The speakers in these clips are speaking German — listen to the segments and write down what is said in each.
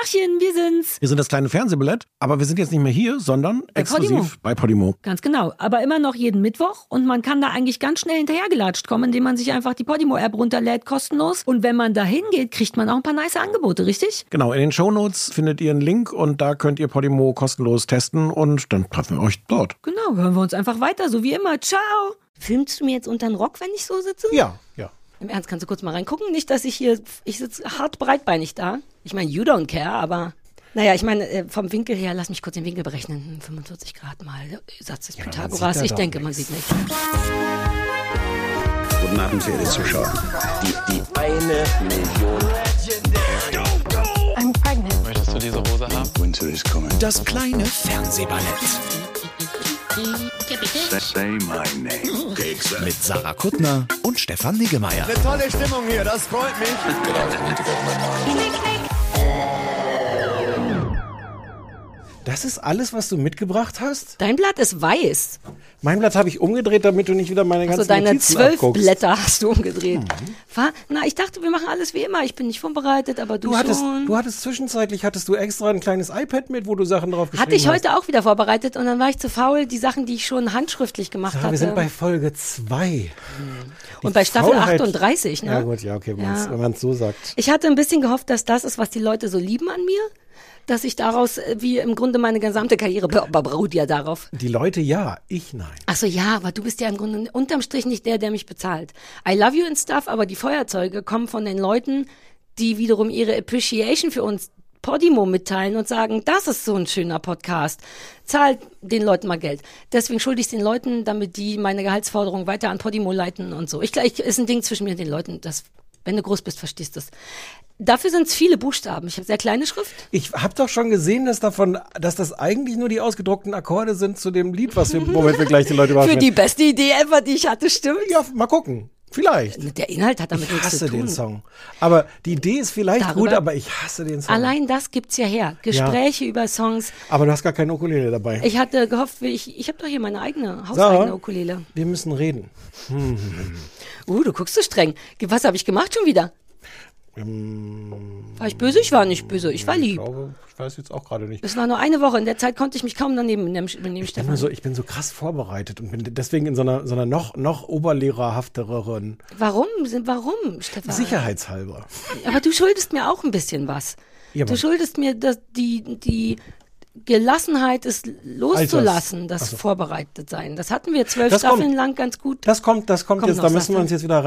Tachchen, wir sind's. Wir sind das kleine Fernsehballett, aber wir sind jetzt nicht mehr hier, sondern Bei exklusiv Podimo. bei Podimo. Ganz genau. Aber immer noch jeden Mittwoch. Und man kann da eigentlich ganz schnell hinterhergelatscht kommen, indem man sich einfach die Podimo-App runterlädt, kostenlos. Und wenn man da hingeht, kriegt man auch ein paar nice Angebote, richtig? Genau, in den Shownotes findet ihr einen Link und da könnt ihr Podimo kostenlos testen und dann treffen wir euch dort. Genau, hören wir uns einfach weiter, so wie immer. Ciao. Filmst du mir jetzt unter den Rock, wenn ich so sitze? Ja, ja. Im Ernst, kannst du kurz mal reingucken? Nicht, dass ich hier, ich sitze hart breitbeinig da. Ich meine, you don't care, aber naja, ich meine, äh, vom Winkel her, lass mich kurz den Winkel berechnen. 45 Grad mal, Satz des man Pythagoras. Ich denke, man nichts. sieht nicht. Guten Abend, verehrte Zuschauer. Die, die eine Million. I'm pregnant. Möchtest du diese Hose haben? Winter is coming. Das kleine Fernsehballett Say my name. mit Sarah Kuttner und Stefan Niggemeier. Tolle Stimmung hier, das freut mich. Das ist alles, was du mitgebracht hast? Dein Blatt ist weiß. Mein Blatt habe ich umgedreht, damit du nicht wieder meine ganzen Also deine Notizen zwölf abguckst. Blätter hast du umgedreht. War, na, ich dachte, wir machen alles wie immer. Ich bin nicht vorbereitet, aber du, Du hattest, schon. du hattest zwischenzeitlich hattest du extra ein kleines iPad mit, wo du Sachen drauf geschrieben Hatte ich hast. heute auch wieder vorbereitet und dann war ich zu faul, die Sachen, die ich schon handschriftlich gemacht hatte. wir sind bei Folge 2. und bei Staffel 38, ne? Ja gut, ja, okay, wenn Ja. wenn man es so sagt. Ich hatte ein bisschen gehofft, dass das ist, was die Leute so lieben an mir. Dass ich daraus, äh, wie im Grunde meine gesamte Karriere be- beruht ja darauf. Die Leute ja, ich nein. Ach so, ja, aber du bist ja im Grunde unterm Strich nicht der, der mich bezahlt. I love you and stuff, aber die Feuerzeuge kommen von den Leuten, die wiederum ihre Appreciation für uns Podimo mitteilen und sagen, das ist so ein schöner Podcast. Zahlt den Leuten mal Geld. Deswegen schulde ich den Leuten, damit die meine Gehaltsforderung weiter an Podimo leiten und so. Ich glaube, ist ein Ding zwischen mir und den Leuten. Das, wenn du groß bist, verstehst du es. Dafür sind es viele Buchstaben. Ich habe sehr kleine Schrift. Ich habe doch schon gesehen, dass davon, dass das eigentlich nur die ausgedruckten Akkorde sind zu dem Lied, was wir, womit wir gleich die Leute Für überraschen. die beste Idee ever, die ich hatte, stimmt. ja, mal gucken. Vielleicht. Der Inhalt hat damit Ich nichts zu hasse tun. den Song. Aber die Idee ist vielleicht Darüber- gut, aber ich hasse den Song. Allein das gibt's ja her. Gespräche über Songs. Aber du hast gar keine Ukulele dabei. Ich hatte gehofft, ich, ich habe doch hier meine eigene, hauseigene Sarah? Ukulele. wir müssen reden. Uh, du guckst so streng. Was habe ich gemacht schon wieder? War ich böse? Ich war nicht böse. Ich war Ich lieb. glaube, ich weiß jetzt auch gerade nicht. Es war nur eine Woche. In der Zeit konnte ich mich kaum daneben nehmen, neben Ich bin, Stefan. so, ich bin so krass vorbereitet und bin deswegen in so einer, so einer noch, noch oberlehrerhafteren Warum? Warum, Stefan? Sicherheitshalber. Aber du schuldest mir auch ein bisschen was. Ja, du schuldest mir das, die, die Gelassenheit, es loszulassen, das vorbereitet sein. Das hatten wir zwölf Das kommt. Staffeln lang ganz gut. Das kommt, das kommt, Kommt jetzt, da müssen wir uns jetzt wieder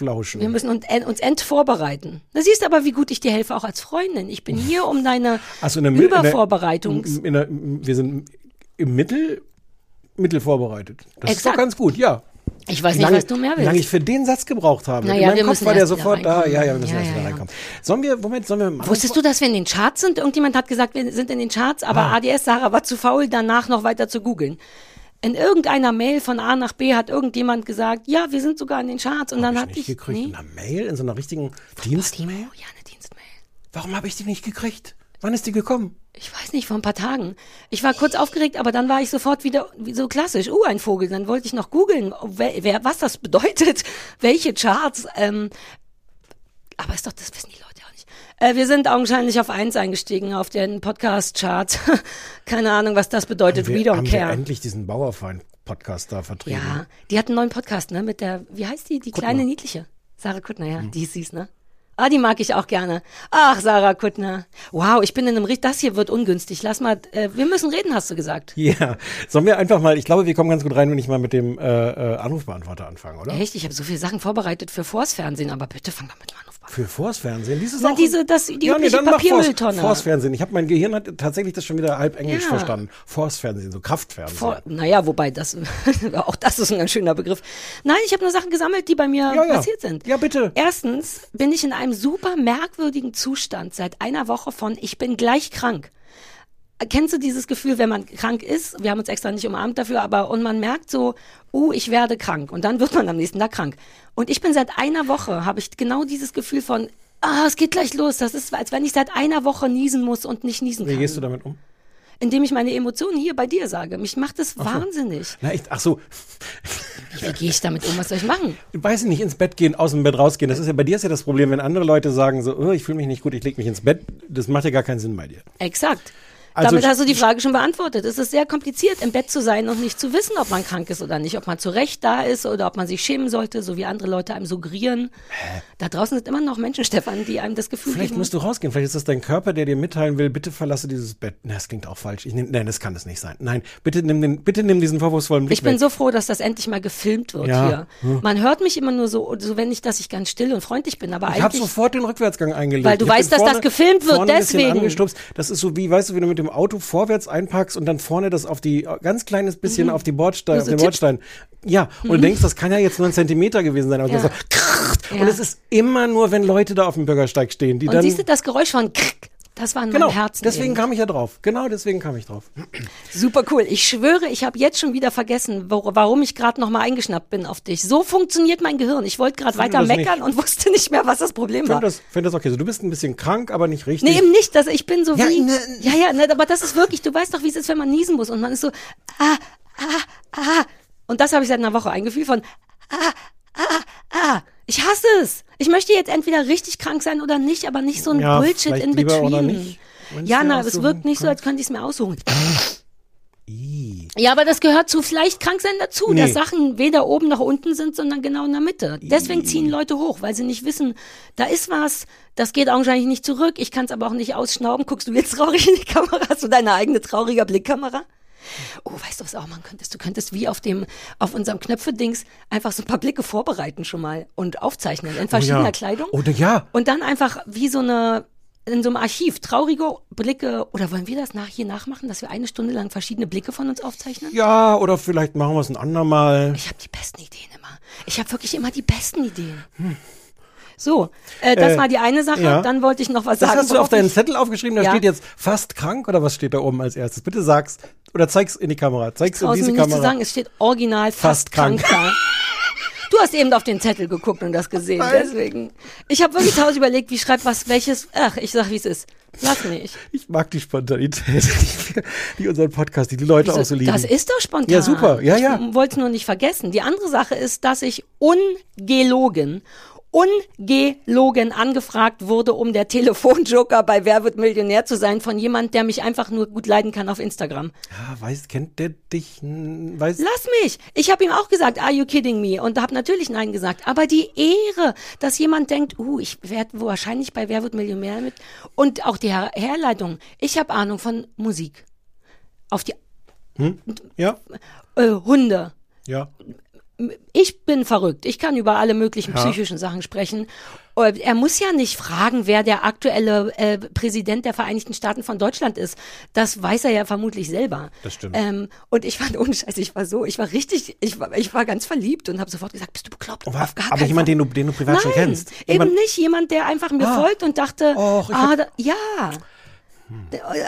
reinflauschen. Wir müssen uns, uns entvorbereiten. Du siehst aber, wie gut ich dir helfe, auch als Freundin. Ich bin hier, um deine Also in der Mi- in der-. In der, wir sind im Mittel, mittel vorbereitet. Das ist Exakt. doch ganz gut, ja. Ich weiß nicht, Lange- was du mehr Wie lange ich willst. für den Satz gebraucht habe. Naja, in meinem wir Kopf war der sofort da. Ja, ja, wir müssen Ja, erst wieder ja. reinkommen. Sollen wir, Moment, sollen wir mal Wusstest du, dass wir in den Charts sind? Irgendjemand hat gesagt, wir sind in den Charts, aber Ah. ADS Sarah war zu faul, danach noch weiter zu googeln. In irgendeiner Mail von A nach B hat irgendjemand gesagt, ja, wir sind sogar in den Charts. Und dann Hab hatte ich nicht ich. gekriegt nee. in einer Mail, in so einer richtigen Dienstmail? Timo, ja, eine Dienstmail. Warum habe ich die nicht gekriegt? Wann ist die gekommen? Ich weiß nicht, vor ein paar Tagen. Ich war kurz aufgeregt, aber dann war ich sofort wieder wie so klassisch. Uh, ein Vogel. Dann wollte ich noch googeln, wer, wer, was das bedeutet, welche Charts. Ähm, aber ist doch, das wissen die Leute. Äh, wir sind augenscheinlich auf eins eingestiegen, auf den Podcast-Chart. Keine Ahnung, was das bedeutet. wir, We don't haben care. wir endlich diesen Bauerfeind-Podcast da vertrieben? Ja, die hat einen neuen Podcast, ne? Mit der, wie heißt die? Die kleine niedliche. Sarah Kuttner, ja. Die ist süß, ne? Ah, die mag ich auch gerne. Ach, Sarah Kuttner. Wow, ich bin in einem Richt. Das hier wird ungünstig. Lass mal, äh, wir müssen reden, hast du gesagt. Ja, sollen wir einfach mal, ich glaube, wir kommen ganz gut rein, wenn ich mal mit dem äh, äh, Anrufbeantworter anfange, oder? Echt, ich habe so viele Sachen vorbereitet für Vors Fernsehen, aber bitte fang doch mit dem Anruf an. Für Vors Fernsehen? Dieses Na, auch- diese- das- die ja, nee, übliche mach Papiermülltonne. Vors, Vors Fernsehen. Ich habe mein Gehirn hat tatsächlich das schon wieder halb Englisch Ja. verstanden. Vors Fernsehen, so Kraftfernsehen. Vor, naja, wobei das, auch das ist ein ganz schöner Begriff. Nein, ich habe nur Sachen gesammelt, die bei mir Ja, ja. passiert sind. Ja, bitte. Erstens bin ich in einem super merkwürdigen Zustand seit einer Woche von ich bin gleich krank. Kennst du dieses Gefühl, wenn man krank ist? Wir haben uns extra nicht umarmt dafür, aber und man merkt so, oh, ich werde krank und dann wird man am nächsten Tag krank. Und ich bin seit einer Woche habe ich genau dieses Gefühl von Ah, es geht gleich los. Das ist, als wenn ich seit einer Woche niesen muss und nicht niesen Wie kann. gehst du damit um? Indem ich meine Emotionen hier bei dir sage. Mich macht es wahnsinnig. Na, ich, ach so. Wie gehe ich damit um? Was soll ich machen? Weiß ich nicht, ins Bett gehen, aus dem Bett rausgehen. Das ist ja bei dir ist ja das Problem, wenn andere Leute sagen so, oh, ich fühle mich nicht gut, ich leg mich ins Bett. Das macht ja gar keinen Sinn bei dir. Exakt. Also Damit hast du die Frage schon beantwortet. Es ist sehr kompliziert, im Bett zu sein und nicht zu wissen, ob man krank ist oder nicht, ob man zu Recht da ist oder ob man sich schämen sollte, so wie andere Leute einem suggerieren. Da draußen sind immer noch Menschen, Stefan, die einem das Gefühl Vielleicht geben. musst du rausgehen. Vielleicht ist das dein Körper, der dir mitteilen will, bitte verlasse dieses Bett. Na, das klingt auch falsch. Ich nehm, nein, das kann es nicht sein. Nein, bitte nimm den, bitte nimm diesen vorwurfsvollen Blick Ich bin weg. so froh, dass das endlich mal gefilmt wird Ja. Hm. hier. Man hört mich immer nur so, so wenn ich, dass ich ganz still und freundlich bin, aber Ich habe sofort den Rückwärtsgang eingelegt. Weil du weißt, dass das gefilmt wird, vorne deswegen. Das ist so wie, weißt du, wenn du mit dem Auto vorwärts einpackst und dann vorne das auf die, ganz kleines bisschen auf die Bordstein, auf den. Bordstein. Ja, und du denkst, das kann ja jetzt nur ein Zentimeter gewesen sein. Aber Ja. so, krrrt. Ja. Und es ist immer nur, wenn Leute da auf dem Bürgersteig stehen, die und dann. siehst du das Geräusch von Krick, das war in genau, meinem Herzen. deswegen eben. kam ich ja drauf. Genau deswegen kam ich drauf. Super cool. Ich schwöre, ich habe jetzt schon wieder vergessen, wor- warum ich gerade noch mal eingeschnappt bin auf dich. So funktioniert mein Gehirn. Ich wollte gerade weiter das nicht. meckern und wusste nicht mehr, was das Problem Ich war. finde das, das okay. So, du bist ein bisschen krank, aber nicht richtig. Nee, eben nicht. dass ich bin so Ja, wie. ne- ja, ja, ne, aber das ist wirklich, du weißt doch, wie es ist, wenn man niesen muss und man ist so, ah, ah, ah. Und das habe ich seit einer Woche. Ein Gefühl von, ah, ah, ah. Ich hasse es. Ich möchte jetzt entweder richtig krank sein oder nicht, aber nicht so ein Ja, Bullshit in between. Ja, na, es so wirkt nicht so, krank? als könnte ich es mir aussuchen. Ja, aber das gehört zu vielleicht krank sein dazu, Nee. dass Sachen weder oben noch unten sind, sondern genau in der Mitte. Deswegen ziehen Leute hoch, weil sie nicht wissen, da ist was, das geht augenscheinlich nicht zurück, ich kann es aber auch nicht ausschnauben. Guckst du jetzt traurig in die Kamera? Hast du deine eigene traurige Blickkamera? Oh, weißt du, was auch machen könntest? Du könntest wie auf dem, auf unserem Knöpfe-Dings einfach so ein paar Blicke vorbereiten schon mal und aufzeichnen in verschiedener Oh ja. Kleidung. Oder ja. Und dann einfach wie so eine, in so einem Archiv, traurige Blicke, oder wollen wir das nach, hier nachmachen, dass wir eine Stunde lang verschiedene Blicke von uns aufzeichnen? Ja, oder vielleicht machen wir es ein andermal. Ich habe die besten Ideen immer. Ich habe wirklich immer die besten Ideen. So, äh, das Äh, war die eine Sache. ja. Dann wollte ich noch was Das sagen. hast du auf deinen Zettel aufgeschrieben, da Ja. steht jetzt fast krank oder was steht da oben als erstes? Bitte sag's oder zeig's in die Kamera. Zeig's in diese mir nicht zu Kamera. sagen, es steht original fast, Fast krank. krank. da. Du hast eben auf den Zettel geguckt und das gesehen, deswegen. Ich habe wirklich tausend überlegt, wie schreibt was, welches. Ach, ich sag, wie es ist. Lass mich. Ich mag die Spontanität, die, die unseren Podcast, die die Leute auch so lieben. Das ist doch spontan. Ja, super. Ja, ja. Ich wollte es nur nicht vergessen. Die andere Sache ist, dass ich ungelogen, ungelogen angefragt wurde, um der Telefonjoker bei Wer wird Millionär zu sein von jemand, der mich einfach nur gut leiden kann auf Instagram. ja, weiß, kennt der dich? Hm, Weiß, Lass mich. Ich habe ihm auch gesagt, are you kidding me? Und habe natürlich Nein gesagt. Aber die Ehre, dass jemand denkt, uh, ich werde wahrscheinlich bei Wer wird Millionär mit. Und auch die Her Herleitung. Ich habe Ahnung von Musik. Auf die ja, äh, Hunde. ja. Ich bin verrückt. Ich kann über alle möglichen Ja. psychischen Sachen sprechen. Äh, Er muss ja nicht fragen, wer der aktuelle äh, Präsident der Vereinigten Staaten von Deutschland ist. Das weiß er ja vermutlich selber. Das stimmt. Ähm, und ich fand ohne Scheiß, ich war so, ich war richtig, ich war, ich war ganz verliebt und habe sofort gesagt, bist du bekloppt? Aber, Auf gar aber jemand, Fall. den du, den du privat schon Nein, kennst. Eben Jemand, nicht jemand, der einfach mir Ah. folgt und dachte, Och, ah, da, ja.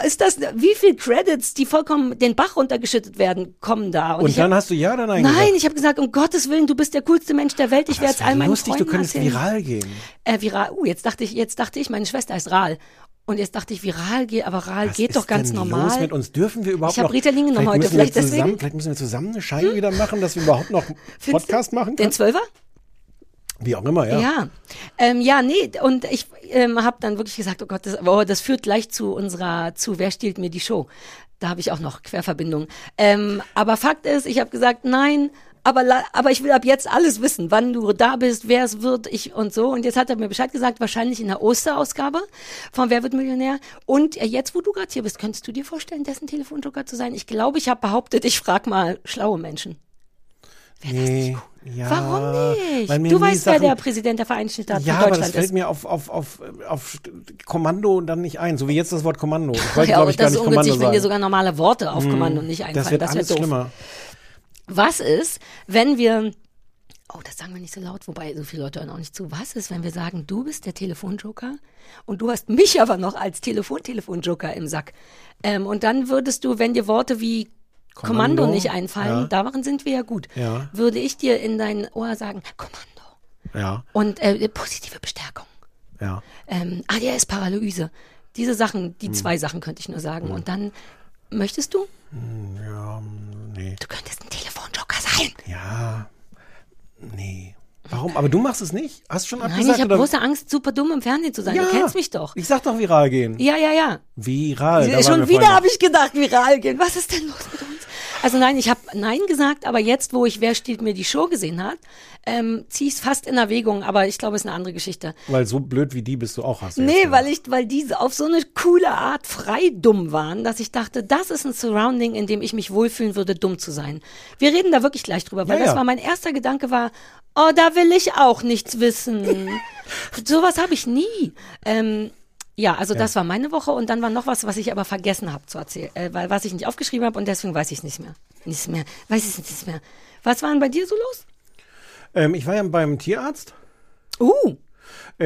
Ist das, wie viel Credits, die vollkommen den Bach runtergeschüttet werden, kommen da? und hab- dann hast du ja oder nein Nein, ich habe gesagt, um Gottes Willen, du bist der coolste Mensch der Welt. Ich werde es all meinen lustig, Freunden du könntest erzählen. viral gehen. Äh, viral. Uh, jetzt dachte ich, jetzt dachte ich, meine Schwester heißt Ral. Und jetzt dachte ich, viral geht, aber Ral Was geht ist doch ganz denn normal. Los mit uns dürfen wir überhaupt Ich hab noch. Ritalin genommen heute, vielleicht deswegen? zusammen, vielleicht müssen wir zusammen eine Scheibe wieder machen, dass wir überhaupt noch einen Findest Podcast machen Den können. Zwölfer? Wie auch immer, ja. Ja. Ähm, ja, nee, und ich ähm, habe dann wirklich gesagt, oh Gott, das, oh, das führt gleich zu unserer, zu Wer stiehlt mir die Show? Da habe ich auch noch Querverbindungen. Ähm, aber Fakt ist, ich habe gesagt, nein, aber, aber ich will ab jetzt alles wissen, wann du da bist, wer es wird, ich und so. Und jetzt hat er mir Bescheid gesagt, wahrscheinlich in der Osterausgabe von Wer wird Millionär. Und äh, jetzt, wo du gerade hier bist, könntest du dir vorstellen, dessen Telefonjoker zu sein? Ich glaube, ich habe behauptet, ich frag mal schlaue Menschen. Nee, ja, Warum nicht? Du weißt, wer Sachen- der Präsident der Vereinigten Staaten Ja, von aber das Deutschland fällt ist. mir auf, auf, auf, auf Kommando dann nicht ein. So wie jetzt das Wort Kommando. Ich wollte, ja, glaube ich, gar das ist nicht Kommando ungünstig, wenn dir sagen. sogar normale Worte auf Kommando nicht einfallen. Das wird alles doof. schlimmer. Was ist, wenn wir, oh, das sagen wir nicht so laut, wobei so viele Leute hören auch nicht zu. Was ist, wenn wir sagen, du bist der Telefonjoker und du hast mich aber noch als Telefon-Telefonjoker im Sack? Ähm, und dann würdest du, wenn dir Worte wie Kommando, Kommando, nicht einfallen, ja. darin sind wir ja gut, Ja. würde ich dir in dein Ohr sagen, Kommando. Ja, Und äh, positive Bestärkung. ja. ähm, ADS-Paralyse. Diese Sachen, Hm. die zwei Sachen könnte ich nur sagen. Und dann möchtest du? Ja, nee. Du könntest ein Telefonjoker sein. Ja. Nee. Warum? Aber du machst es nicht? Hast du schon Nein, abgesagt? ich habe große Angst, super dumm im Fernsehen zu sein. ja. Du kennst mich doch. Ich sag doch viral gehen. Ja, ja, ja. Viral. da Schon wieder habe ich gedacht, viral gehen. Was ist denn los mit uns? Also nein, ich habe Nein gesagt, aber jetzt, wo ich Wer stiehlt mir die Show gesehen hat, ähm, ziehe ich es fast in Erwägung, aber ich glaube, es ist eine andere Geschichte. Weil so blöd wie die bist du auch, hast du Nee, weil ich, weil diese auf so eine coole Art frei dumm waren, dass ich dachte, das ist ein Surrounding, in dem ich mich wohlfühlen würde, dumm zu sein. Wir reden da wirklich gleich drüber, weil Ja, das ja. war mein erster Gedanke war, oh, da will ich auch nichts wissen. Sowas habe ich nie. Ähm, ja, also das war meine Woche und dann war noch was, was ich aber vergessen habe zu erzählen, äh, weil was ich nicht aufgeschrieben habe und deswegen weiß ich es nicht mehr. Nicht mehr. Weiß ich nicht mehr. Was war denn bei dir so los? Ähm, ich war ja beim Tierarzt. Uh,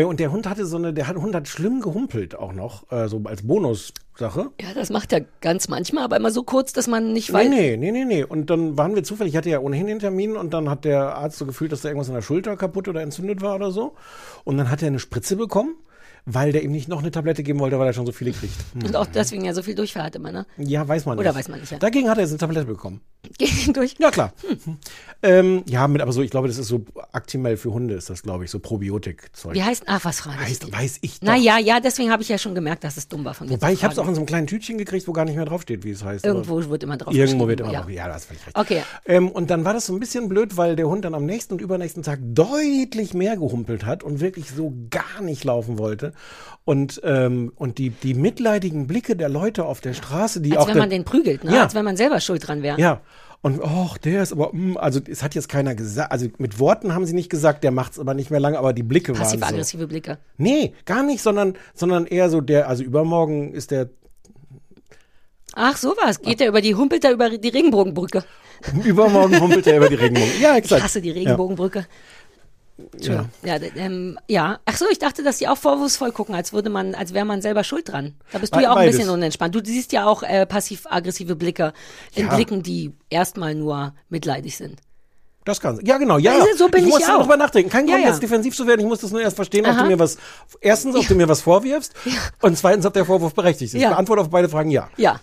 und der Hund hatte so eine, der Hund hat schlimm gehumpelt auch noch, äh, so als Bonussache. ja, das macht er ganz manchmal, aber immer so kurz, dass man nicht weiß. Nee, nee, nee, nee, nee. Und dann waren wir zufällig, ich hatte ja ohnehin den Termin und dann hat der Arzt so gefühlt, dass da irgendwas in der Schulter kaputt oder entzündet war oder so. Und dann hat er eine Spritze bekommen, weil der ihm nicht noch eine Tablette geben wollte, weil er schon so viele kriegt. Hm. Und auch deswegen ja so viel Durchfall hatte man, ne? Ja, weiß man nicht. Oder weiß man nicht, ja. Dagegen hat er jetzt eine Tablette bekommen. Gegen durch. Ja, klar. Ähm, ja, mit, aber so, ich glaube, das ist so Actimel für Hunde, ist das, glaube ich, so Probiotik-Zeug. Wie heißt, ach, was frage ich Weiß, ich doch. Naja, ja, deswegen habe ich ja schon gemerkt, dass es dumm war von mir. Wobei, ich habe es auch in so einem kleinen Tütchen gekriegt, wo gar nicht mehr draufsteht, wie es heißt. Irgendwo wird immer drauf Irgendwo wird immer ja. drauf. Ja, da hast völlig recht. Okay. Ähm, und dann war das so ein bisschen blöd, weil der Hund dann am nächsten und übernächsten Tag deutlich mehr gehumpelt hat und wirklich so gar nicht laufen wollte. Und, ähm, und die, die mitleidigen Blicke der Leute auf der Straße, die Als auch. wenn der- man den prügelt, ne? Ja. Als wenn man selber schuld dran wäre. ja. Und ach, der ist aber, mm, also es hat jetzt keiner gesagt, also mit Worten haben sie nicht gesagt, der macht's aber nicht mehr lange, aber die Blicke waren so. Passiv-aggressive Blicke. Nee, gar nicht, sondern, sondern eher so der, also übermorgen ist der, Ach, sowas. Geht er über die, humpelt er über die Regenbogenbrücke. übermorgen humpelt er über die Regenbogen. Ja, Ich exakt. hasse die Regenbogenbrücke. Ja. Ja, d- ähm, ja. Ach so, ich dachte, dass die auch vorwurfsvoll gucken, als würde man, als wäre man selber schuld dran. Da bist du Be- ja auch ein beides. bisschen unentspannt. Du siehst ja auch äh, passiv-aggressive Blicke in Ja. Blicken, die erstmal nur mitleidig sind. Das kann Ja, genau, ja. Also, so bin ich muss auch. darüber nachdenken. Kein Ja, Grund, ja. jetzt defensiv zu werden. Ich muss das nur erst verstehen, ob Aha. du mir was, erstens, ob du mir was vorwirfst und zweitens, ob der Vorwurf berechtigt ist. Ja. Beantworte auf beide Fragen ja. Ja.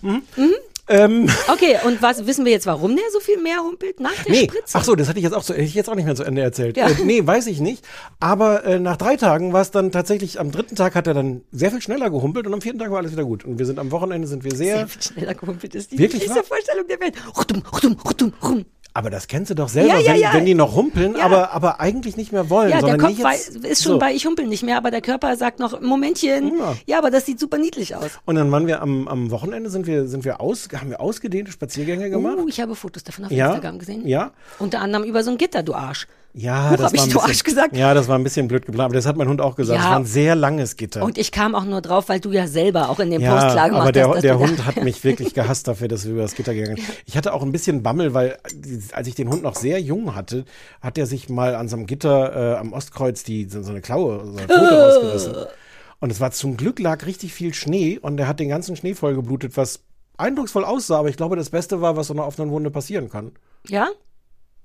Ähm, Okay, und was wissen wir jetzt, warum der so viel mehr humpelt nach der nee, Spritze? ach so, das hatte ich jetzt auch, zu, ich jetzt auch nicht mehr zu Ende erzählt. Ja. Äh, nee, weiß ich nicht. Aber äh, nach drei Tagen war es dann tatsächlich, am dritten Tag hat er dann sehr viel schneller gehumpelt und am vierten Tag war alles wieder gut. Und wir sind am Wochenende, sind wir sehr, Sehr viel schneller gehumpelt ist die Wirklich? Vorstellung der Welt. Rutum, rutum, rutum, rum. Aber das kennst du doch selber, Ja, ja, wenn, ja. wenn die noch humpeln, aber, aber eigentlich nicht mehr wollen. Ja, der Kopf jetzt, ist schon so. bei ich humpel nicht mehr, aber der Körper sagt noch, Momentchen, Ja. aber das sieht super niedlich aus. Und dann waren wir am, am Wochenende, sind wir, sind wir aus, haben wir ausgedehnte Spaziergänge gemacht. Uh, ich habe Fotos davon auf Instagram gesehen. ja. Unter anderem über so ein Gitter, du Arsch. Ja, Huch, das hab war ich bisschen, Arsch gesagt? Ja, das war ein bisschen blöd geplant, aber das hat mein Hund auch gesagt. Ja. Das war ein sehr langes Gitter. Und ich kam auch nur drauf, weil du ja selber auch in dem Post ja, klar gemacht aber der, hast, dass der Hund hat mich wirklich gehasst dafür, dass wir über das Gitter gegangen sind. Ich hatte auch ein bisschen Bammel, weil als ich den Hund noch sehr jung hatte, hat er sich mal an so einem Gitter äh, am Ostkreuz die, so, so eine Klaue, so eine Pfote rausgerissen. Und es war zum Glück lag richtig viel Schnee und er hat den ganzen Schnee vollgeblutet, was eindrucksvoll aussah, aber ich glaube, das Beste war, was so einer offenen Wunde passieren kann. Ja?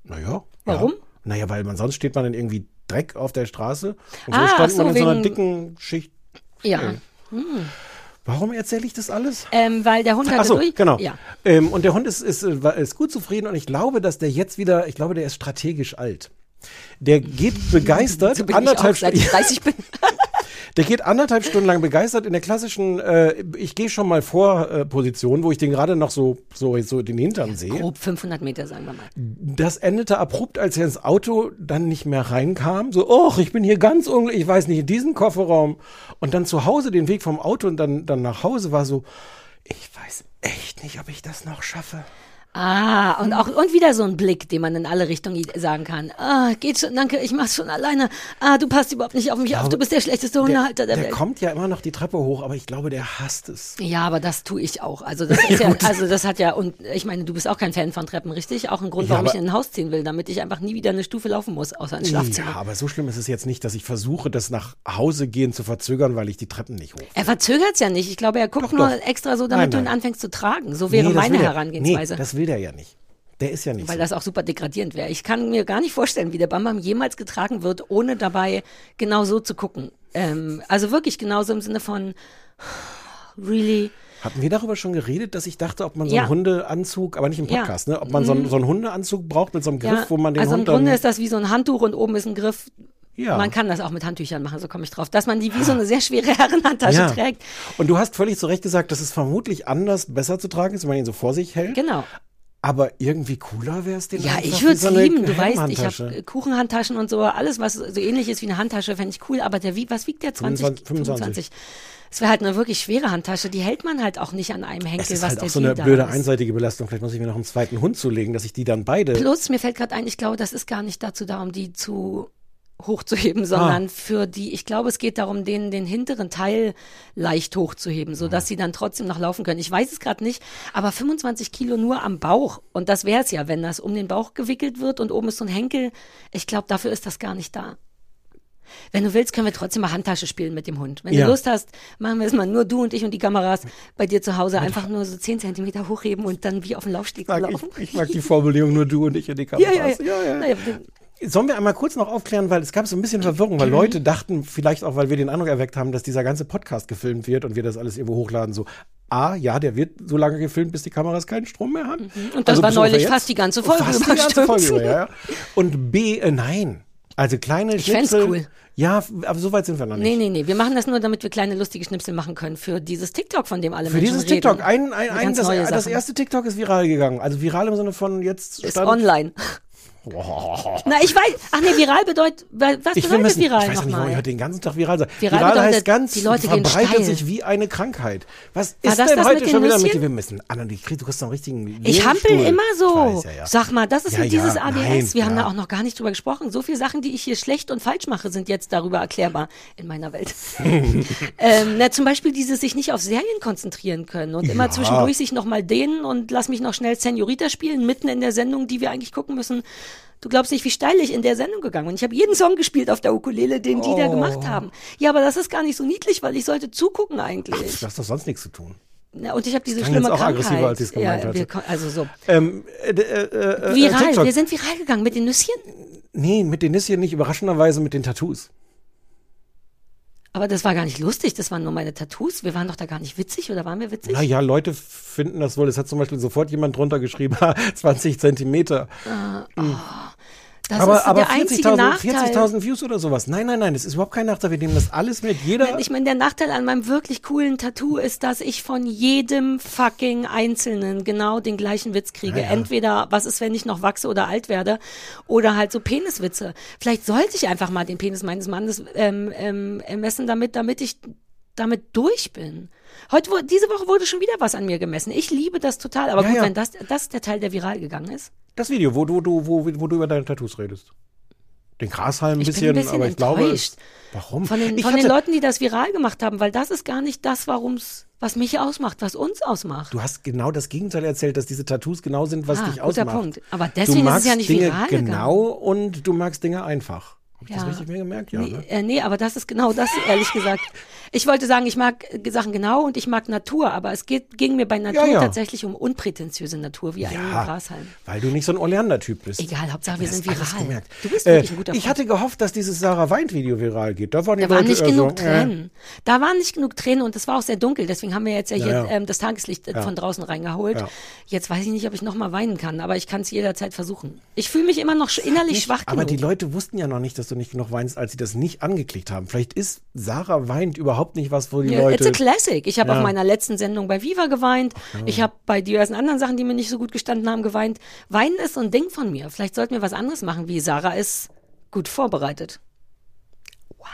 Naja. Warum? Ja. Naja, weil man sonst steht man in irgendwie Dreck auf der Straße und so Ah, stand ach man so, in so einer dicken Schicht. Ja. Warum erzähle ich das alles? Ähm, weil der Hund hatte so, durch. genau. Ja. Ähm, und der Hund ist, ist, äh, ist gut zufrieden und ich glaube, dass der jetzt wieder, ich glaube, der ist strategisch alt. Der geht begeistert So anderthalb ich auch, seit ich Stunden. 30 bin. Der geht anderthalb Stunden lang begeistert in der klassischen, äh, ich gehe schon mal vor äh, Position, wo ich den gerade noch so, so, so den Hintern sehe. Grob 500 Meter, sagen wir mal. Das endete abrupt, als er ins Auto dann nicht mehr reinkam. So, oh, ich bin hier ganz unglücklich, ich weiß nicht, in diesen Kofferraum. Und dann zu Hause den Weg vom Auto und dann, dann nach Hause war so, ich weiß echt nicht, ob ich das noch schaffe. Ah, und auch und wieder so ein Blick, den man in alle Richtungen sagen kann. Ah, geht schon, danke, ich mach's schon alleine. Ah, du passt überhaupt nicht auf mich auf, du bist der schlechteste Hundehalter der, der Welt. kommt ja immer noch die Treppe hoch, aber ich glaube, der hasst es. Ja, aber das tue ich auch. Also das ist ja, also das hat ja, und ich meine, du bist auch kein Fan von Treppen, richtig? Auch ein Grund, Ja, warum ich in ein Haus ziehen will, damit ich einfach nie wieder eine Stufe laufen muss, außer ins Schlafzimmer. Ja, aber so schlimm ist es jetzt nicht, dass ich versuche, das nach Hause gehen zu verzögern, weil ich die Treppen nicht hoch. Er verzögert's ja nicht. Ich glaube, er guckt Doch, nur doch. extra so, damit Nein, du ihn nein. anfängst zu tragen. So wäre Nee, meine der- Herangehensweise. Nee, will der ja nicht. Der ist ja nicht weil so. das auch super degradierend wäre. Ich kann mir gar nicht vorstellen, wie der Bambam jemals getragen wird, ohne dabei genau so zu gucken. Ähm, also wirklich genauso im Sinne von, really, Hatten wir darüber schon geredet, dass ich dachte, ob man so Ja. einen Hundeanzug, aber nicht im Ja. Podcast, ne? Ob man so einen, so einen Hundeanzug braucht mit so einem Griff, Ja, wo man den also Hund im Grunde ist das wie so ein Handtuch und oben ist ein Griff. Ja. Man kann das auch mit Handtüchern machen, so komme ich drauf. Dass man die wie so eine sehr schwere Herrenhandtasche trägt. Und du hast völlig zu Recht gesagt, dass es vermutlich anders besser zu tragen ist, wenn man ihn so vor sich hält. Genau. Aber irgendwie cooler wäre es den Ja, ich würde es so lieben. Du weißt, ich habe Kuchenhandtaschen und so, alles, was so ähnlich ist wie eine Handtasche, fände ich cool. Aber der wie, was wiegt der? 20? 25. 25. Es wäre halt eine wirklich schwere Handtasche. Die hält man halt auch nicht an einem Henkel, Es ist was halt auch so eine blöde ist. einseitige Belastung. Vielleicht muss ich mir noch einen zweiten Hund zulegen, dass ich die dann beide. Plus, mir fällt gerade ein, ich glaube, das ist gar nicht dazu da, um die zu hochzuheben, sondern Ah. für die, ich glaube, es geht darum, den, den hinteren Teil leicht hochzuheben, so dass sie dann trotzdem noch laufen können. Ich weiß es gerade nicht, aber 25 Kilo nur am Bauch und das wäre es ja, wenn das um den Bauch gewickelt wird und oben ist so ein Henkel. Ich glaube, dafür ist das gar nicht da. Wenn du willst, können wir trotzdem mal Handtasche spielen mit dem Hund. Wenn Ja. du Lust hast, machen wir es mal nur du und ich und die Kameras bei dir zu Hause einfach nur so 10 Zentimeter hochheben und dann wie auf dem Laufsteg mag, laufen. ich, ich mag die Formulierung nur du und ich und die Ja, Kameras. ja, ja. Naja, Sollen wir einmal kurz noch aufklären, weil es gab so ein bisschen Verwirrung, Mhm. weil Leute dachten, vielleicht auch, weil wir den Eindruck erweckt haben, dass dieser ganze Podcast gefilmt wird und wir das alles irgendwo hochladen, so, A, ja, der wird so lange gefilmt, bis die Kameras keinen Strom mehr haben. Mhm. Und das war bis ungefähr neulich fast die ganze Folge Fast über, die ganze? Folge über, ja. Und B, äh, nein. Also kleine Ich Schnipsel. cool. Ja, aber so weit sind wir noch nicht. Nee, nee, nee. Wir machen das nur, damit wir kleine lustige Schnipsel machen können für dieses TikTok, von dem alle Für Menschen dieses reden. TikTok, ein, ein, ein das, das erste TikTok ist viral gegangen. Also viral im Sinne von jetzt ist stand- Na, ich weiß. Ach nee, viral bedeutet, was Ich bedeutet wissen, viral ich weiß nicht, warum ich nochmal? heute den ganzen Tag viral sein. Viral Viral, bedeutet, heißt ganz, die Leute verbreitet sich wie eine Krankheit. Was War ist denn heute schon wieder mit dir? Wir müssen, Anna, du kriegst, du kriegst einen richtigen Ich hampel immer so. Weiß, ja, ja. Sag mal, das ist Ja, mit dieses ADS. nein, wir haben da auch noch gar nicht drüber gesprochen. So viele Sachen, die ich hier schlecht und falsch mache, sind jetzt darüber erklärbar in meiner Welt. ähm, na, zum Beispiel dieses sich nicht auf Serien konzentrieren können und immer zwischendurch sich noch mal dehnen und lass mich noch schnell Senorita spielen, mitten in der Sendung, die wir eigentlich gucken müssen. Du glaubst nicht, wie steil ich in der Sendung gegangen bin. Ich habe jeden Song gespielt auf der Ukulele, den die da Oh. gemacht haben. Ja, aber das ist gar nicht so niedlich, weil ich sollte zugucken eigentlich. Du hast doch sonst nichts zu tun. Na, und ich habe diese schlimme jetzt auch Krankheit. aggressiver, als ich's gemeint ja, hatte. wir, also so. Ähm, äh, äh, äh, Viral, TikTok. wir sind viral gegangen mit den Nüsschen. Nee, mit den Nüsschen nicht, überraschenderweise mit den Tattoos. Aber das war gar nicht lustig, das waren nur meine Tattoos. Wir waren doch da gar nicht witzig oder waren wir witzig? Naja, Leute finden das wohl. Es hat zum Beispiel sofort jemand drunter geschrieben, 20 Zentimeter. Das aber aber der einzige 40.000 Nachteil. 40.000 Views oder sowas. Nein, nein, nein, das ist überhaupt kein Nachteil. Wir nehmen das alles mit. Jeder. Ich meine, der Nachteil an meinem wirklich coolen Tattoo ist, dass ich von jedem fucking Einzelnen genau den gleichen Witz kriege. Ja, ja. Entweder, was ist, wenn ich noch wachse oder alt werde, oder halt so Peniswitze. Vielleicht sollte ich einfach mal den Penis meines Mannes ähm, ähm, messen, damit, damit ich damit durch bin. Heute, wo- diese Woche wurde schon wieder was an mir gemessen. Ich liebe das total. Aber Ja, gut, ja. wenn das, das ist der Teil, der viral gegangen ist. Das Video, wo du, du, wo, wo du über deine Tattoos redest. Den Grashalm ein Ich bisschen, ein bisschen aber ich glaube. Es, warum? Von den, von hatte, den Leuten, die das viral gemacht haben, weil das ist gar nicht das, warum's, was mich ausmacht, was uns ausmacht. Du hast genau das Gegenteil erzählt, dass diese Tattoos genau sind, was Ah, dich guter ausmacht. Punkt. Aber du deswegen ist magst es ja nicht Dinge viral gegangen. genau und du magst Dinge einfach. Hab ich Ja. das richtig mir gemerkt? Ja, Nee, ne? äh, nee, aber das ist genau das, ehrlich gesagt. Ich wollte sagen, ich mag äh, Sachen genau und ich mag Natur, aber es geht, ging mir bei Natur Ja, ja. tatsächlich um unprätentiöse Natur, wie ein Grashalm. weil du nicht so ein Oleander-Typ bist. Egal, Hauptsache wir sind viral. gemerkt. Du bist Äh, wirklich ein guter Ich Freund. hatte gehofft, dass dieses Sarah Weint-Video viral geht. Da waren Da waren nicht genug so, äh, Tränen. Da waren nicht genug Tränen und es war auch sehr dunkel. Deswegen haben wir jetzt ja, hier. Ähm, das Tageslicht äh, von draußen reingeholt. Jetzt weiß ich nicht, ob ich noch mal weinen kann, aber ich kann es jederzeit versuchen. Ich fühle mich immer noch innerlich Nicht, schwach aber genug. die Leute wussten ja noch nicht, dass du nicht genug weinst, als sie das nicht angeklickt haben. Vielleicht ist Sarah weint überhaupt nicht was, wo die Ja, It's Leute. a classic. Ich habe Ja. auf meiner letzten Sendung bei Viva geweint. Ich habe bei diversen anderen Sachen, die mir nicht so gut gestanden haben, geweint. Weinen ist so ein Ding von mir. Vielleicht sollten wir was anderes machen, wie Sarah ist gut vorbereitet. What?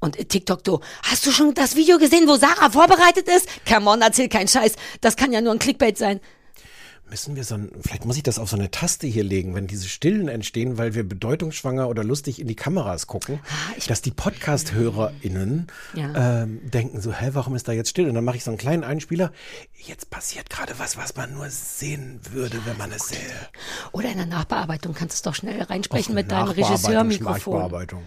Und TikTok, du, hast du schon das Video gesehen, wo Sarah vorbereitet ist? Come on, erzähl keinen Scheiß. Das kann ja nur ein Clickbait sein. Müssen wir so ein, vielleicht muss ich das auf so eine Taste hier legen, wenn diese Stillen entstehen, weil wir bedeutungsschwanger oder lustig in die Kameras gucken, dass die Podcast-HörerInnen Ja. ähm, denken so, hä, warum ist da jetzt still? Und dann mache ich so einen kleinen Einspieler. Jetzt passiert gerade was, was man nur sehen würde, wenn man es sähe. Oder in der Nachbearbeitung kannst du es doch schnell reinsprechen Och, mit deinem Nachbearbeitung, Regisseurmikrofon. Schleichbearbeitung.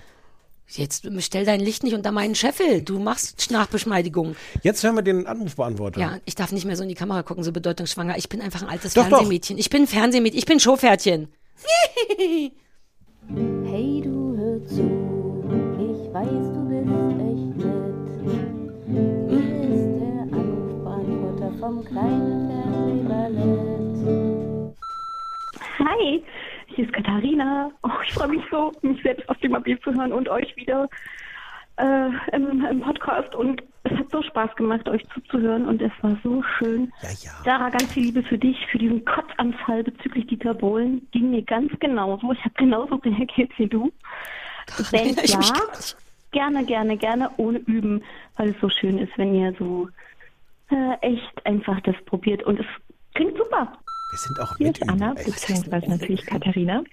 Jetzt stell dein Licht nicht unter meinen Scheffel. Du machst Nachbeschneidigung. Jetzt hören wir den Anrufbeantworter. Ja, ich darf nicht mehr so in die Kamera gucken, so bedeutungsschwanger. Ich bin einfach ein altes Doch, doch. Fernsehmädchen. Ich bin Fernsehmädchen. Ich bin Showpferdchen. Hey, du hör zu, ich weiß, du bist echt nett. Hier ist der Anruf vom kleinen Fernsehballett. Hi, hier ist Katharina. Oh, ich freue mich so, mich selbst auf dem Mobil zu hören und euch wieder äh, im, im Podcast. Und es hat so Spaß gemacht, euch zuzuhören und es war so schön. Ja, ja. Sarah, ganz viel Liebe für dich, für diesen Kotzanfall bezüglich Dieter Bohlen. Ging mir ganz genauso. Ich habe genauso reagiert wie du. Wenn ich mich ja, gerne, gerne, gerne, ohne üben, weil es so schön ist, wenn ihr so äh, echt einfach das probiert. Und es klingt super. Wir sind auch Hier mit ist Anna, beziehungsweise natürlich Katharina.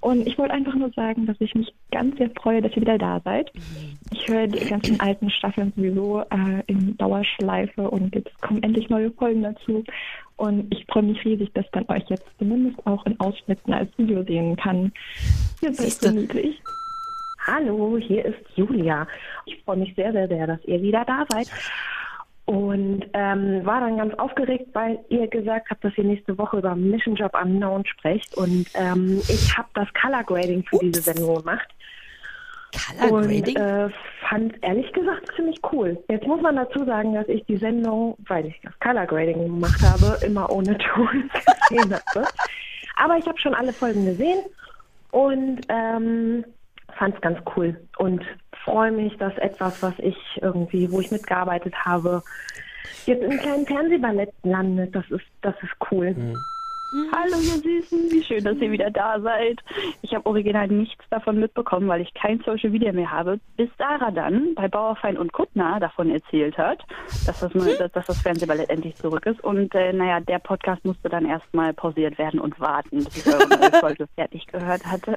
Und ich wollte einfach nur sagen, dass ich mich ganz sehr freue, dass ihr wieder da seid. Ich höre die ganzen alten Staffeln sowieso äh, in Dauerschleife und jetzt kommen endlich neue Folgen dazu. Und ich freue mich riesig, dass man euch jetzt zumindest auch in Ausschnitten als Video sehen kann. Ihr seid so Siehste. niedlich. Hallo, hier ist Julia. Ich freue mich sehr, sehr, sehr, dass ihr wieder da seid. Und ähm, war dann ganz aufgeregt, weil ihr gesagt habt, dass ihr nächste Woche über Mission Job Unknown sprecht. Und ähm, ich habe das Color Grading für diese Sendung gemacht. Color Und Grading? äh, fand ehrlich gesagt ziemlich cool. Jetzt muss man dazu sagen, dass ich die Sendung, weil ich das Color Grading gemacht habe, immer ohne Ton gesehen habe. Aber ich habe schon alle Folgen gesehen und ähm, fand es ganz cool und freue mich, dass etwas, was ich irgendwie, wo ich mitgearbeitet habe, jetzt im kleinen Fernsehballett landet. Das ist, das ist cool. Hallo ihr Süßen, wie schön, dass ihr wieder da seid. Ich habe original nichts davon mitbekommen, weil ich kein Social Media mehr habe, bis Sarah dann bei Bauerfein und Kuttner davon erzählt hat, dass das, mal, dass, dass das Fernsehballett endlich zurück ist. Und äh, naja, der Podcast musste dann erstmal pausiert werden und warten, bis ich eure Folge fertig gehört hatte.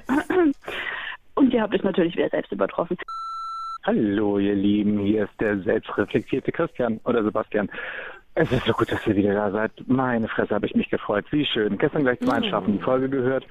Und ihr habt es natürlich wieder selbst übertroffen. Hallo, ihr Lieben, hier ist der selbstreflektierte Christian oder Sebastian. Es ist so gut, dass ihr wieder da seid. Meine Fresse, habe ich mich gefreut. Wie schön. Gestern gleich zum Einschlafen die Folge gehört.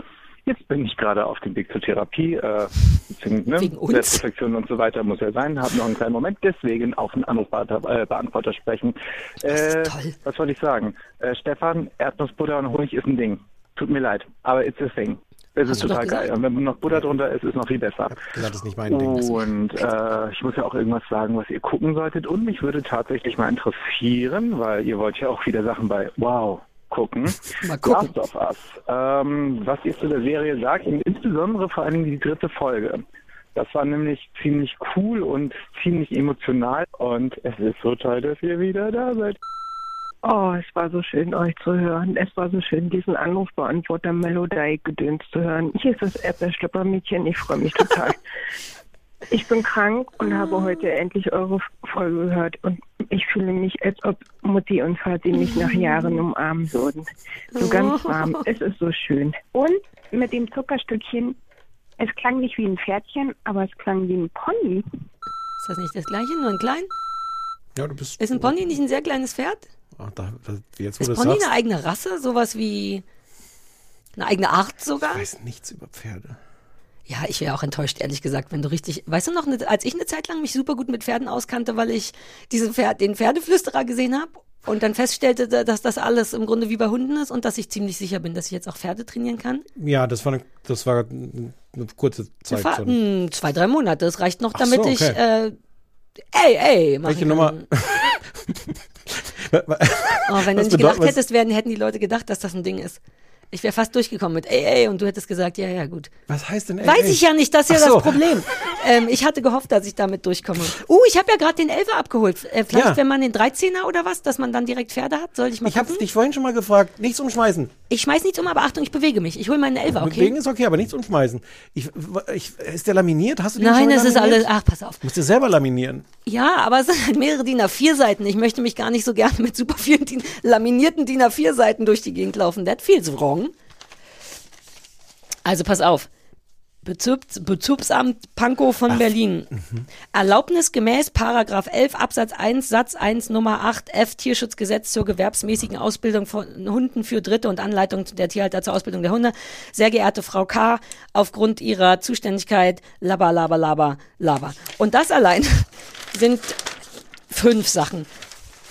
Jetzt bin ich gerade auf dem Weg zur Therapie. Äh, deswegen, ne? Selbstreflexion und so weiter muss ja sein. Hab noch einen kleinen Moment. Deswegen auf den Anrufbeantworter äh, Beantworter sprechen. Äh, was soll ich sagen? Äh, Stefan, Erdnussbutter und Honig ist ein Ding. Tut mir leid, aber it's a thing. Es ist total geil. Und wenn noch Butter drunter ist, ist es noch viel besser. gesagt, das ist nicht mein Ding. Und äh, ich muss ja auch irgendwas sagen, was ihr gucken solltet. Und mich würde tatsächlich mal interessieren, weil ihr wollt ja auch wieder Sachen bei Wow gucken. Mal gucken. Last of Us. Ähm, was ihr zu der Serie sagt, und insbesondere vor allen Dingen die dritte Folge. Das war nämlich ziemlich cool und ziemlich emotional. Und es ist so toll, dass ihr wieder da seid. Oh, es war so schön, euch zu hören. Es war so schön, diesen Anrufbeantworter Melodie-Gedöns zu hören. Hier ist das Erdbeerschlüppermädchen. Ich freue mich total. ich bin krank und habe heute endlich eure Folge gehört und ich fühle mich, als ob Mutti und Vati mich nach Jahren umarmen würden. So ganz warm. Es ist so schön. Und mit dem Zuckerstückchen, es klang nicht wie ein Pferdchen, aber es klang wie ein Pony. Ist das nicht das gleiche, nur ein klein? Ja, du bist. Ist ein Pony nicht ein sehr kleines Pferd? Ach, da, da, jetzt, Ist Pony sagst, eine eigene Rasse? Sowas wie eine eigene Art sogar? ich weiß nichts über Pferde. Ja, ich wäre auch enttäuscht, ehrlich gesagt, wenn du richtig. Weißt du noch, ne- als ich eine Zeit lang mich super gut mit Pferden auskannte, weil ich diesen Pferd, den Pferdeflüsterer gesehen habe und dann feststellte, da- dass das alles im Grunde wie bei Hunden ist und dass ich ziemlich sicher bin, dass ich jetzt auch Pferde trainieren kann. Ja, das war eine, das war eine kurze Zeit. So. hm, zwei, drei Monate. Das reicht noch, Ach damit so, ich okay. äh, ey, ey, machen Welche. Nummer? Oh, wenn du nicht was- hättest, werden, hätten die Leute gedacht, dass das ein Ding ist. Ich wäre fast durchgekommen mit ey, ey, und du hättest gesagt, ja, ja, gut. Was heißt denn Weiß ey, ich ja nicht, das ist ja so. das Problem. ähm, ich hatte gehofft, dass ich damit durchkomme. Uh, ich habe ja gerade den Elfer abgeholt. Äh, vielleicht, Ja. wenn man den 13er oder was, dass man dann direkt Pferde hat, soll ich mal Ich habe dich vorhin schon mal gefragt. Nichts umschmeißen. Ich schmeiß nichts um, aber Achtung, ich bewege mich. Ich hole meinen Elfer, okay? Bewegen ist okay, aber nichts umschmeißen. Ich, ich, ist der laminiert? Hast du den Nein, schon das ist alles. Ach, pass auf. Musst du selber laminieren. Ja, aber es sind halt mehrere DIN A4 Seiten. Ich möchte mich gar nicht so gerne mit super vielen DIN, laminierten DIN A4 Seiten durch die Gegend laufen. That feels wrong. Also pass auf. Bezirks, Bezirksamt Pankow von Berlin. Erlaubnisgemäß Paragraph 11 Absatz 1 Satz 1 Nummer 8 F Tierschutzgesetz zur gewerbsmäßigen Ausbildung von Hunden für Dritte und Anleitung der Tierhalter zur Ausbildung der Hunde. Sehr geehrte Frau K., aufgrund ihrer Zuständigkeit laba laba laba laba. Und das allein sind fünf Sachen.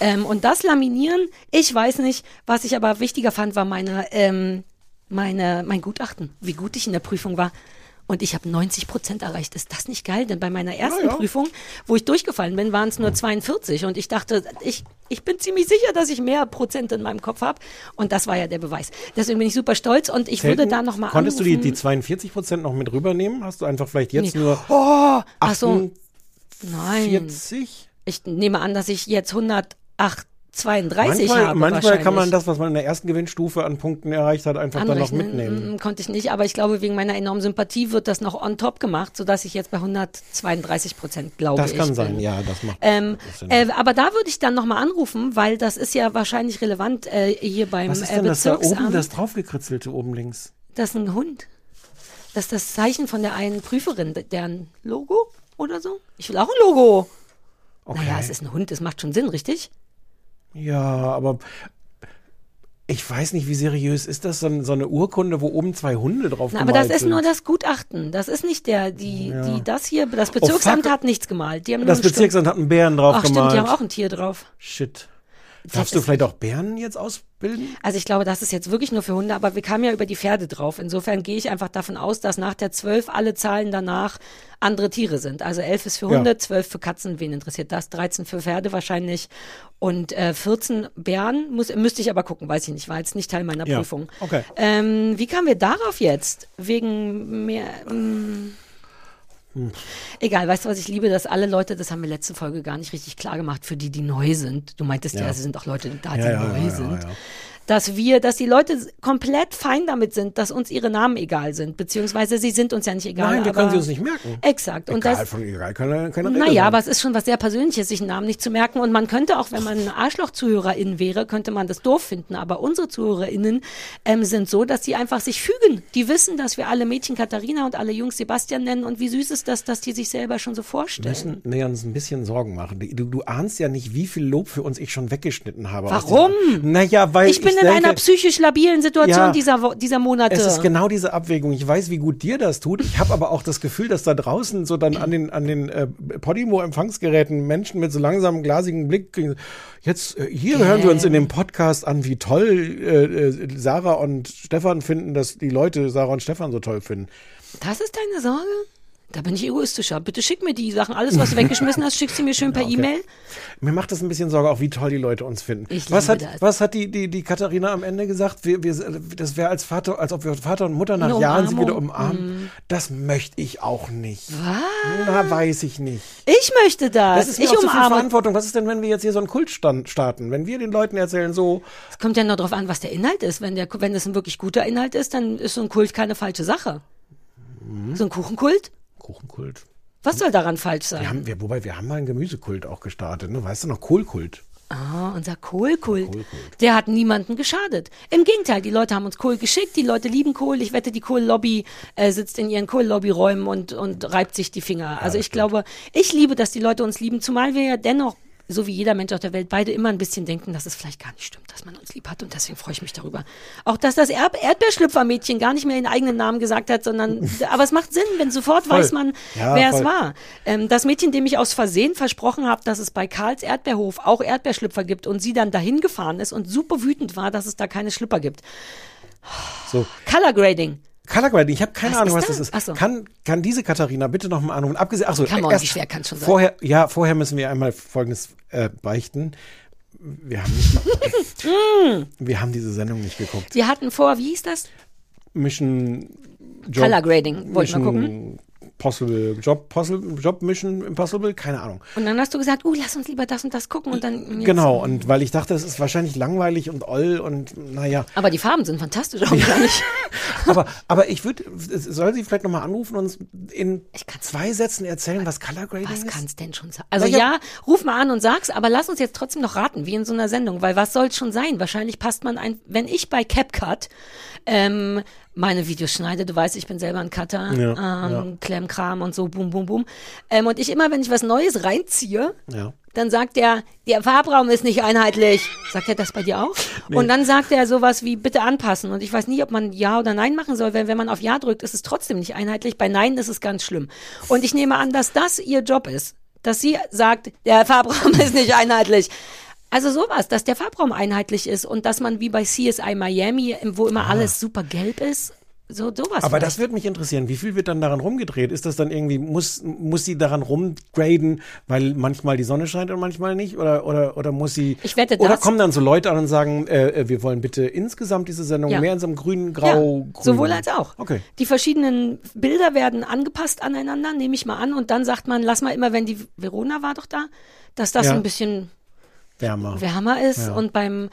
Ähm, und das Laminieren, ich weiß nicht, was ich aber wichtiger fand, war meine, ähm, meine, mein Gutachten, wie gut ich in der Prüfung war. Und ich habe 90 Prozent erreicht. Ist das nicht geil? Denn bei meiner ersten Ja, ja. Prüfung, wo ich durchgefallen bin, waren es nur 42. Und ich dachte, ich, ich bin ziemlich sicher, dass ich mehr Prozent in meinem Kopf habe. Und das war ja der Beweis. Deswegen bin ich super stolz und ich würde da nochmal Konntest du die, die anrufen. 42 Prozent noch mit rübernehmen? Hast du einfach vielleicht jetzt Nee. nur Oh, ach so. Nein. 48? Ich nehme an, dass ich jetzt 108, 32 Manchmal, habe. manchmal kann man das, was man in der ersten Gewinnstufe an Punkten erreicht hat, einfach dann noch mitnehmen. Mm, Konnte ich nicht, aber ich glaube, wegen meiner enormen Sympathie wird das noch on top gemacht, sodass ich jetzt bei 132 Prozent glaube Das kann sein, bin. ja, das macht Ähm, das äh, aber da würde ich dann nochmal anrufen, weil das ist ja wahrscheinlich relevant äh, hier beim Was ist äh, denn das da oben, das draufgekritzelte oben links? das ist ein Hund. Das ist das Zeichen von der einen Prüferin, deren Logo oder so. Ich will auch ein Logo. Okay. Naja, es ist ein Hund, es macht schon Sinn, richtig? Ja, aber ich weiß nicht, wie seriös ist das, so, ein- so eine Urkunde, wo oben zwei Hunde drauf Na, aber das ist nur sind? das Gutachten. Das ist nicht der, die, Ja. die, das hier, das Bezirksamt fuck. hat nichts gemalt. Die haben nur Das Bezirksamt hat einen Bären drauf Ach stimmt, gemalt. die haben auch ein Tier drauf. Shit. Darfst du vielleicht auch Bären jetzt ausbilden? Also ich glaube, das ist jetzt wirklich nur für Hunde, aber wir kamen ja über die Pferde drauf. Insofern gehe ich einfach davon aus, dass nach der 12 alle Zahlen danach andere Tiere sind. Also 11 ist für Ja. Hunde, 12 für Katzen, wen interessiert das? 13 für Pferde wahrscheinlich und äh, 14 Bären, muss, müsste ich aber gucken, weiß ich nicht, war jetzt nicht Teil meiner Ja, Prüfung. okay. Ähm, wie kamen wir darauf jetzt? Wegen mehr... mm. Egal, weißt du, was ich liebe, dass alle Leute, das haben wir letzte Folge gar nicht richtig klar gemacht, für die, die neu sind. Du meintest ja, Ja. es sind auch Leute da, die Ja, neu sind. Dass wir, dass die Leute komplett fein damit sind, dass uns ihre Namen egal sind, beziehungsweise sie sind uns ja nicht egal. Nein, wir können sie uns nicht merken. Exakt. Und Egal, das, von egal, keine, keine naja, sein. aber es ist schon was sehr Persönliches, sich einen Namen nicht zu merken. Und man könnte auch, wenn man ein Arschloch-ZuhörerIn wäre, könnte man das doof finden. Aber unsere ZuhörerInnen ähm, sind so, dass die einfach sich fügen. Die wissen, dass wir alle Mädchen Katharina und alle Jungs Sebastian nennen. Und wie süß ist das, dass die sich selber schon so Wir vorstellen. müssen nee, uns ein bisschen Sorgen machen. Du, du ahnst ja nicht, wie viel Lob für uns ich schon weggeschnitten habe. Warum? Naja, weil Ich bin in denke, einer psychisch labilen Situation Ja. dieser, dieser Monate. Es ist genau diese Abwägung. Ich weiß, wie gut dir das tut. Ich habe aber auch das Gefühl, dass da draußen so dann an den, an den äh, Podimo-Empfangsgeräten Menschen mit so langsamem, glasigen Blick kriegen. Jetzt, äh, hier hören wir uns in dem Podcast an, wie toll äh, äh, Sarah und Stefan finden, dass die Leute Sarah und Stefan so toll finden. Das ist deine Sorge? Da bin ich egoistischer. Bitte schick mir die Sachen. Alles, was du weggeschmissen hast, schickst du mir schön per okay. E-Mail. Mir macht das ein bisschen Sorge, auch wie toll die Leute uns finden. Ich was hat, das. was hat die, die, die Katharina am Ende gesagt? Wir, wir, das wäre als Vater, als ob wir Vater und Mutter nach Jahren sie wieder umarmen. Das möchte ich auch nicht. Na, weiß ich nicht. Ich möchte das. Das ist mir ich auch zu viel umarme. Verantwortung. Was ist denn, wenn wir jetzt hier so einen Kult starten? Wenn wir den Leuten erzählen, so, Es kommt ja nur darauf an, was der Inhalt ist. Wenn, der, wenn es ein wirklich guter Inhalt ist, dann ist so ein Kult keine falsche Sache. Mhm. So ein Kuchenkult? Kuchenkult. Was soll daran falsch sein? Wir haben, wir, wobei, wir haben mal einen Gemüsekult auch gestartet, ne? Weißt du noch, Kohlkult. Ah, unser Kohlkult. Der hat niemanden geschadet. Im Gegenteil, die Leute haben uns Kohl geschickt, die Leute lieben Kohl. Ich wette, die Kohllobby äh, sitzt in ihren Kohllobbyräumen und, und reibt sich die Finger. Also ich glaube, ich liebe, dass die Leute uns lieben, zumal wir ja dennoch, so wie jeder Mensch auf der Welt, beide immer ein bisschen denken, dass es vielleicht gar nicht stimmt, dass man uns lieb hat. Und deswegen freue ich mich darüber. Auch, dass das Erb Erdbeerschlüpfermädchen gar nicht mehr den eigenen Namen gesagt hat, sondern, aber es macht Sinn, wenn sofort Voll. weiß man, Ja, wer es voll. war. Ähm, das Mädchen, dem ich aus Versehen versprochen habe, dass es bei Karls Erdbeerhof auch Erdbeerschlüpfer gibt und sie dann dahin gefahren ist und super wütend war, dass es da keine Schlüpper gibt. So. Color Grading. Color Grading, ich habe keine Was Ahnung, was das? das ist. Ach so. Kann, kann diese Katharina bitte noch mal anrufen? Abgesehen, ach so, Come on, erst wie schwer kann's schon sein? Vorher, ja, vorher müssen wir einmal Folgendes äh, beichten. Wir haben nicht mal, wir haben diese Sendung nicht geguckt. Wir hatten vor, wie hieß das? Mission Job, Color Grading. Wollt ihr mal Mission Possible, Job, Possible, Job Mission Impossible, keine Ahnung. Und dann hast du gesagt, uh, lass uns lieber das und das gucken und dann. jetzt- Genau, und weil ich dachte, das ist wahrscheinlich langweilig und oll und naja. Aber die Farben sind fantastisch, auch gar nicht. Aber, aber ich würde, soll sie vielleicht nochmal anrufen und uns in zwei Sätzen erzählen, was Color Grading Was ist? kann's denn schon sein? Also Na ja. ja, ruf mal an und sag's, aber lass uns jetzt trotzdem noch raten, wie in so einer Sendung, weil was soll's schon sein? Wahrscheinlich passt man ein, wenn ich bei CapCut ähm, meine Videos schneide, du weißt, ich bin selber ein Cutter, Ja, ähm, ja. Klemmkram und so, boom, boom, boom. Ähm, und ich immer, wenn ich was Neues reinziehe, Ja. dann sagt er, der Farbraum ist nicht einheitlich. Sagt er das bei dir auch? Und dann sagt er sowas wie, bitte anpassen. Und ich weiß nie, ob man Ja oder Nein machen soll, weil wenn man auf Ja drückt, ist es trotzdem nicht einheitlich. Bei Nein ist es ganz schlimm. Und ich nehme an, dass das ihr Job ist. Dass sie sagt, der Farbraum ist nicht einheitlich. Also sowas, dass der Farbraum einheitlich ist und dass man wie bei CSI Miami, wo immer alles super gelb ist, so sowas. Aber vielleicht. das würde mich interessieren. Wie viel wird dann daran rumgedreht? Ist das dann irgendwie, muss, muss sie daran rumgraden, weil manchmal die Sonne scheint und manchmal nicht? Oder, oder, oder muss sie. Ich wette, Oder kommen dann so Leute an und sagen, äh, äh, wir wollen bitte insgesamt diese Sendung Ja. mehr in so einem grünen, grau, ja, grün. sowohl als auch. Okay. Die verschiedenen Bilder werden angepasst aneinander, nehme ich mal an. Und dann sagt man, lass mal immer, wenn die Verona war doch da, dass das Ja. ein bisschen Wärmer. wärmer ist. Ja. Und beim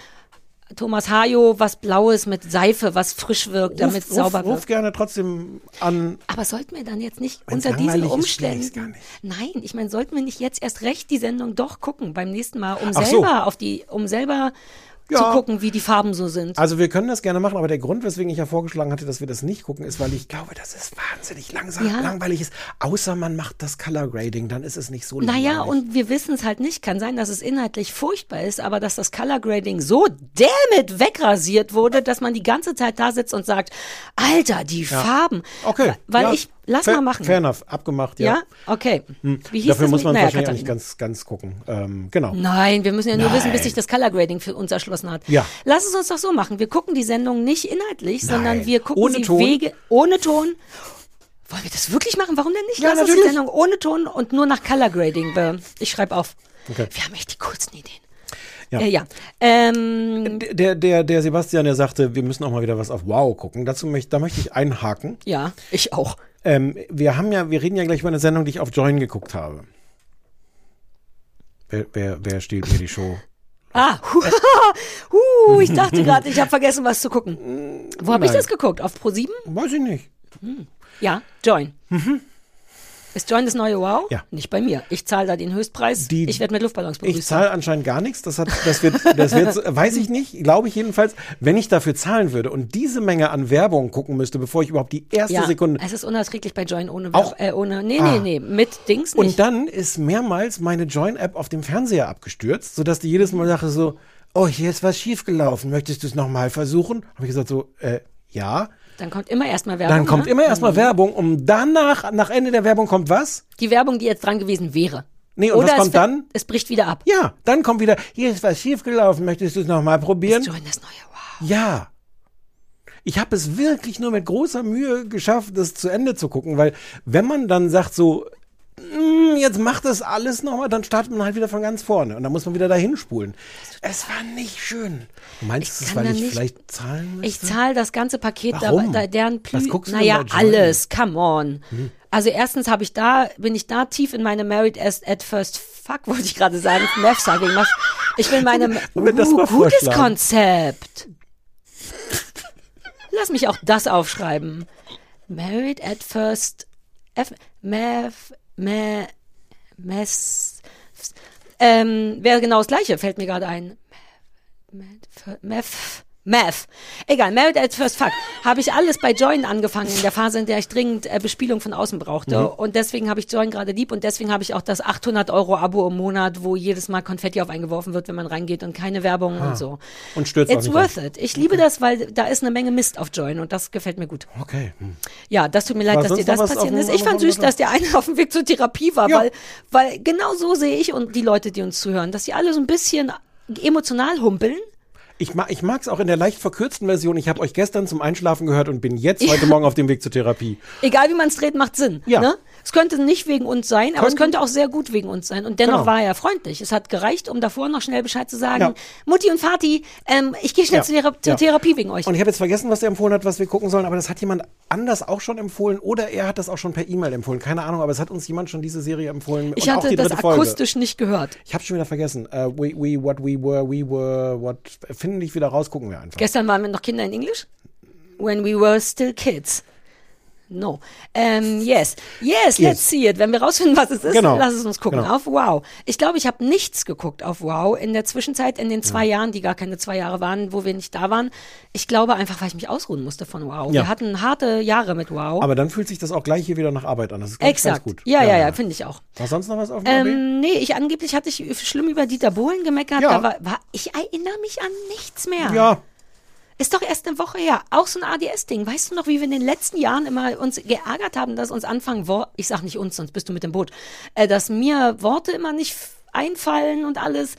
Thomas Hajo was Blaues mit Seife, was frisch wirkt, damit es sauber ruf, wird. ruf gerne trotzdem an. Aber sollten wir dann jetzt nicht Wenn's unter diesen Umständen. Nein, ich meine, sollten wir nicht jetzt erst recht die Sendung doch gucken beim nächsten Mal, um Ach so. selber auf die, um selber Ja. zu gucken, wie die Farben so sind. Also wir können das gerne machen, aber der Grund, weswegen ich ja vorgeschlagen hatte, dass wir das nicht gucken, ist, weil ich glaube, dass es wahnsinnig langsam Ja. langweilig ist. Außer man macht das Color Grading, dann ist es nicht so Naja, langweilig. und wir wissen es halt nicht. Kann sein, dass es inhaltlich furchtbar ist, aber dass das Color Grading so damit wegrasiert wurde, dass man die ganze Zeit da sitzt und sagt, Alter, die Farben. Okay. Weil ja. ich, lass fair, mal machen. Fair enough, abgemacht, ja. Ja? Okay. Hm. Wie hieß Dafür muss man naja, wahrscheinlich Katharina. ganz, ganz gucken. Ähm, genau. Nein, wir müssen ja nur wissen, bis Nein. sich das Color Grading für uns erschlossen hat. Ja. Lass es uns doch so machen. Wir gucken die Sendung nicht inhaltlich, sondern Nein. wir gucken Ohne sie Ton? Wege ohne Ton. Wollen wir das wirklich machen? Warum denn nicht? Ja, Lass uns die natürlich. Sendung ohne Ton und nur nach Color Grading. be- Ich schreibe auf. Okay. Wir haben echt die coolsten Ideen. Ja. Äh, ja. Ähm, Der, der, der Sebastian, der sagte, wir müssen auch mal wieder was auf Wow gucken. Dazu möchte, da möchte ich einhaken. ja, ich auch. Ähm, wir haben ja, wir reden ja gleich über eine Sendung, die ich auf Join geguckt habe. Wer, wer, wer stiehlt mir die Show? Ah, hu, hu, ich dachte gerade, ich habe vergessen, was zu gucken. Wo habe ich das geguckt? Auf Pro7? Weiß ich nicht. Ja, Join. Ist Join das neue Wow? Mhm. Ja. Nicht bei mir. Ich zahle da den Höchstpreis. Die- ich werde mit Luftballons begrüßt. Ich zahle anscheinend gar nichts. Das hat, das wird, das wird, weiß ich nicht, glaube ich jedenfalls. Wenn ich dafür zahlen würde und diese Menge an Werbung gucken müsste, bevor ich überhaupt die erste ja, Sekunde. es ist unerträglich bei Join ohne Auch- Werb- äh, ohne nee, Ah. nee, nee, mit Dings nicht. Und dann ist mehrmals meine Join-App auf dem Fernseher abgestürzt, sodass die jedes Mal dachte so, oh, hier ist was schiefgelaufen, möchtest du es nochmal versuchen? Habe ich gesagt so, äh, ja. Dann kommt immer erstmal Werbung. Dann kommt ne? immer erstmal Werbung, um danach, nach Ende der Werbung kommt was? die Werbung, die jetzt dran gewesen wäre. Nee, und Oder was kommt dann? Es bricht wieder ab. Ja, dann kommt wieder, hier ist was schiefgelaufen, möchtest du es nochmal probieren? Join das neue Wow. Ja. Ich habe es wirklich nur mit großer Mühe geschafft, das zu Ende zu gucken, weil wenn man dann sagt so, "Mm, jetzt macht das alles nochmal, dann startet man halt wieder von ganz vorne und dann muss man wieder dahin spulen. Es war nicht schön. Du meinst Ich es, weil ich nicht- vielleicht zahlen Ich müsste? zahle das ganze Paket Warum? da, da deren Plü Was guckst du Naja, alles, come on. Also erstens habe ich da, bin ich da tief in meine Married as at First Fuck, wollte ich gerade sagen, Meth sagen. Ich, ich will meine uh, gutes? Konzept. Lass mich auch das aufschreiben. Married at First F Meth Meth Meth ähm, wäre genau das gleiche, fällt mir gerade ein. Meth, Meth. Egal, Married at First Fuck. Habe ich alles bei Join angefangen in der Phase, in der ich dringend äh, Bespielung von außen brauchte. Mhm. Und deswegen habe ich Join gerade lieb und deswegen habe ich auch das 800 Euro Abo im Monat, wo jedes Mal Konfetti auf eingeworfen wird, wenn man reingeht und keine Werbung und so. Und stürzt auch It's nicht worth it. Ich liebe das, weil da ist eine Menge Mist auf Join und das gefällt mir gut. Okay. Hm. Ja, das tut mir leid, War dass dir das passiert ist. Ich fand süß, dass der eine auf dem Weg zur Therapie war, Ja. weil, weil genau so sehe ich und die Leute, die uns zuhören, dass sie alle so ein bisschen emotional humpeln. Ich, ma ich mag es auch in der leicht verkürzten Version. Ich habe euch gestern zum Einschlafen gehört und bin jetzt heute Morgen auf dem Weg zur Therapie. Egal wie man es dreht, macht Sinn. Ja. Ne? Es könnte nicht wegen uns sein, aber es Könnte- auch sehr gut wegen uns sein. Und dennoch Genau. war er freundlich. Es hat gereicht, um davor noch schnell Bescheid zu sagen, Ja. Mutti und Vati, ähm, ich gehe schnell Ja. zur, Thera zur Ja. Therapie wegen euch. Und ich habe jetzt vergessen, was er empfohlen hat, was wir gucken sollen, aber das hat jemand anders auch schon empfohlen oder er hat das auch schon per E-Mail empfohlen. Keine Ahnung, aber es hat uns jemand schon diese Serie empfohlen. ich und auch hatte die das dritte Folge. akustisch nicht gehört. Ich habe schon wieder vergessen. Äh, we, we, what we were, we were, what. Finden dich wieder raus, gucken wir einfach. Gestern waren wir noch Kinder in Englisch. When we were still kids. No. Ähm, yes. Yes, let's Yes. see it. Wenn wir rausfinden, was es ist, Genau. lass es uns gucken. Genau. Auf Wow. Ich glaube, ich habe nichts geguckt auf Wow in der Zwischenzeit, in den zwei Jahren, die gar keine zwei Jahre waren, wo wir nicht da waren. Ich glaube einfach, weil ich mich ausruhen musste von Wow. Ja. Wir hatten harte Jahre mit Wow. Aber dann fühlt sich das auch gleich hier wieder nach Arbeit an. Das ist ganz, Exakt. ganz gut. Ja, ja, ja, finde ich auch. War sonst noch was auf dem? Ähm, nee, ich angeblich hatte ich schlimm über Dieter Bohlen gemeckert. Ja. War, war, ich erinnere mich an nichts mehr. Ja, Ist doch erst eine Woche her. Auch so ein ADS-Ding. Weißt du noch, wie wir in den letzten Jahren immer uns geärgert haben, dass uns anfangen, ich sag nicht uns, sonst bist du mit dem Boot, äh, dass mir Worte immer nicht einfallen und alles.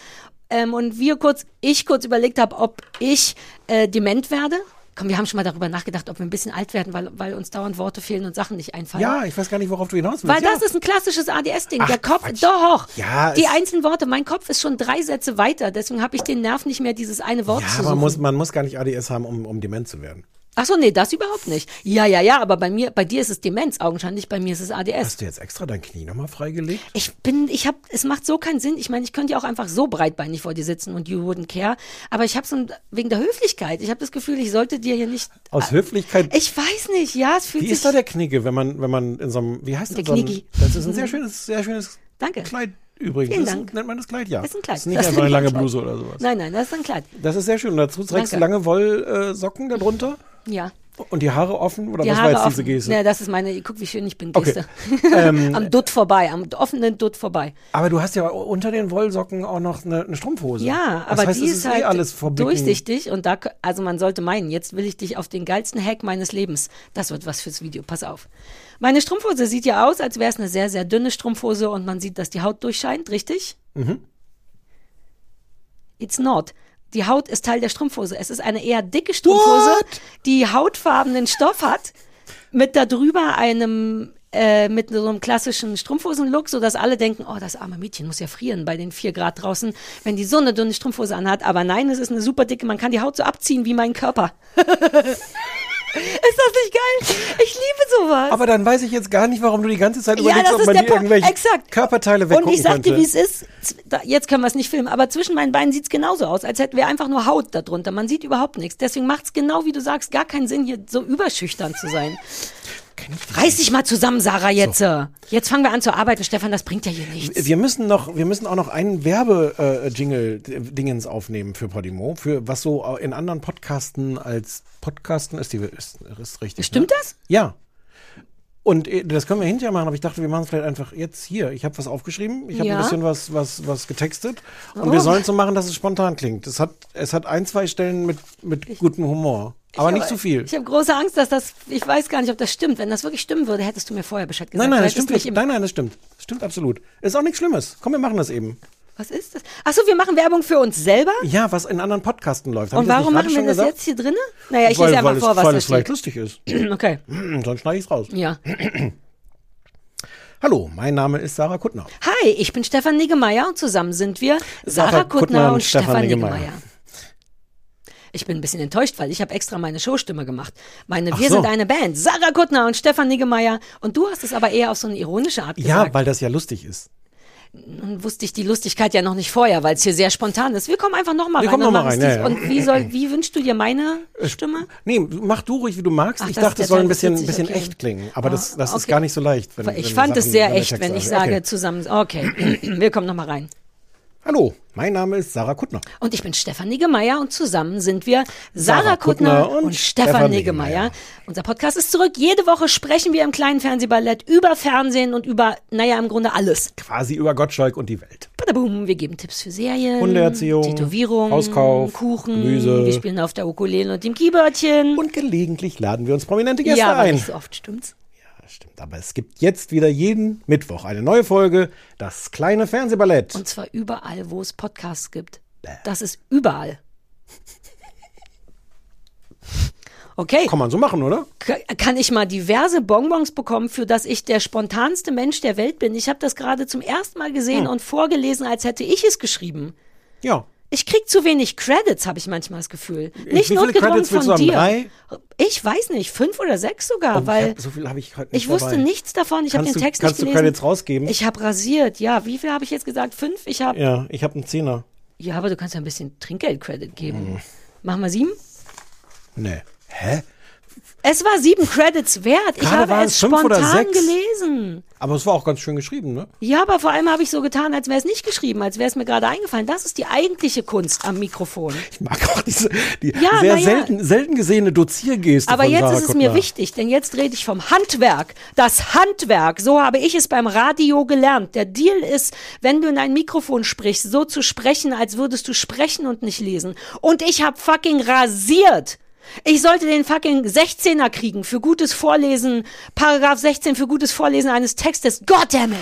Ähm, und wir kurz, ich kurz überlegt habe, ob ich äh, dement werde. Komm, wir haben schon mal darüber nachgedacht, ob wir ein bisschen alt werden, weil, weil uns dauernd Worte fehlen und Sachen nicht einfallen. Ja, ich weiß gar nicht, worauf du hinaus willst. Weil ja. das ist ein klassisches ADS-Ding. Der Kopf, Quatsch. doch. Ja, die einzelnen Worte. Mein Kopf ist schon drei Sätze weiter. Deswegen habe ich den Nerv nicht mehr, dieses eine Wort ja, zu man suchen. muss, man muss gar nicht ADS haben, um, um dement zu werden. Ach so, nee, das überhaupt nicht. Ja, ja, ja, aber bei mir, bei dir ist es Demenz augenscheinlich, bei mir ist es ADS. Hast du jetzt extra dein Knie nochmal freigelegt? Ich bin, ich hab, es macht so keinen Sinn. Ich meine, ich könnte ja auch einfach so breitbeinig vor dir sitzen und you wouldn't care. Aber ich habe so ein, wegen der Höflichkeit. Ich habe das Gefühl, ich sollte dir hier nicht. Aus Höflichkeit. Ich weiß nicht. Ja, es fühlt Wie sich. ist da der Knigge, wenn man, wenn man in so einem, wie heißt das? Der so Kniggi. Das ist ein sehr schönes, sehr schönes Danke. Kleid übrigens. Vielen das ist, Dank. Nennt man das Kleid, ja. Das ist ein Kleid. Das ist nicht Das einfach eine ist lange ein Kleid. Bluse oder sowas. Nein, nein, das ist ein Kleid. Das ist sehr schön. Und dazu trägst du Danke. lange Wollsocken darunter Ja. und die Haare offen oder Die was Haare war jetzt diese offen. Geste? Ja, das ist meine, guck, wie schön ich bin, Okay. Geste. Ähm, am Dutt vorbei, am offenen Dutt vorbei. Aber du hast ja unter den Wollsocken auch noch eine, eine Strumpfhose. Ja, das aber heißt, die es ist eh halt alles verbinden. durchsichtig und da, also man sollte meinen, jetzt will ich dich auf den geilsten Hack meines Lebens. Das wird was fürs Video, pass auf. Meine Strumpfhose sieht ja aus, als wäre es eine sehr, sehr dünne Strumpfhose und man sieht, dass die Haut durchscheint, richtig? Mhm. It's not. Die Haut ist Teil der Strumpfhose. Es ist eine eher dicke Strumpfhose, die hautfarbenen Stoff hat, mit darüber einem äh, mit so einem klassischen Strumpfhosen-Look, sodass alle denken, oh, das arme Mädchen muss ja frieren bei den vier Grad draußen, wenn die so eine dünne Strumpfhose anhat. Aber nein, es ist eine super dicke, man kann die Haut so abziehen wie mein Körper. ist das nicht geil? Ich liebe sowas. Aber dann weiß ich jetzt gar nicht, warum du die ganze Zeit Ja, überlegst, das ob man dir irgendwelche Exakt. Körperteile Und weggucken ich sag könnte. dir, wie es ist. Jetzt können wir es nicht filmen, aber zwischen meinen Beinen sieht's genauso aus, als hätten wir einfach nur Haut darunter. Man sieht überhaupt nichts. Deswegen macht's genau wie du sagst, gar keinen Sinn, hier so überschüchtern zu sein. Reiß dich mal zusammen, Sarah, jetzt. Jetzt fangen wir an zu arbeiten, Stefan, das bringt ja hier nichts. Wir müssen noch, wir müssen auch noch einen Werbe-Jingle-Dingens aufnehmen für Podimo, für was so in anderen Podcasten als Podcasten ist, die ist, ist richtig. Stimmt ne? das? Ja. Und äh, das können wir hinterher machen, aber ich dachte, wir machen es vielleicht einfach jetzt hier. Ich habe was aufgeschrieben, ich habe Ja. ein bisschen was, was, was getextet und Oh. wir sollen es so machen, dass es spontan klingt. Es hat, es hat ein, zwei Stellen mit, mit gutem Humor, aber Ich nicht zu viel. Ich habe große Angst, dass das, ich weiß gar nicht, ob das stimmt. Wenn das wirklich stimmen würde, hättest du mir vorher Bescheid gesagt. Nein, nein, das stimmt nicht. Nein, nein, das stimmt. Das stimmt absolut. Ist auch nichts Schlimmes. Komm, wir machen das eben. Was ist das? Achso, wir machen Werbung für uns selber? Ja, was in anderen Podcasten läuft. Hab Und warum machen wir das schon jetzt hier drinnen? Naja, ich weil, lese einfach weil es, vor, was weil da es vielleicht steht. lustig ist. Okay, Sonst schneide ich es raus. ja. Hallo, mein Name ist Sarah Kuttner. Hi, ich bin Stefan Niggemeier und zusammen sind wir Sarah, Kuttner, und Stefan Niggemeier. Ich bin ein bisschen enttäuscht, weil ich habe extra meine Showstimme gemacht. Meine Ach Wir so. sind eine Band, Sarah Kuttner und Stefan Niggemeier. Und du hast es aber eher auf so eine ironische Art Ja, gesagt. weil das ja lustig ist. Nun wusste ich die Lustigkeit ja noch nicht vorher, weil es hier sehr spontan ist. Wir kommen einfach nochmal Wir rein. kommen und noch mal machen's rein, ja, ja. Und wie soll, wie wünschst du dir meine Stimme? Nee, mach du ruhig, wie du magst. Ach, ich das dachte, ist es soll ein bisschen, das ist bisschen okay. echt klingen. Aber das, das ist okay. gar nicht so leicht. Wenn, Ich wenn fand Sachen- es sehr echt, wenn ich sage Okay. zusammen. Okay, wir kommen nochmal rein. Hallo, mein Name ist Sarah Kuttner. Und ich bin Stefan Niggemeier und zusammen sind wir Sarah, Sarah Kuttner, Kuttner und, und Stefan Stefan Niggemeier. Niggemeier. Unser Podcast ist zurück. Jede Woche sprechen wir im kleinen Fernsehballett über Fernsehen und über, naja, im Grunde alles. Quasi über Gottschalk und die Welt. Badabum, wir geben Tipps für Serien, Hundeerziehung, Tätowierung, Hauskauf, Kuchen, Gemüse. wir spielen auf der Ukulele und dem Keyboardchen. Und gelegentlich laden wir uns prominente Gäste ja, ein. nicht so oft, stimmt's? Stimmt, aber es gibt jetzt wieder jeden Mittwoch eine neue Folge, das kleine Fernsehballett. Und zwar überall, wo es Podcasts gibt. Das ist überall. Okay. Kann man so machen, oder? Kann ich mal diverse Bonbons bekommen, für das ich der spontanste Mensch der Welt bin. Ich habe das gerade zum ersten Mal gesehen Hm. und vorgelesen, als hätte ich es geschrieben. Ja. Ich krieg zu wenig Credits, habe ich manchmal das Gefühl. Nicht Wie viele notgedrungen Credits von dir. Drei? Ich weiß nicht, fünf oder sechs sogar, Oh, ich weil hab, so viel habe ich heute nicht ich wusste dabei. nichts davon. Ich habe Kannst den du- Text kannst nicht du gelesen. Credits rausgeben? Ich habe rasiert, ja. Wie viel habe ich jetzt gesagt? Fünf? Ich habe. Ja. Ja, ich habe einen Zehner. aber du kannst ja ein bisschen Trinkgeld-Credit geben. Hm. Machen wir sieben? Nee. Hä? Es war sieben Credits wert. Ich Gerade habe waren es spontan gelesen. Aber es war auch ganz schön geschrieben, ne? Ja, aber vor allem habe ich so getan, als wäre es nicht geschrieben, als wäre es mir gerade eingefallen. Das ist die eigentliche Kunst am Mikrofon. Ich mag auch diese die Ja, sehr ja. selten, selten gesehene Doziergeste Aber jetzt Sarah ist es Kuttner. mir wichtig, denn jetzt rede ich vom Handwerk. Das Handwerk, so habe ich es beim Radio gelernt. Der Deal ist, wenn du in ein Mikrofon sprichst, so zu sprechen, als würdest du sprechen und nicht lesen. Und ich habe fucking rasiert. Ich sollte den fucking 16er kriegen für gutes Vorlesen, Paragraph 16 für gutes Vorlesen eines Textes. Goddammit!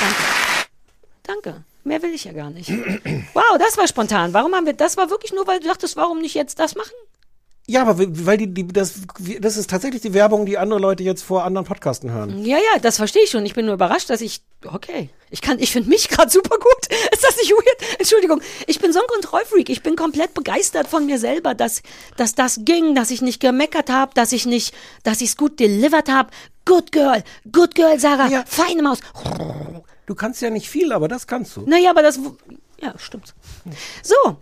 Danke. Danke. Mehr will ich ja gar nicht. Wow, das war spontan. Warum haben wir, das war wirklich nur, weil du dachtest, warum nicht jetzt das machen? Ja, aber weil die, die das, das ist tatsächlich die Werbung, die andere Leute jetzt vor anderen Podcasten hören. Ja, ja, das verstehe ich schon. Ich bin nur überrascht, dass ich, okay, ich kann, ich finde mich gerade super gut. Ist das nicht weird? Entschuldigung, ich bin so ein Kontrollfreak. Ich bin komplett begeistert von mir selber, dass, dass das ging, dass ich nicht gemeckert habe, dass ich nicht, dass ich es gut delivered habe. Good girl, good girl, Sarah, Ja. feine Maus. Du kannst ja nicht viel, aber das kannst du. Naja, aber das, ja, stimmt. So,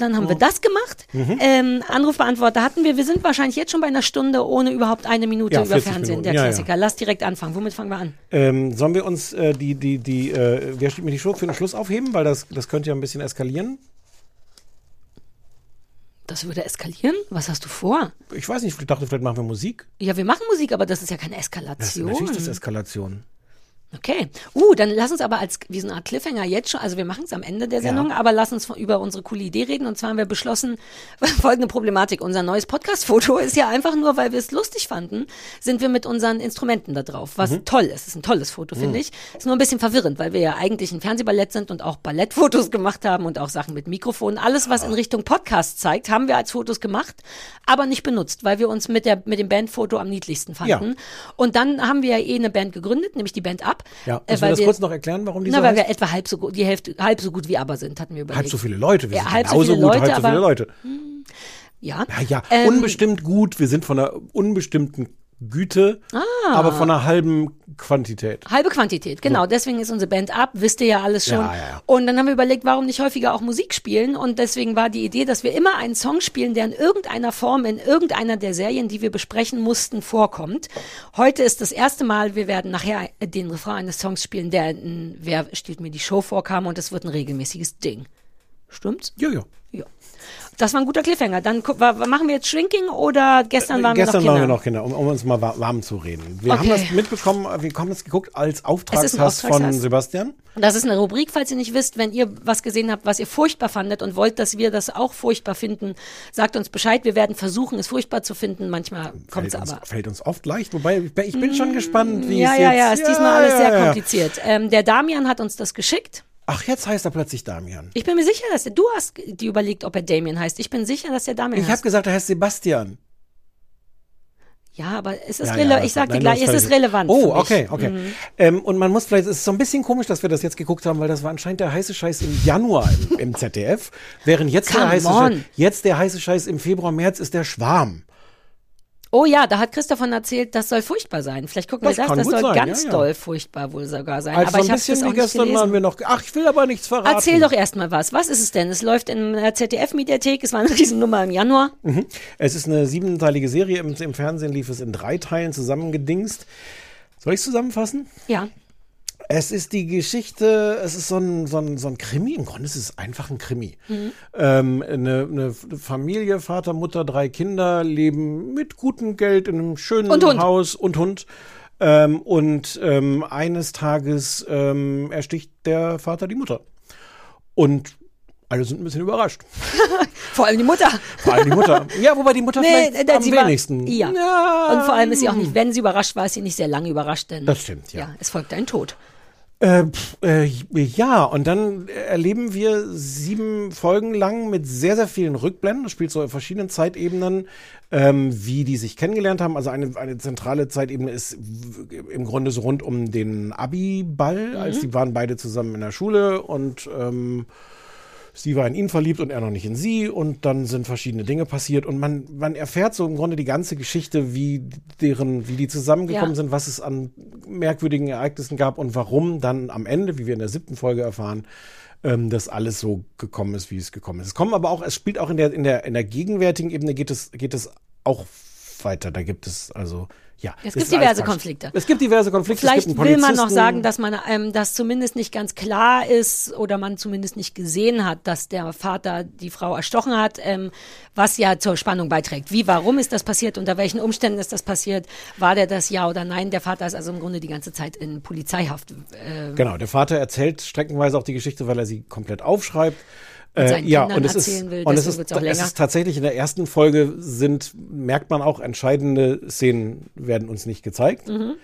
dann haben wir das gemacht. Mhm. Ähm, Anrufbeantworter hatten wir. Wir sind wahrscheinlich jetzt schon bei einer Stunde ohne überhaupt eine Minute Ja, über 40 Fernsehen. Minuten. Der Ja, ja. Klassiker. Lass direkt anfangen. Womit fangen wir an? Ähm, sollen wir uns äh, die, die, die, äh, wer steht mir die Show für den Schluss aufheben? Weil das, das könnte ja ein bisschen eskalieren. Das würde eskalieren? Was hast du vor? Ich weiß nicht, ich dachte, vielleicht machen wir Musik. Ja, wir machen Musik, aber das ist ja keine Das, Eskalation. natürlich ist das Eskalation. Okay. Uh, dann lass uns aber als wie so eine Art Cliffhanger jetzt schon, also wir machen es am Ende der Sendung, aber lass uns über unsere coole Idee reden. Und zwar haben wir beschlossen, folgende Problematik. Unser neues Podcast-Foto ist ja einfach nur, weil wir es lustig fanden, sind wir mit unseren Instrumenten da drauf. Was toll ist. Ist ein tolles Foto, finde ich. Ist nur ein bisschen verwirrend, weil wir ja eigentlich ein Fernsehballett sind und auch Ballettfotos gemacht haben und auch Sachen mit Mikrofon. Alles, was in Richtung Podcast zeigt, haben wir als Fotos gemacht, aber nicht benutzt, weil wir uns mit der, mit dem Bandfoto am niedlichsten fanden. Ja. Und dann haben wir ja eh eine Band gegründet, nämlich die Band Ab. Ja, Äh, müssen wir weil das kurz noch erklären, warum die Na, so weil heißt? wir etwa halb so gut, die Hälfte, halb so gut wie aber sind, hatten wir überlegt. Halb so viele Leute. Wir Ja, sind halb so genauso viele gut, Leute, halb so viele aber- Leute. Ja. Ja, ja, Ähm, unbestimmt gut. Wir sind von einer unbestimmten Güte, Ah. aber von einer halben Quantität. Halbe Quantität, genau. Deswegen ist unsere Band ab, wisst ihr ja alles schon. Ja, ja, ja. Und dann haben wir überlegt, warum nicht häufiger auch Musik spielen. Und deswegen war die Idee, dass wir immer einen Song spielen, der in irgendeiner Form in irgendeiner der Serien, die wir besprechen mussten, vorkommt. Heute ist das erste Mal, wir werden nachher den Refrain eines Songs spielen, der in Wer stiehlt mir die Show vorkam und es wird ein regelmäßiges Ding. Stimmt's? Ja, ja. Ja. Das war ein guter Cliffhanger. Dann machen wir jetzt Shrinking oder gestern waren Gestern wir noch waren Kinder? wir noch Kinder, um, um uns mal wa- warm zu reden. Wir haben Okay. das mitbekommen, wir haben das geguckt als Auftragshass von. Sebastian. Das ist eine Rubrik, falls ihr nicht wisst, wenn ihr was gesehen habt, was ihr furchtbar fandet und wollt, dass wir das auch furchtbar finden, sagt uns Bescheid. Wir werden versuchen, es furchtbar zu finden. Manchmal kommt es aber. fällt uns oft leicht, wobei ich bin- schon gespannt, wie Ja, es ja, jetzt... ja, ist diesmal alles ja, sehr ja, ja. kompliziert. Ähm, der Damian hat uns das geschickt. Ach, jetzt heißt er plötzlich Damian. Ich bin mir sicher, dass er, du hast die überlegt, ob er Damien heißt. Ich bin sicher, dass er Damian Ich habe heißt. gesagt, er heißt Sebastian. Ja, aber es ist Ja, ja, ich sag dir gleich, es ist ich. relevant. Oh, okay, okay. Mhm. Ähm, und man muss vielleicht, es ist so ein bisschen komisch, dass wir das jetzt geguckt haben, weil das war anscheinend der heiße Scheiß im Januar im, im ZDF, während jetzt Come der heiße on. Scheiß, jetzt der heiße Scheiß im Februar, März ist der Schwarm. Oh ja, da hat Christoph von erzählt, das soll furchtbar sein. Vielleicht gucken Das wir das, das soll sein, ganz ja, ja. doll furchtbar wohl sogar sein. Also aber so ich ein das bisschen auch wie gestern waren wir noch, ach, ich will aber nichts verraten. Erzähl doch erstmal was. Was ist es denn? Es läuft in der ZDF-Mediathek. Es war eine Riesennummer im Januar. Mhm. Es ist eine siebenteilige Serie, im, im Fernsehen lief es in drei Teilen zusammengedingst. Soll ich zusammenfassen? Ja. Es ist die Geschichte, es ist so ein, so ein, so ein Krimi, im Grunde ist es einfach ein Krimi. Mhm. Ähm, eine, eine Familie, Vater, Mutter, drei Kinder leben mit gutem Geld in einem schönen Und. Haus und Hund. Ähm, und ähm, eines Tages ähm, ersticht der Vater die Mutter. Und alle sind ein bisschen überrascht. Vor allem die Mutter. Vor allem die Mutter. Ja, wobei die Mutter vielleicht äh, am sie war- wenigsten. Ja. Und vor allem ist sie auch nicht, wenn sie überrascht war, ist sie nicht sehr lange überrascht, denn Das stimmt, ja. ja, es folgt ein Tod. Äh, äh, ja, und dann erleben wir sieben Folgen lang mit sehr, sehr vielen Rückblenden. Das spielt so in verschiedenen Zeitebenen, ähm, wie die sich kennengelernt haben. Also eine, eine zentrale Zeitebene ist im Grunde so rund um den Abi-Ball, als die waren beide zusammen in der Schule und ähm, sie war in ihn verliebt und er noch nicht in sie und dann sind verschiedene Dinge passiert und man, man erfährt so im Grunde die ganze Geschichte, wie deren, wie die zusammengekommen Ja. sind, was es an merkwürdigen Ereignissen gab und warum dann am Ende, wie wir in der siebten Folge erfahren, ähm, das alles so gekommen ist, wie es gekommen ist. Es kommen aber auch, es spielt auch in der, in der, in der gegenwärtigen Ebene geht es, geht es auch weiter. Da gibt es also, ja. Es gibt diverse. Konflikte. Es gibt diverse Konflikte. Vielleicht es gibt einen will man noch sagen, dass man ähm, das zumindest nicht ganz klar ist oder man zumindest nicht gesehen hat, dass der Vater die Frau erstochen hat, ähm, was ja zur Spannung beiträgt. Wie, warum ist das passiert? Unter welchen Umständen ist das passiert? War der das ja oder nein? Der Vater ist also im Grunde die ganze Zeit in Polizeihaft. Äh, Genau, der Vater erzählt streckenweise auch die Geschichte, weil er sie komplett aufschreibt. Äh, ja, Kindern und es ist, will, und es ist, es ist tatsächlich in der ersten Folge sind, merkt man auch, entscheidende Szenen werden uns nicht gezeigt. Mhm.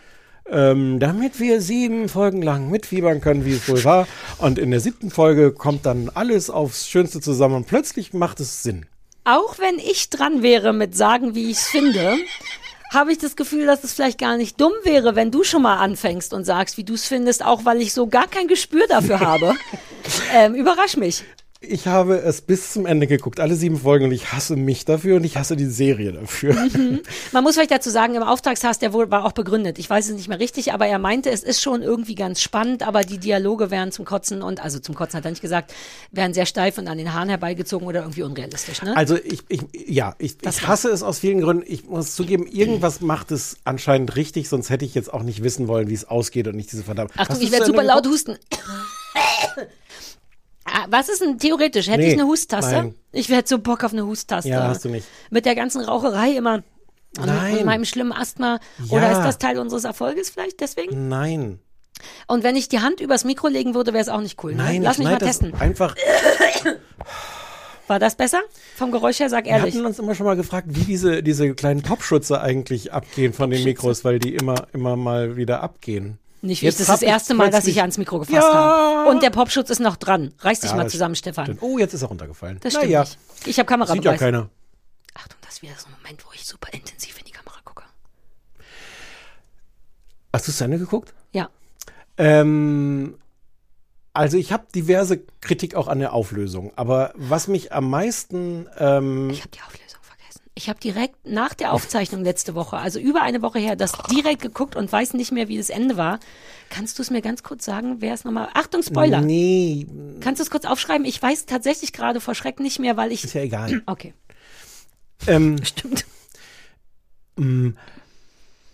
ähm, damit wir sieben Folgen lang mitfiebern können, wie es wohl war. Und in der siebten Folge kommt dann alles aufs Schönste zusammen und plötzlich macht es Sinn. Auch wenn ich dran wäre mit sagen, wie ich es finde, habe ich das Gefühl, dass es vielleicht gar nicht dumm wäre, wenn du schon mal anfängst und sagst, wie du es findest, auch weil ich so gar kein Gespür dafür habe. ähm, überrasch mich. Ich habe es bis zum Ende geguckt, alle sieben Folgen, und ich hasse mich dafür und ich hasse die Serie dafür. Mhm. Man muss vielleicht dazu sagen, im Auftragshass, der wohl war auch begründet. Ich weiß es nicht mehr richtig, aber er meinte, es ist schon irgendwie ganz spannend, aber die Dialoge wären zum Kotzen und, also zum Kotzen hat er nicht gesagt, wären sehr steif und an den Haaren herbeigezogen oder irgendwie unrealistisch, ne? Also ich, ich ja, ich, ich hasse es aus vielen Gründen. Ich muss zugeben, irgendwas macht es anscheinend richtig, sonst hätte ich jetzt auch nicht wissen wollen, wie es ausgeht und nicht diese verdammt. Achtung, ich werde super laut husten. Ah, Was ist denn theoretisch? Hätte Nee, ich eine Husttaste? nein. Ich hätte so Bock auf eine Husttaste. Ja, hast du nicht. Mit der ganzen Raucherei immer. Und, Nein. meinem schlimmen Asthma. Ja. Oder ist das Teil unseres Erfolges vielleicht deswegen? Nein. Und wenn ich die Hand übers Mikro legen würde, wäre es auch nicht cool. Ne? Nein, Lass ich mich mal testen. Einfach. War das besser? Vom Geräusch her, sag Wir ehrlich. hatten uns immer schon mal gefragt, wie diese, diese kleinen Popschutze eigentlich abgehen von den Mikros, weil die immer, immer mal wieder abgehen. Nicht wie Jetzt das ist das erste Mal, dass ich ans Mikro gefasst Ja. habe. Und der Popschutz ist noch dran. Reiß dich Ja, mal zusammen, Stefan. stimmt. Oh, jetzt ist er runtergefallen. Das stimmt naja, nicht. Ich habe Kamera sieht ja keiner. Achtung, das ist wieder so ein Moment, wo ich super intensiv in die Kamera gucke. Hast du zu Ende geguckt? Ja. Ähm, also ich habe diverse Kritik auch an der Auflösung, aber was mich am meisten ähm, Ich habe die Auflösung. Ich habe direkt nach der Aufzeichnung letzte Woche, also über eine Woche her, das direkt geguckt und weiß nicht mehr, wie das Ende war. Kannst du es mir ganz kurz sagen? Wer ist nochmal? Achtung, Spoiler. Nee, Kannst du es kurz aufschreiben? Ich weiß tatsächlich gerade vor Schreck nicht mehr, weil ich. ist ja egal. Okay, ähm, stimmt.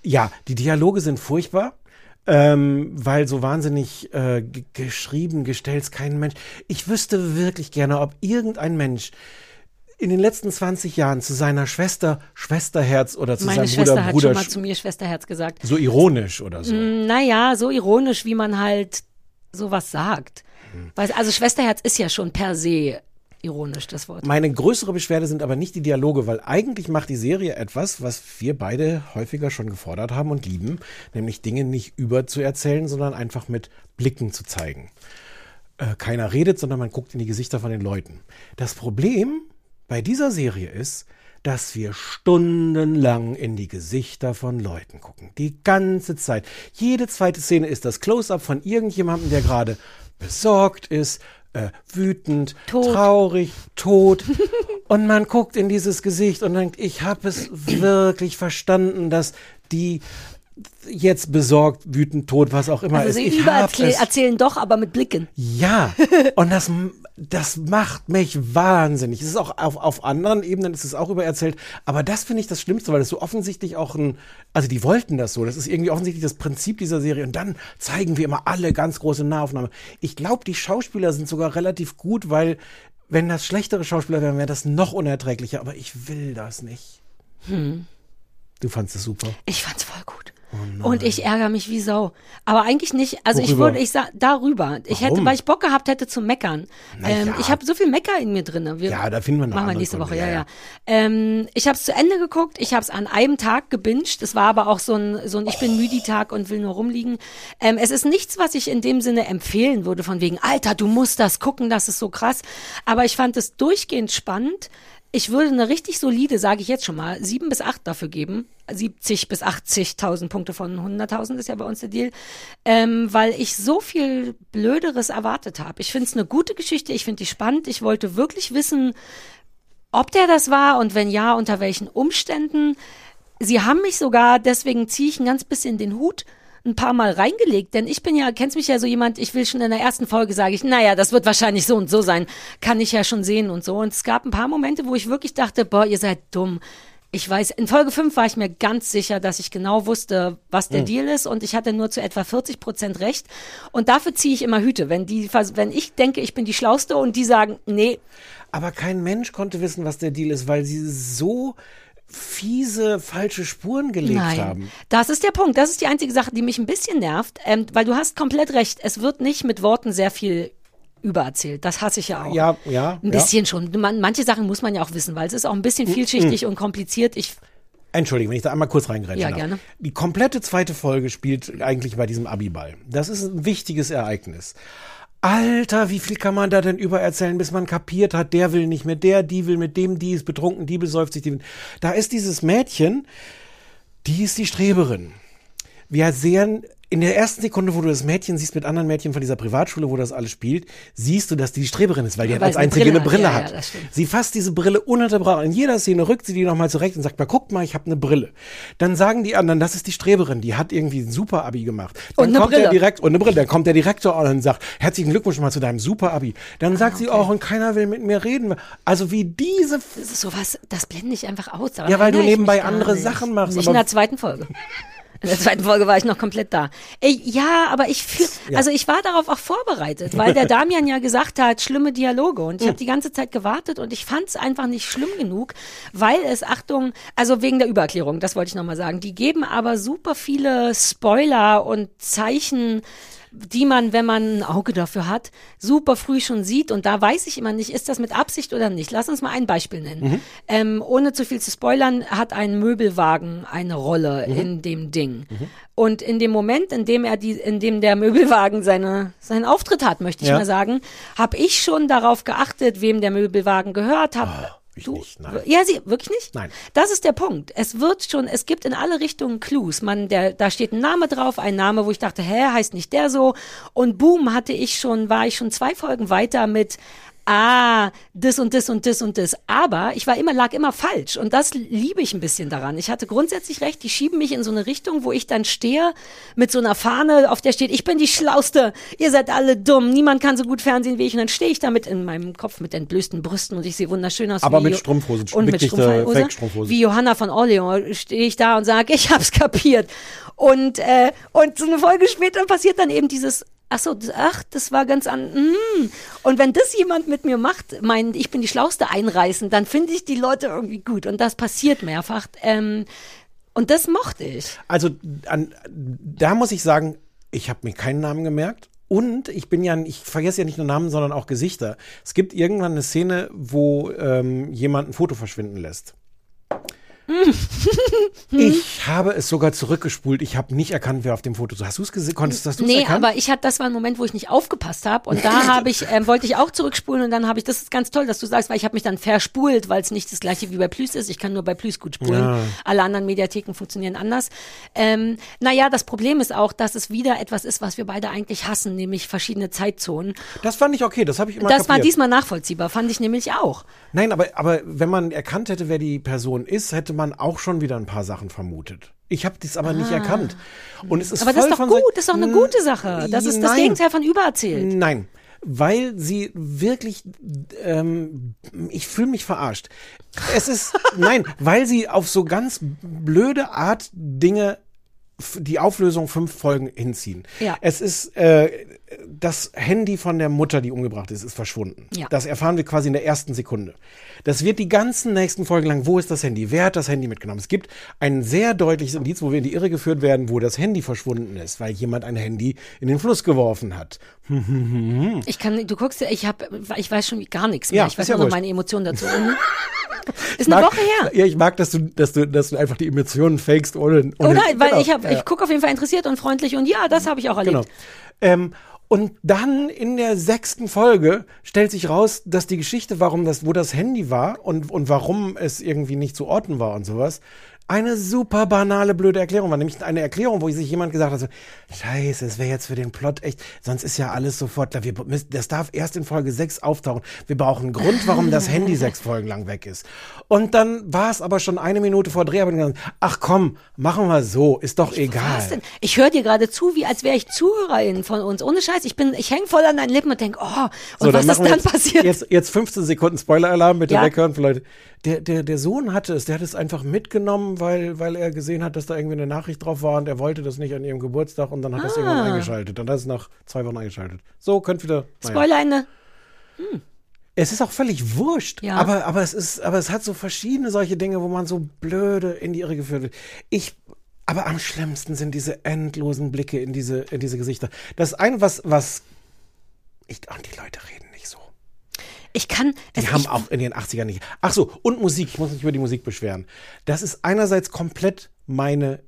ja, die Dialoge sind furchtbar. Ähm, weil so wahnsinnig äh, geschrieben, gestellt kein Mensch. Ich wüsste wirklich gerne, ob irgendein Mensch in den letzten 20 Jahren zu seiner Schwester Schwesterherz oder zu Meine seinem Schwester Bruder hat Bruder schon mal zu mir Schwesterherz gesagt. so ironisch oder so. Naja, so ironisch, wie man halt sowas sagt. Hm. Weil, also Schwesterherz ist ja schon per se ironisch, das Wort. Meine größere Beschwerde sind aber nicht die Dialoge, weil eigentlich macht die Serie etwas, was wir beide häufiger schon gefordert haben und lieben, nämlich Dinge nicht überzuerzählen, sondern einfach mit Blicken zu zeigen. Äh, keiner redet, sondern man guckt in die Gesichter von den Leuten. Das Problem bei dieser Serie ist, dass wir stundenlang in die Gesichter von Leuten gucken. Die ganze Zeit. Jede zweite Szene ist das Close-up von irgendjemandem, der gerade besorgt ist, äh, wütend, Tot. traurig, tot. und man guckt in dieses Gesicht und denkt, ich habe es wirklich verstanden, dass die jetzt besorgt, wütend, tot, was auch immer Also ist. sie Ich über hab es erzählen doch, aber mit Blicken. ja, und das, das macht mich wahnsinnig. Es ist auch auf, auf anderen Ebenen ist es auch übererzählt, aber das finde ich das Schlimmste, weil das so offensichtlich auch ein, also die wollten das so, das ist irgendwie offensichtlich das Prinzip dieser Serie und dann zeigen wir immer alle ganz große Nahaufnahmen. Ich glaube, die Schauspieler sind sogar relativ gut, weil wenn das schlechtere Schauspieler wären, wäre das noch unerträglicher, aber ich will das nicht. Du fandst es super. Ich fand's voll gut. Und ich ärgere mich wie Sau. Aber eigentlich nicht. Also ich Worüber? würde, ich sag darüber. Ich hätte, Warum? weil ich Bock gehabt hätte zu meckern. Ähm, ja. ich habe so viel Mecker in mir drin. Wir Ja, da finden wir noch Machen wir nächste Woche, ja, ja, ja. Ähm, ich habe es zu Ende geguckt. Ich habe es an einem Tag gebinged. Es war aber auch so ein, so ein Ich bin müde Tag und will nur rumliegen. Ähm, es ist nichts, was ich in dem Sinne empfehlen würde, von wegen, Alter, du musst das gucken, das ist so krass. Aber ich fand es durchgehend spannend. Ich würde eine richtig solide, sage ich jetzt schon mal, sieben bis acht dafür geben. 70 bis 80.000 Punkte von 100.000 ist ja bei uns der Deal. Ähm, weil ich so viel Blöderes erwartet habe. Ich finde es eine gute Geschichte, ich finde die spannend. Ich wollte wirklich wissen, ob der das war und wenn ja, unter welchen Umständen. Sie haben mich sogar, deswegen ziehe ich ein ganz bisschen den Hut, ein paar Mal reingelegt, denn ich bin ja, kennst mich ja so jemand, ich will schon in der ersten Folge sage ich, naja, das wird wahrscheinlich so und so sein, kann ich ja schon sehen und so. Und es gab ein paar Momente, wo ich wirklich dachte, boah, ihr seid dumm. Ich weiß, in Folge 5 war ich mir ganz sicher, dass ich genau wusste, was der Deal ist und ich hatte nur zu etwa 40 Prozent recht. Und dafür ziehe ich immer Hüte, wenn die, wenn ich denke, ich bin die Schlauste und die sagen, nee, Aber kein Mensch konnte wissen, was der Deal ist, weil sie so fiese, falsche Spuren gelegt Nein, haben. das ist der Punkt. Das ist die einzige Sache, die mich ein bisschen nervt, ähm, weil du hast komplett recht. Es wird nicht mit Worten sehr viel übererzählt. Das hasse ich ja auch. Ja, ja. Ein bisschen schon. Man, manche Sachen muss man ja auch wissen, weil es ist auch ein bisschen vielschichtig und kompliziert. Ich Entschuldigung, wenn ich da einmal kurz reingreifen Ja, darf. gerne. Die komplette zweite Folge spielt eigentlich bei diesem Abiball. Das ist ein wichtiges Ereignis. Alter, wie viel kann man da denn übererzählen, bis man kapiert hat, der will nicht mit der, die will mit dem, die ist betrunken, die besäuft sich, die. Da ist dieses Mädchen, die ist die Streberin. Wir sehen in der ersten Sekunde, wo du das Mädchen siehst mit anderen Mädchen von dieser Privatschule, wo das alles spielt, siehst du, dass die die Streberin ist, weil die Ja, weil als eine einzige Brille eine Brille hat. Ja, hat. ja. Sie fasst diese Brille ununterbrochen. In jeder Szene rückt sie die nochmal zurecht und sagt mal, guck mal, ich habe eine Brille. Dann sagen die anderen, das ist die Streberin, die hat irgendwie ein super Abi gemacht. Dann Und eine kommt der Brille. direkt und eine Brille. Dann kommt der Direktor an und sagt, herzlichen Glückwunsch mal zu deinem super Abi. Dann sagt sie auch, und keiner will mit mir reden. Also wie diese Das ist sowas, das blende ich einfach aus. Ja, weil du nebenbei andere nicht. Sachen machst, Nicht in der zweiten Folge. In der zweiten Folge war ich noch komplett da. Ja, aber ich fühl, Ja. also ich war darauf auch vorbereitet, weil der Damian ja gesagt hat, schlimme Dialoge und ich Hm. habe die ganze Zeit gewartet und ich fand es einfach nicht schlimm genug, weil es, Achtung, also wegen der Übererklärung, das wollte ich nochmal sagen, die geben aber super viele Spoiler und Zeichen, die man, wenn man ein Auge dafür hat, super früh schon sieht. Und da weiß ich immer nicht, ist das mit Absicht oder nicht. Lass uns mal ein Beispiel nennen. Mhm. Ähm, ohne zu viel zu spoilern, hat ein Möbelwagen eine Rolle Mhm. in dem Ding. Und in dem Moment, in dem er die, in dem der Möbelwagen seine, seinen Auftritt hat, möchte ich Ja. mal sagen, habe ich schon darauf geachtet, wem der Möbelwagen gehört. Hab, Ah, ich nicht, nein. ja, sie, wirklich nicht? Nein. Das ist der Punkt. Es wird schon, es gibt in alle Richtungen Clues. Man, der, da steht ein Name drauf, ein Name, wo ich dachte, hä, heißt nicht der so? Und boom, hatte ich schon, war ich schon zwei Folgen weiter mit, ah, das und das und das und das. Aber ich war immer, lag immer falsch. Und das liebe ich ein bisschen daran. Ich hatte grundsätzlich recht, die schieben mich in so eine Richtung, wo ich dann stehe mit so einer Fahne, auf der steht, ich bin die Schlauste, ihr seid alle dumm, niemand kann so gut Fernsehen wie ich. Und dann stehe ich da mit in meinem Kopf mit entblößten Brüsten und ich sehe wunderschön aus. Aber mit Strumpfhosen, Und mit wirklich der Strumpfhose. Wie Johanna von Orleans stehe ich da und sage, ich hab's kapiert. Und, äh, und so eine Folge später passiert dann eben dieses, ach so, ach, das war ganz an, mm. Und wenn das jemand mit mir macht, mein, ich bin die Schlauste einreißen, dann finde ich die Leute irgendwie gut. Und das passiert mehrfach. Ähm, und das mochte ich. Also an, da muss ich sagen, ich habe mir keinen Namen gemerkt. Und ich bin ja, ich vergesse ja nicht nur Namen, sondern auch Gesichter. Es gibt irgendwann eine Szene, wo ähm, jemand ein Foto verschwinden lässt. Ich habe es sogar zurückgespult. Ich habe nicht erkannt, wer auf dem Foto ist. Hast du es gesehen? Konntest hast du es Nee, erkannt? aber ich hatte, das war ein Moment, wo ich nicht aufgepasst habe und da habe ich, ähm, wollte ich auch zurückspulen und dann habe ich, das ist ganz toll, dass du sagst, weil ich habe mich dann verspult, weil es nicht das gleiche wie bei Plüs ist. Ich kann nur bei Plüs gut spulen. Ja. Alle anderen Mediatheken funktionieren anders. Ähm, naja, das Problem ist auch, dass es wieder etwas ist, was wir beide eigentlich hassen, nämlich verschiedene Zeitzonen. Das fand ich okay, das habe ich immer Das war kapiert. diesmal nachvollziehbar, fand ich nämlich auch. Nein, aber, aber wenn man erkannt hätte, wer die Person ist, hätte man auch schon wieder ein paar Sachen vermutet. Ich habe das aber nicht Ah. erkannt. Und es ist Aber das ist doch gut, das ist doch eine gute Sache. Das ist das Nein. Gegenteil von übererzählt. Nein, weil sie wirklich, ähm, ich fühle mich verarscht. Es ist, nein, weil sie auf so ganz blöde Art Dinge, die Auflösung fünf Folgen hinziehen. Ja. Es ist, äh, das Handy von der Mutter, die umgebracht ist, ist verschwunden. Ja. Das erfahren wir quasi in der ersten Sekunde. Das wird die ganzen nächsten Folgen lang, wo ist das Handy? Wer hat das Handy mitgenommen? Es gibt ein sehr deutliches Indiz, wo wir in die Irre geführt werden, wo das Handy verschwunden ist, weil jemand ein Handy in den Fluss geworfen hat. Ich kann, du guckst ja, ich habe, ich weiß schon gar nichts mehr. Ja, ich weiß ja nur meine Emotionen dazu. Mhm. ist eine mag- Woche her. Ja, ich mag, dass du, dass du, dass du einfach die Emotionen fakest ohne. ohne Oder? Weil genau, ich habe, ja. ich gucke auf jeden Fall interessiert und freundlich und ja, das habe ich auch erlebt. Genau. Ähm, und dann in der sechsten Folge stellt sich raus, dass die Geschichte, warum das, wo das Handy war und, und warum es irgendwie nicht zu orten war und sowas, eine super banale, blöde Erklärung war. Nämlich eine Erklärung, wo sich jemand gesagt hat, so, scheiße, es wäre jetzt für den Plot echt, sonst ist ja alles sofort klar. Wir müssen, das darf erst in Folge 6 auftauchen. Wir brauchen einen Grund, warum das Handy sechs Folgen lang weg ist. Und dann war es aber schon eine Minute vor Dreharbeit. und gesagt, Ach komm, machen wir so, ist doch egal. Was denn? Ich höre dir gerade zu, wie als wäre ich Zuhörerin von uns. Ohne Scheiß, ich bin, ich hänge voll an deinen Lippen und denke, oh, und So, was ist machen wir dann jetzt, passiert? Jetzt, jetzt 15 Sekunden Spoiler-Alarm, bitte Ja. weghören für Leute. Der, der, der Sohn hatte es, der hat es einfach mitgenommen, weil, weil er gesehen hat, dass da irgendwie eine Nachricht drauf war und er wollte das nicht an ihrem Geburtstag und dann hat er es irgendwann Ah. eingeschaltet. Dann hat es nach zwei Wochen eingeschaltet. So, könnt wieder. naja. Spoiler-Ende. Es ist auch völlig wurscht, Ja. aber, aber, es ist, aber es hat so verschiedene solche Dinge, wo man so blöde in die Irre geführt wird. Ich, aber am schlimmsten sind diese endlosen Blicke in diese, in diese Gesichter. Das eine, was, was, ich, und die Leute reden. Ich kann. Die es, haben ich, auch in den 80ern nicht. Ach so, und Musik. Ich muss mich über die Musik beschweren. Das ist einerseits komplett meine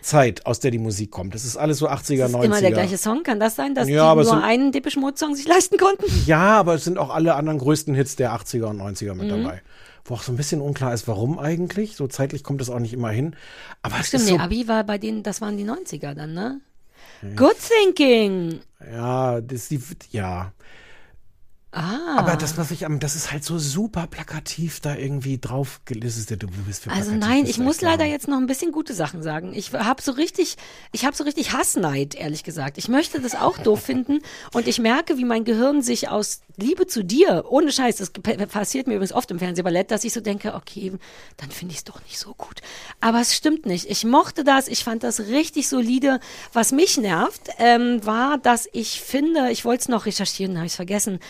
Zeit, aus der die Musik kommt. Das ist alles so 80er, ist 90er. immer der gleiche Song. Kann das sein, dass Ja, die nur sind- einen Depeche Mode Song sich leisten konnten? Ja, aber es sind auch alle anderen größten Hits der 80er und 90er mit Mhm. dabei. Wo auch so ein bisschen unklar ist, warum eigentlich. So zeitlich kommt es auch nicht immer hin. Aber es Stimmt, nee, so, Abi war bei denen, das waren die 90er dann, ne? Good thinking. ja, das ist die, ja. Ah. Aber das, was ich am, das ist halt so super plakativ da irgendwie drauf gelistet. Du bist für Also nein, ich muss leider jetzt noch ein bisschen gute Sachen sagen. Ich habe so richtig, ich habe so richtig Hassneid, ehrlich gesagt. Ich möchte das auch doof finden und ich merke, wie mein Gehirn sich aus Liebe zu dir, ohne Scheiß, das passiert mir übrigens oft im Fernsehballett, dass ich so denke, okay, dann finde ich es doch nicht so gut. Aber es stimmt nicht. Ich mochte das, ich fand das richtig solide. Was mich nervt, ähm, war, dass ich finde, ich wollte es noch recherchieren, habe ich vergessen.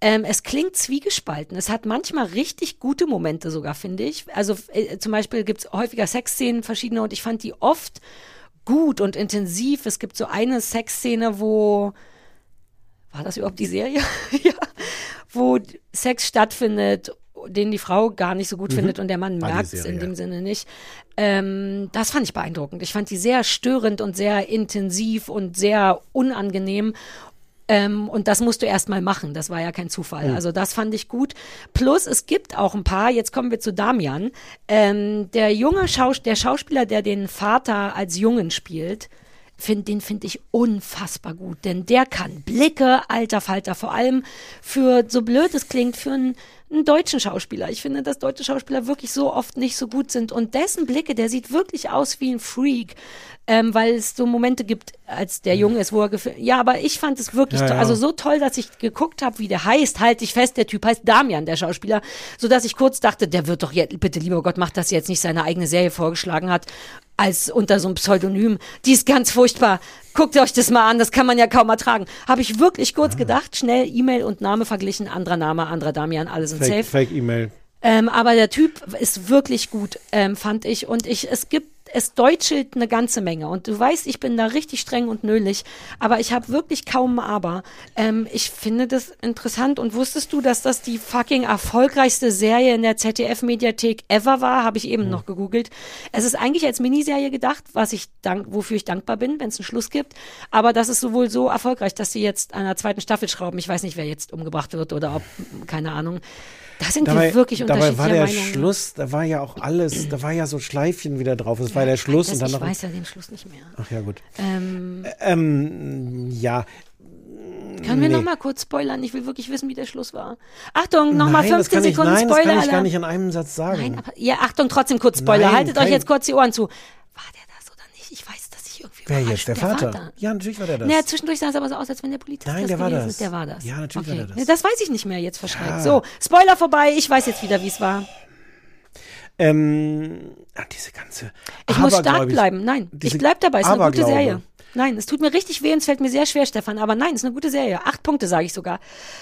Ähm, es klingt zwiegespalten. Es hat manchmal richtig gute Momente sogar, finde ich. Also äh, zum Beispiel gibt es häufiger Sexszenen, verschiedene, und ich fand die oft gut und intensiv. Es gibt so eine Sexszene, wo war das überhaupt die Serie? ja. Wo Sex stattfindet, den die Frau gar nicht so gut Mhm. findet und der Mann merkt es in dem. Sinne nicht. Ähm, das fand ich beeindruckend. Ich fand die sehr störend und sehr intensiv und sehr unangenehm. Ähm, und das musst du erst mal machen. Das war ja kein Zufall. Mhm. Also das fand ich gut. Plus es gibt auch ein paar. Jetzt kommen wir zu Damian. Ähm, der junge Schaus der Schauspieler, der den Vater als Jungen spielt, find, den finde ich unfassbar gut. Denn der kann Blicke, alter Falter, vor allem für, so blöd es klingt, für einen, einen deutschen Schauspieler. Ich finde, dass deutsche Schauspieler wirklich so oft nicht so gut sind. Und dessen Blicke, der sieht wirklich aus wie ein Freak. Ähm, weil es so Momente gibt, als der Junge ist, wo er gefilmt. Ja, aber ich fand es wirklich, Ja, ja. also so toll, dass ich geguckt habe, wie der heißt. Halte ich fest, der Typ heißt Damian, der Schauspieler, so dass ich kurz dachte, der wird doch jetzt, bitte lieber Gott, macht das jetzt nicht seine eigene Serie vorgeschlagen hat, als unter so einem Pseudonym. Die ist ganz furchtbar. Guckt euch das mal an, das kann man ja kaum ertragen. Habe ich wirklich kurz gedacht, schnell E-Mail und Name verglichen, anderer Name, anderer Damian, alle sind Fake, safe. Fake E-Mail. Ähm, aber der Typ ist wirklich gut, ähm, fand ich. Und ich, es gibt, es deutschelt eine ganze Menge. Und du weißt, ich bin da richtig streng und nölig. Aber ich habe wirklich kaum ein Aber. Ähm, ich finde das interessant. Und wusstest du, dass das die fucking erfolgreichste Serie in der ZDF-Mediathek ever war? Habe ich eben noch gegoogelt. Es ist eigentlich als Miniserie gedacht, was ich dank, wofür ich dankbar bin, wenn es einen Schluss gibt. Aber das ist sowohl so erfolgreich, dass sie jetzt an einer zweiten Staffel schrauben. Ich weiß nicht, wer jetzt umgebracht wird oder ob, keine Ahnung. Da sind wir wirklich dabei unterschiedlicher war der Meinung. Schluss, da war ja auch alles, da war ja so Schleifchen wieder drauf. Es war der Schluss das, und dann ich weiß ja den Schluss nicht mehr. Ach ja, gut. Ähm, Ähm, ja. können wir nee. noch mal kurz spoilern? Ich will wirklich wissen, wie der Schluss war. Achtung, noch mal Nein, das 15 kann ich, Sekunden nein, das Spoiler. kann ich gar nicht in einem Satz sagen. Nein, aber, ja, Achtung, trotzdem kurz Spoiler. Nein, Haltet euch kein- jetzt kurz die Ohren zu. War der das oder nicht? Ich weiß, dass ich irgendwie Wer jetzt? Der, Vater? Ja, natürlich war der das. Naja, zwischendurch sah es aber so aus, als wenn der Polizist Nein, der war gewesen das. ist. Der war das. Ja, natürlich okay. war der das. Das weiß ich nicht mehr jetzt verschreckt. Ja. So, Spoiler vorbei. Ich weiß jetzt wieder, wie es war. Ähm, ah, diese ganze. Ich muss stark bleiben. Nein, ich bleib dabei. Es ist eine gute. Serie. Nein, es tut mir richtig weh und es fällt mir sehr schwer, Stefan. Aber nein, es ist eine gute Serie. Acht Punkte, sage ich sogar.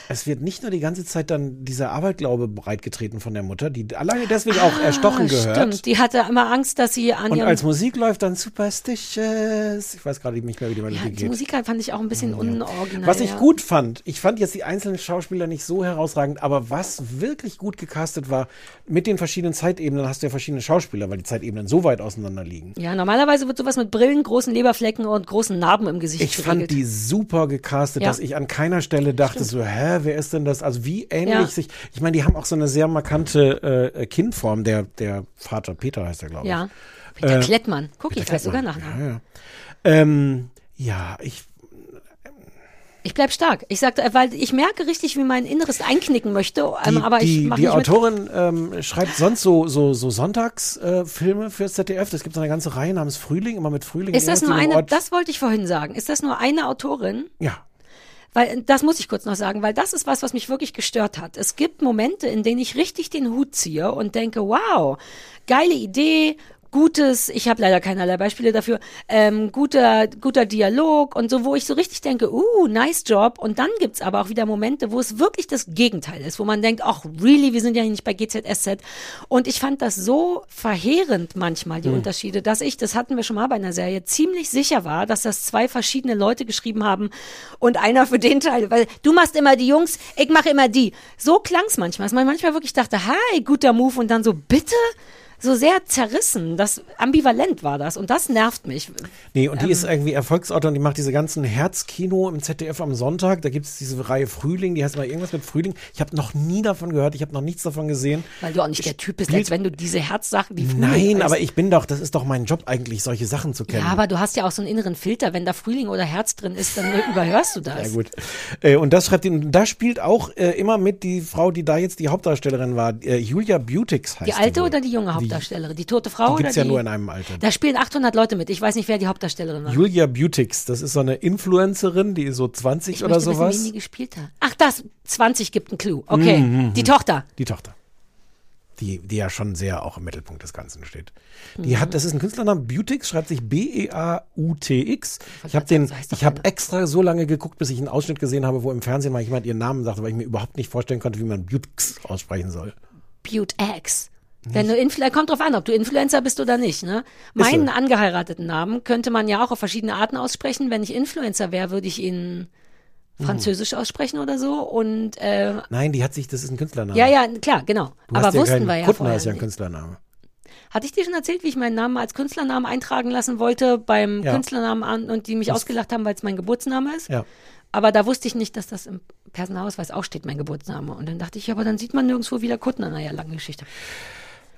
Es wird nicht nur die ganze Zeit dann dieser Aberglaube breitgetreten von der Mutter, die alleine deswegen auch erstochen Ah, gehört. Stimmt, die hatte immer Angst, dass sie an Und als Musik läuft dann Superstitious. Ich weiß gerade nicht mehr, wie die Melodie ja, die geht. Musik fand ich auch ein bisschen unoriginal. Was ich ja. gut fand, ich fand jetzt die einzelnen Schauspieler nicht so herausragend, aber was wirklich gut gecastet war, mit den verschiedenen Zeitebenen hast du ja verschiedene Schauspieler, weil die Zeitebenen so weit auseinander liegen. Ja, normalerweise wird sowas mit Brillen, großen Leberflecken und großen Narben im Gesicht Ich fand geregelt. die super gecastet, Ja. dass ich an keiner Stelle dachte so, hä, wer ist denn das? Also wie ähnlich Ja. sich, ich meine, die haben auch so eine sehr markante äh, Kindform, der, der Vater, Peter heißt er, glaube ich. Ja. Peter Äh, Klettmann. Guck, Peter ich weiß sogar. Nachnamen. Ja, ja. Ähm, ja, ich, Ich bleib stark. Ich sagte, weil ich merke richtig, wie mein Inneres einknicken möchte, die, aber ich die, mache die nicht. Autorin ähm, schreibt sonst so, so, so Sonntagsfilme äh, fürs ZDF. Es gibt so eine ganze Reihe namens Frühling, immer mit Frühling. Ist das nur eine, Ort. das wollte ich vorhin sagen, ist das nur eine Autorin? Ja. Weil, das muss ich kurz noch sagen, weil das ist was, was mich wirklich gestört hat. Es gibt Momente, in denen ich richtig den Hut ziehe und denke, wow, geile Idee, gutes, ich habe leider keinerlei Beispiele dafür, ähm, guter, guter Dialog und so, wo ich so richtig denke, uh, nice job. Und dann gibt's aber auch wieder Momente, wo es wirklich das Gegenteil ist, wo man denkt, ach, really, wir sind ja nicht bei GZSZ. Und ich fand das so verheerend manchmal, die Hm. Unterschiede, dass ich, das hatten wir schon mal bei einer Serie, ziemlich sicher war, dass das zwei verschiedene Leute geschrieben haben und einer für den Teil, weil du machst immer die Jungs, ich mache immer die. So klang's manchmal, dass man manchmal wirklich dachte, hi, guter Move und dann so, bitte? So sehr zerrissen, das ambivalent war das und das nervt mich. Nee, und die Ähm. ist irgendwie Erfolgsautor und die macht diese ganzen Herzkino im ZDF am Sonntag. Da gibt es diese Reihe Frühling, die heißt mal irgendwas mit Frühling. Ich habe noch nie davon gehört, ich habe noch nichts davon gesehen. Weil du auch nicht der Typ bist, als wenn du diese Herzsachen, die Frühling Nein, heißt. aber ich bin doch, das ist doch mein Job eigentlich, solche Sachen zu kennen. Ja, aber du hast ja auch so einen inneren Filter. Wenn da Frühling oder Herz drin ist, dann überhörst du das. Ja, gut. Äh, und das schreibt ihn, da spielt auch äh, immer mit die Frau, die da jetzt die Hauptdarstellerin war, äh, Julia Butix heißt Die alte wohl. oder die junge Hauptdarstellerin? Die tote Frau Die die? ja nur in einem Alter. Da spielen 800 Leute mit. Ich weiß nicht, wer die Hauptdarstellerin war. Julia Butix, das ist so eine Influencerin, die ist so 20 ich oder möchte wissen, sowas. wen die gespielt hat. Ach, das 20 gibt einen Clou. Okay, Mhm, die mhm. Tochter. Die Tochter. Die, die ja schon sehr auch im Mittelpunkt des Ganzen steht. Mhm. Die hat, das ist ein Künstlername, Butix, schreibt sich B-E-A-U-T-X. Ich habe den, ich habe extra so lange geguckt, bis ich einen Ausschnitt gesehen habe, wo im Fernsehen mal jemand ihren Namen sagte, weil ich mir überhaupt nicht vorstellen konnte, wie man Butix aussprechen soll. Butte X. Wenn du Influ kommt drauf an, ob du Influencer bist oder nicht. Ne? Meinen so. angeheirateten Namen könnte man ja auch auf verschiedene Arten aussprechen. Wenn ich Influencer wäre, würde ich ihn Mhm. französisch aussprechen oder so. Und äh, Nein, die hat sich, das ist ein Künstlername. ja, ja, klar, genau. Du Aber ja wussten keinen, wir ja Kuttner vorher ist ja ein. Künstlername. Hatte ich dir schon erzählt, wie ich meinen Namen als Künstlernamen eintragen lassen wollte beim Ja. Künstlernamen an und die mich Das- ausgelacht haben, weil es mein Geburtsname ist? Ja. Aber da wusste ich nicht, dass das im Personalausweis auch steht, mein Geburtsname. Und dann dachte ich, ja, aber dann sieht man nirgendwo wieder Kuttner. Naja, lange Geschichte.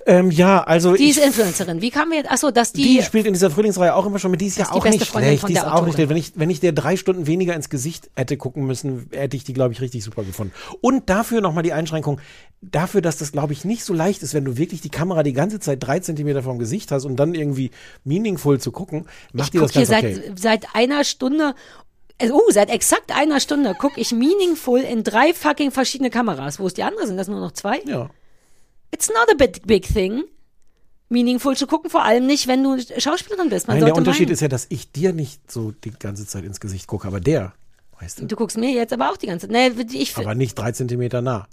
Ähm, ja, also Die ist Influencerin. Wie kam wir jetzt? Achso, dass die, die. spielt in dieser Frühlingsreihe auch immer schon mit. Die ist ja auch nicht schlecht. von Die ist auch nicht schlecht. Wenn ich, wenn ich der drei Stunden weniger ins Gesicht hätte gucken müssen, hätte ich die, glaube ich, richtig super gefunden. Und dafür nochmal die Einschränkung. Dafür, dass das, glaube ich, nicht so leicht ist, wenn du wirklich die Kamera die ganze Zeit drei Zentimeter vom Gesicht hast und dann irgendwie meaningful zu gucken, macht ich die das guck hier ganz seit, okay. seit einer Stunde. äh, Uh, seit exakt einer Stunde gucke ich Meaningful in drei fucking verschiedene Kameras. Wo ist die andere? Sind das nur noch zwei? Ja. It's not a big, big thing. Meaningful zu gucken, vor allem nicht, wenn du Schauspielerin bist. Man Nein, der Unterschied meinen. ist ja, dass ich dir nicht so die ganze Zeit ins Gesicht gucke, aber der, weißt du, Du guckst mir jetzt aber auch die ganze Zeit. Nee, ich, aber nicht drei Zentimeter nah.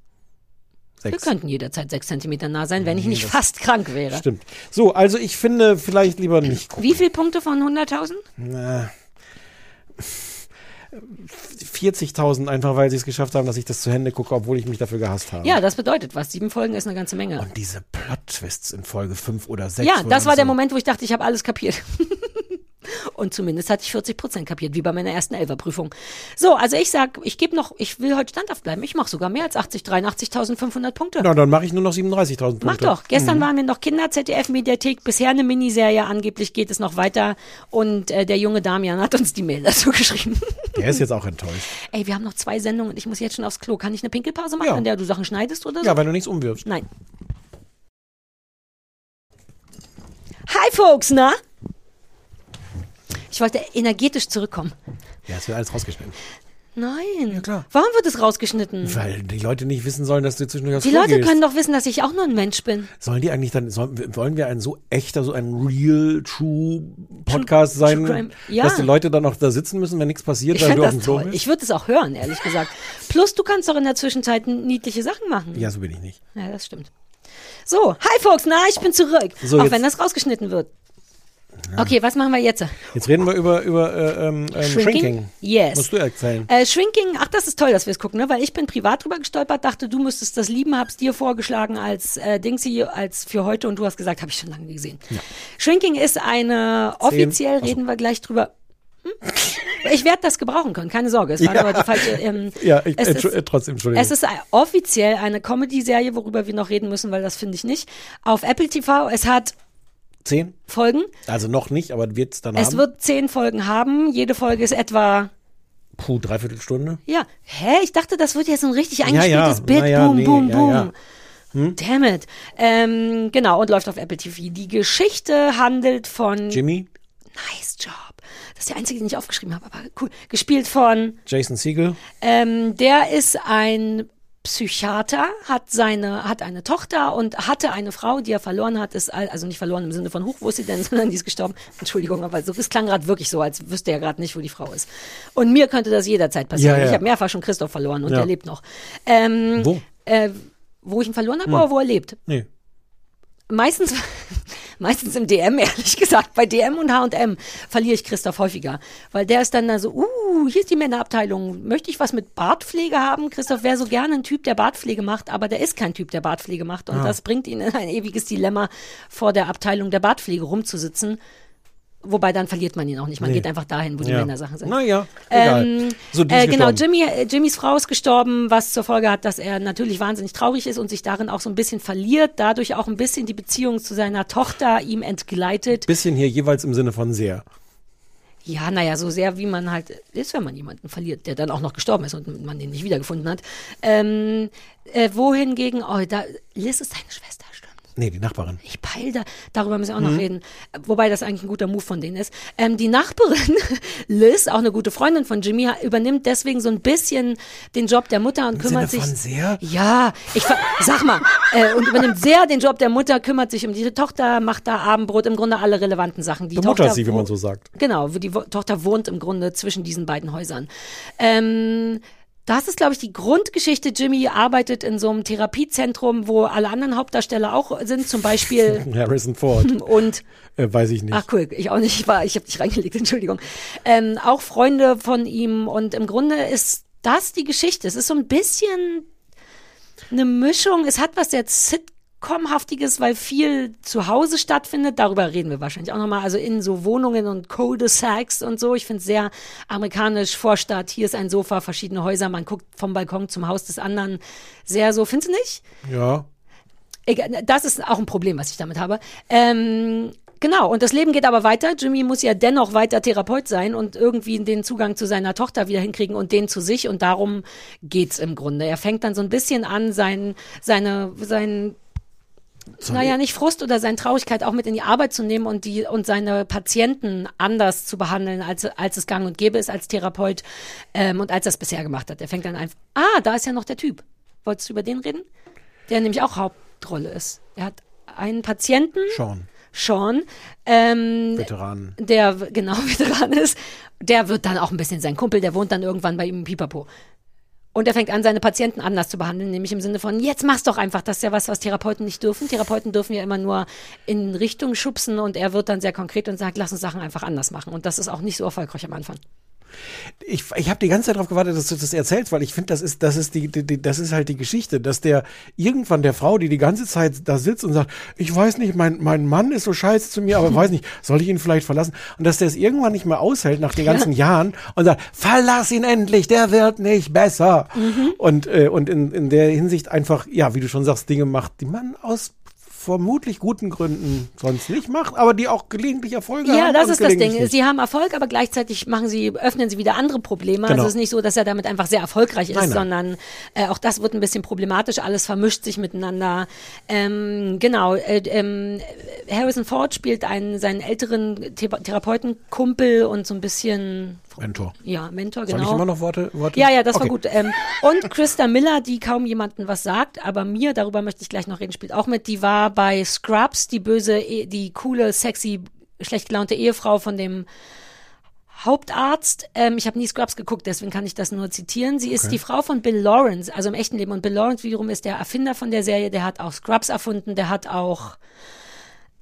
wir Sechs. könnten jederzeit sechs Zentimeter nah sein, wenn ich Nee, nicht das- fast krank wäre. Stimmt. So, also ich finde, vielleicht lieber nicht gucken. Wie viele Punkte von 100.000? Na, 40.000 einfach, weil sie es geschafft haben, dass ich das zu Hände gucke, obwohl ich mich dafür gehasst habe. Ja, das bedeutet was. Sieben Folgen ist eine ganze Menge. Und diese Plot-Twists in Folge 5 oder 6. Ja, das war der so- Moment, wo ich dachte, ich habe alles kapiert. Und zumindest hatte ich 40 Prozent kapiert, wie bei meiner ersten Elferprüfung. So, also ich sag, ich gebe noch, ich will heute standhaft bleiben. Ich mache sogar mehr als 80, 83.500 Punkte. Na, dann mache ich nur noch 37.000 Punkte. Mach doch. Gestern Mhm. waren wir noch Kinder ZDF Mediathek, bisher eine Miniserie, angeblich geht es noch weiter und äh, der junge Damian hat uns die Mail dazu geschrieben. Der ist jetzt auch enttäuscht. Ey, wir haben noch zwei Sendungen und ich muss jetzt schon aufs Klo. Kann ich eine Pinkelpause machen, Ja. in der du Sachen schneidest oder so? Ja, weil du nichts umwirfst. Nein. Hi Folks, na? Ich wollte energetisch zurückkommen. Ja, es wird alles rausgeschnitten. Nein. Ja, klar. Warum wird es rausgeschnitten? Weil die Leute nicht wissen sollen, dass du zwischendurch aufs Die Leute gehst. können doch wissen, dass ich auch nur ein Mensch bin. Sollen die eigentlich dann, sollen, wollen wir ein so echter, so ein real, true Podcast sein, True Crime. Ja. dass die Leute dann auch da sitzen müssen, wenn nichts passiert, Ich weil fände du auf das dem Klo toll. bist? Ich würde es auch hören, ehrlich gesagt. Plus, du kannst doch in der Zwischenzeit niedliche Sachen machen. Ja, so bin ich nicht. Ja, das stimmt. So, hi Folks, na, ich bin zurück. So, auch wenn das rausgeschnitten wird. Okay, was machen wir jetzt? Jetzt reden wir über, über äh, ähm, ähm, Shrinking. Yes. Musst du erzählen. Äh, Shrinking, ach, das ist toll, dass wir es gucken, ne? Weil ich bin privat drüber gestolpert, dachte, du müsstest das lieben, hab's dir vorgeschlagen als äh, Dingsy, als für heute und du hast gesagt, habe ich schon lange gesehen. Shrinking ist eine, Zehn. offiziell reden wir gleich drüber. Hm? Ich werde das gebrauchen können, keine Sorge. Es war Ja. aber die falsche. Ähm, Ja, ich, es Entschu- ist- äh, trotzdem, Entschuldigung. es ist offiziell eine Comedy-Serie, worüber wir noch reden müssen, weil das finde ich nicht. Auf Apple TV, es hat Zehn? Folgen. Also noch nicht, aber wird es dann Es haben? wird zehn Folgen haben. Jede Folge ist etwa Puh, dreiviertel Stunde. Ja, hä? Ich dachte, das wird jetzt ein richtig Ja, eingespieltes ja. Bit. Na ja, boom, nee, boom, ja, boom. ja. Hm? Damn it. Ähm, genau, und läuft auf Apple TV. Die Geschichte handelt von. Jimmy, Nice Job. Das ist der einzige, den ich aufgeschrieben habe, aber cool. Gespielt von. Jason Siegel. Ähm, der ist ein Psychiater, hat seine, hat eine Tochter und hatte eine Frau, die er verloren hat, ist, al- also nicht verloren im Sinne von Huch, wo ist sie denn, sondern die ist gestorben. Entschuldigung, aber so, es klang gerade wirklich so, als wüsste er gerade nicht, wo die Frau ist. Und mir könnte das jederzeit passieren. Ja, ja. Ich habe mehrfach schon Christoph verloren und Ja. er lebt noch. Ähm, Wo? Äh, wo ich ihn verloren habe Hm. oder wo er lebt? Nee. Meistens, meistens im DM, ehrlich gesagt. Bei DM und H&M verliere ich Christoph häufiger. Weil der ist dann da so, uh, hier ist die Männerabteilung. Möchte ich was mit Bartpflege haben? Christoph wäre so gerne ein Typ, der Bartpflege macht, aber der ist kein Typ, der Bartpflege macht. Und Ah. das bringt ihn in ein ewiges Dilemma, vor der Abteilung der Bartpflege rumzusitzen. Wobei dann verliert man ihn auch nicht. Man Nee. geht einfach dahin, wo die Ja. Männersachen sind. Naja, egal. Ähm, So, äh, genau. Jimmy, äh, Jimmys Frau ist gestorben, was zur Folge hat, dass er natürlich wahnsinnig traurig ist und sich darin auch so ein bisschen verliert, dadurch auch ein bisschen die Beziehung zu seiner Tochter ihm entgleitet. Bisschen hier jeweils im Sinne von sehr. Ja, naja, so sehr wie man halt ist, wenn man jemanden verliert, der dann auch noch gestorben ist und man den nicht wiedergefunden hat. Ähm, äh, wohingegen, oh, da, Liz ist seine Schwester. Nee, die Nachbarin. Ich peil da, darüber müssen wir auch noch Mhm. reden. Wobei das eigentlich ein guter Move von denen ist. Ähm, die Nachbarin, Liz, auch eine gute Freundin von Jimmy, übernimmt deswegen so ein bisschen den Job der Mutter und Im kümmert Sinne sich. sehr? Ja, ich sag mal, äh, und übernimmt sehr den Job der Mutter, kümmert sich um die Tochter, macht da Abendbrot, im Grunde alle relevanten Sachen. Die Bemuttert Tochter sie, wie man so sagt. Genau, wo die Tochter wohnt im Grunde zwischen diesen beiden Häusern. Ähm, das ist, glaube ich, die Grundgeschichte. Jimmy arbeitet in so einem Therapiezentrum, wo alle anderen Hauptdarsteller auch sind, zum Beispiel. Harrison Ford. Und Äh, weiß ich nicht. Ach cool, ich auch nicht. Ich war, ich habe dich reingelegt, Entschuldigung. Ähm, auch Freunde von ihm und im Grunde ist das die Geschichte. Es ist so ein bisschen eine Mischung. Es hat was sehr Sitcom-haftiges, weil viel zu Hause stattfindet. Darüber reden wir wahrscheinlich auch nochmal. Also in so Wohnungen und Cul-de-sacs und so. Ich finde es sehr amerikanisch. Vorstadt, hier ist ein Sofa, verschiedene Häuser. Man guckt vom Balkon zum Haus des anderen. Sehr so, findest du nicht? Ja. Egal, das ist auch ein Problem, was ich damit habe. Ähm, genau, und das Leben geht aber weiter. Jimmy muss ja dennoch weiter Therapeut sein und irgendwie den Zugang zu seiner Tochter wieder hinkriegen und den zu sich. Und darum geht's im Grunde. Er fängt dann so ein bisschen an, sein, seine, sein, naja, nicht Frust oder seine Traurigkeit auch mit in die Arbeit zu nehmen und die und seine Patienten anders zu behandeln, als, als es gang und gäbe ist als Therapeut ähm, und als er es bisher gemacht hat. Er fängt dann einfach, ah, da ist ja noch der Typ. Wolltest du über den reden? Der nämlich auch Hauptrolle ist. Er hat einen Patienten, Sean. Sean, ähm, Veteran. der genau Veteran ist. Der wird dann auch ein bisschen sein Kumpel, der wohnt dann irgendwann bei ihm im Pipapo. Und er fängt an, seine Patienten anders zu behandeln, nämlich im Sinne von, jetzt mach's doch einfach. Das ist ja was, was Therapeuten nicht dürfen. Therapeuten dürfen ja immer nur in Richtung schubsen und er wird dann sehr konkret und sagt, lass uns Sachen einfach anders machen. Und das ist auch nicht so erfolgreich am Anfang. Ich, ich habe die ganze Zeit darauf gewartet, dass du das erzählst, weil ich finde, das ist, das ist die, die, die, das ist halt die Geschichte, dass der irgendwann der Frau, die die ganze Zeit da sitzt und sagt, ich weiß nicht, mein, mein Mann ist so scheiße zu mir, aber weiß nicht, soll ich ihn vielleicht verlassen? Und dass der es irgendwann nicht mehr aushält nach den ganzen Jahren und sagt, verlass ihn endlich, der wird nicht besser. Und, äh, und in, in der Hinsicht einfach, ja, wie du schon sagst, Dinge macht, die man aus vermutlich guten Gründen sonst nicht macht, aber die auch gelegentlich Erfolge haben. Ja, das ist das Ding. nicht. Sie haben Erfolg, aber gleichzeitig machen sie, öffnen sie wieder andere Probleme. Genau. Also es ist nicht so, dass er damit einfach sehr erfolgreich ist, Nein, nein. sondern äh, auch das wird ein bisschen problematisch. Alles vermischt sich miteinander. Ähm, genau. Äh, ähm, Harrison Ford spielt einen seinen älteren The Therapeutenkumpel und so ein bisschen Mentor. ja Mentor. Soll Genau. ich immer noch Worte? Worte? Ja, ja, das war Okay. gut. Ähm, und Christa Miller, die kaum jemandem was sagt, aber mir, darüber möchte ich gleich noch reden, spielt auch mit. Die war bei Scrubs, die böse, eh- die coole, sexy, schlecht gelaunte Ehefrau von dem Hauptarzt. Ähm, ich habe nie Scrubs geguckt, deswegen kann ich das nur zitieren. Sie ist Okay. die Frau von Bill Lawrence, also im echten Leben. Und Bill Lawrence wiederum ist der Erfinder von der Serie. Der hat auch Scrubs erfunden. Der hat auch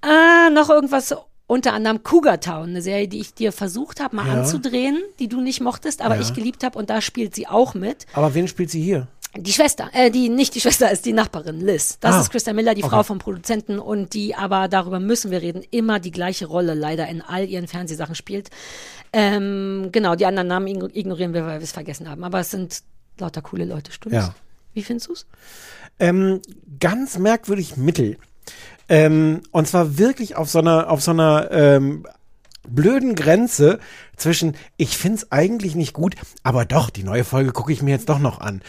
ah, noch irgendwas unter anderem Cougar Town, eine Serie, die ich dir versucht habe, mal Ja. anzudrehen, die du nicht mochtest, aber Ja. ich geliebt habe und da spielt sie auch mit. Aber wen spielt sie hier? Die Schwester, äh, die nicht die Schwester ist, die Nachbarin, Liz. Das Ah, ist Christa Miller, die okay. Frau vom Produzenten und die aber, darüber müssen wir reden, immer die gleiche Rolle leider in all ihren Fernsehsachen spielt. Ähm, genau, die anderen Namen ign- ignorieren wir, weil wir es vergessen haben. Aber es sind lauter coole Leute, stimmt's? Ja. Wie findest du's? Ähm, ganz merkwürdig mittel. Ähm, und zwar wirklich auf so einer, auf so einer ähm, blöden Grenze zwischen, ich find's eigentlich nicht gut, aber doch, die neue Folge gucke ich mir jetzt doch noch an.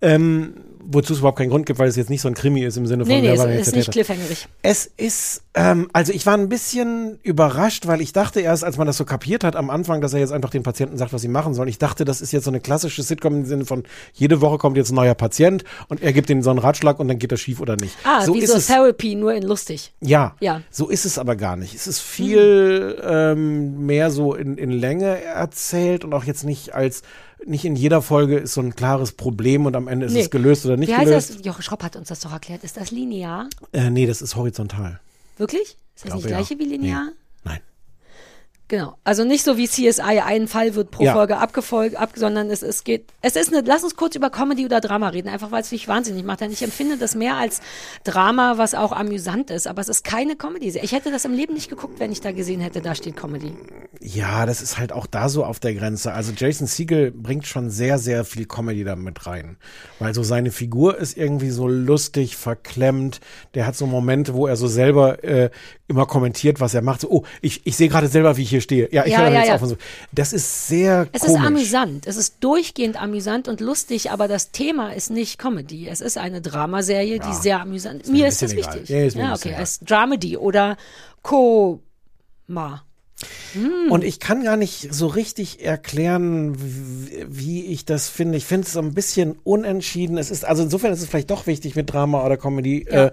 Ähm, wozu es überhaupt keinen Grund gibt, weil es jetzt nicht so ein Krimi ist im Sinne von Nee, nee, es ist der nicht cliffhangerig. Es ist, ähm, also ich war ein bisschen überrascht, weil ich dachte erst, als man das so kapiert hat am Anfang, dass er jetzt einfach den Patienten sagt, was sie machen sollen. Ich dachte, das ist jetzt so eine klassische Sitcom im Sinne von, jede Woche kommt jetzt ein neuer Patient und er gibt ihnen so einen Ratschlag und dann geht das schief oder nicht. Ah, so wie ist so es. Therapy, nur in lustig. Ja, Ja. so ist es aber gar nicht. Es ist viel ähm, mehr so in, in Länge erzählt und auch jetzt nicht als, nicht in jeder Folge ist so ein klares Problem und am Ende ist Nee. es gelöst oder nicht Wie heißt gelöst. das? Jochen Schropp hat uns das doch erklärt. Ist das linear? Äh, nee, das ist horizontal. Wirklich? Ist das Glaube, nicht das gleiche ja. wie linear? Nee. Genau. Also nicht so wie CSI, ein Fall wird pro Ja. Folge abgefolgt, ab, sondern es, es geht, es ist eine, lass uns kurz über Comedy oder Drama reden, einfach weil es mich wahnsinnig macht. Denn ich empfinde das mehr als Drama, was auch amüsant ist, aber es ist keine Comedy. Ich hätte das im Leben nicht geguckt, wenn ich da gesehen hätte, da steht Comedy. Ja, das ist halt auch da so auf der Grenze. Also Jason Siegel bringt schon sehr, sehr viel Comedy da mit rein. Weil so seine Figur ist irgendwie so lustig, verklemmt. Der hat so Momente, wo er so selber äh, immer kommentiert, was er macht. So, oh, ich, ich sehe gerade selber, wie ich hier stehe. Ja, ich Ja, höre ja, jetzt ja. auf und so. Das ist sehr Es komisch. ist amüsant. Es ist durchgehend amüsant und lustig, aber das Thema ist nicht Comedy. Es ist eine Dramaserie, die sehr amüsant ist. mir Mir ist das egal. wichtig. Ja, ist mir ja, okay. Es ist Dramedy oder Koma. Und ich kann gar nicht so richtig erklären, wie, wie ich das finde. Ich finde es so ein bisschen unentschieden. Es ist, also insofern ist es vielleicht doch wichtig mit Drama oder Comedy, Ja. äh,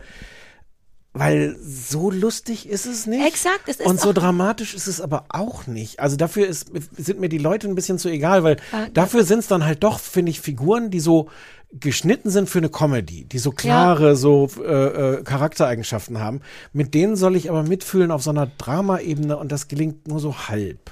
weil so lustig ist es nicht. Exakt, es ist Und so dramatisch ist es aber auch nicht. Also dafür ist, sind mir die Leute ein bisschen zu egal, weil Ah, dafür sind es dann halt doch, finde ich, Figuren, die so geschnitten sind für eine Comedy, die so klare so äh, äh, Charaktereigenschaften haben. Mit denen soll ich aber mitfühlen auf so einer Drama-Ebene und das gelingt nur so halb.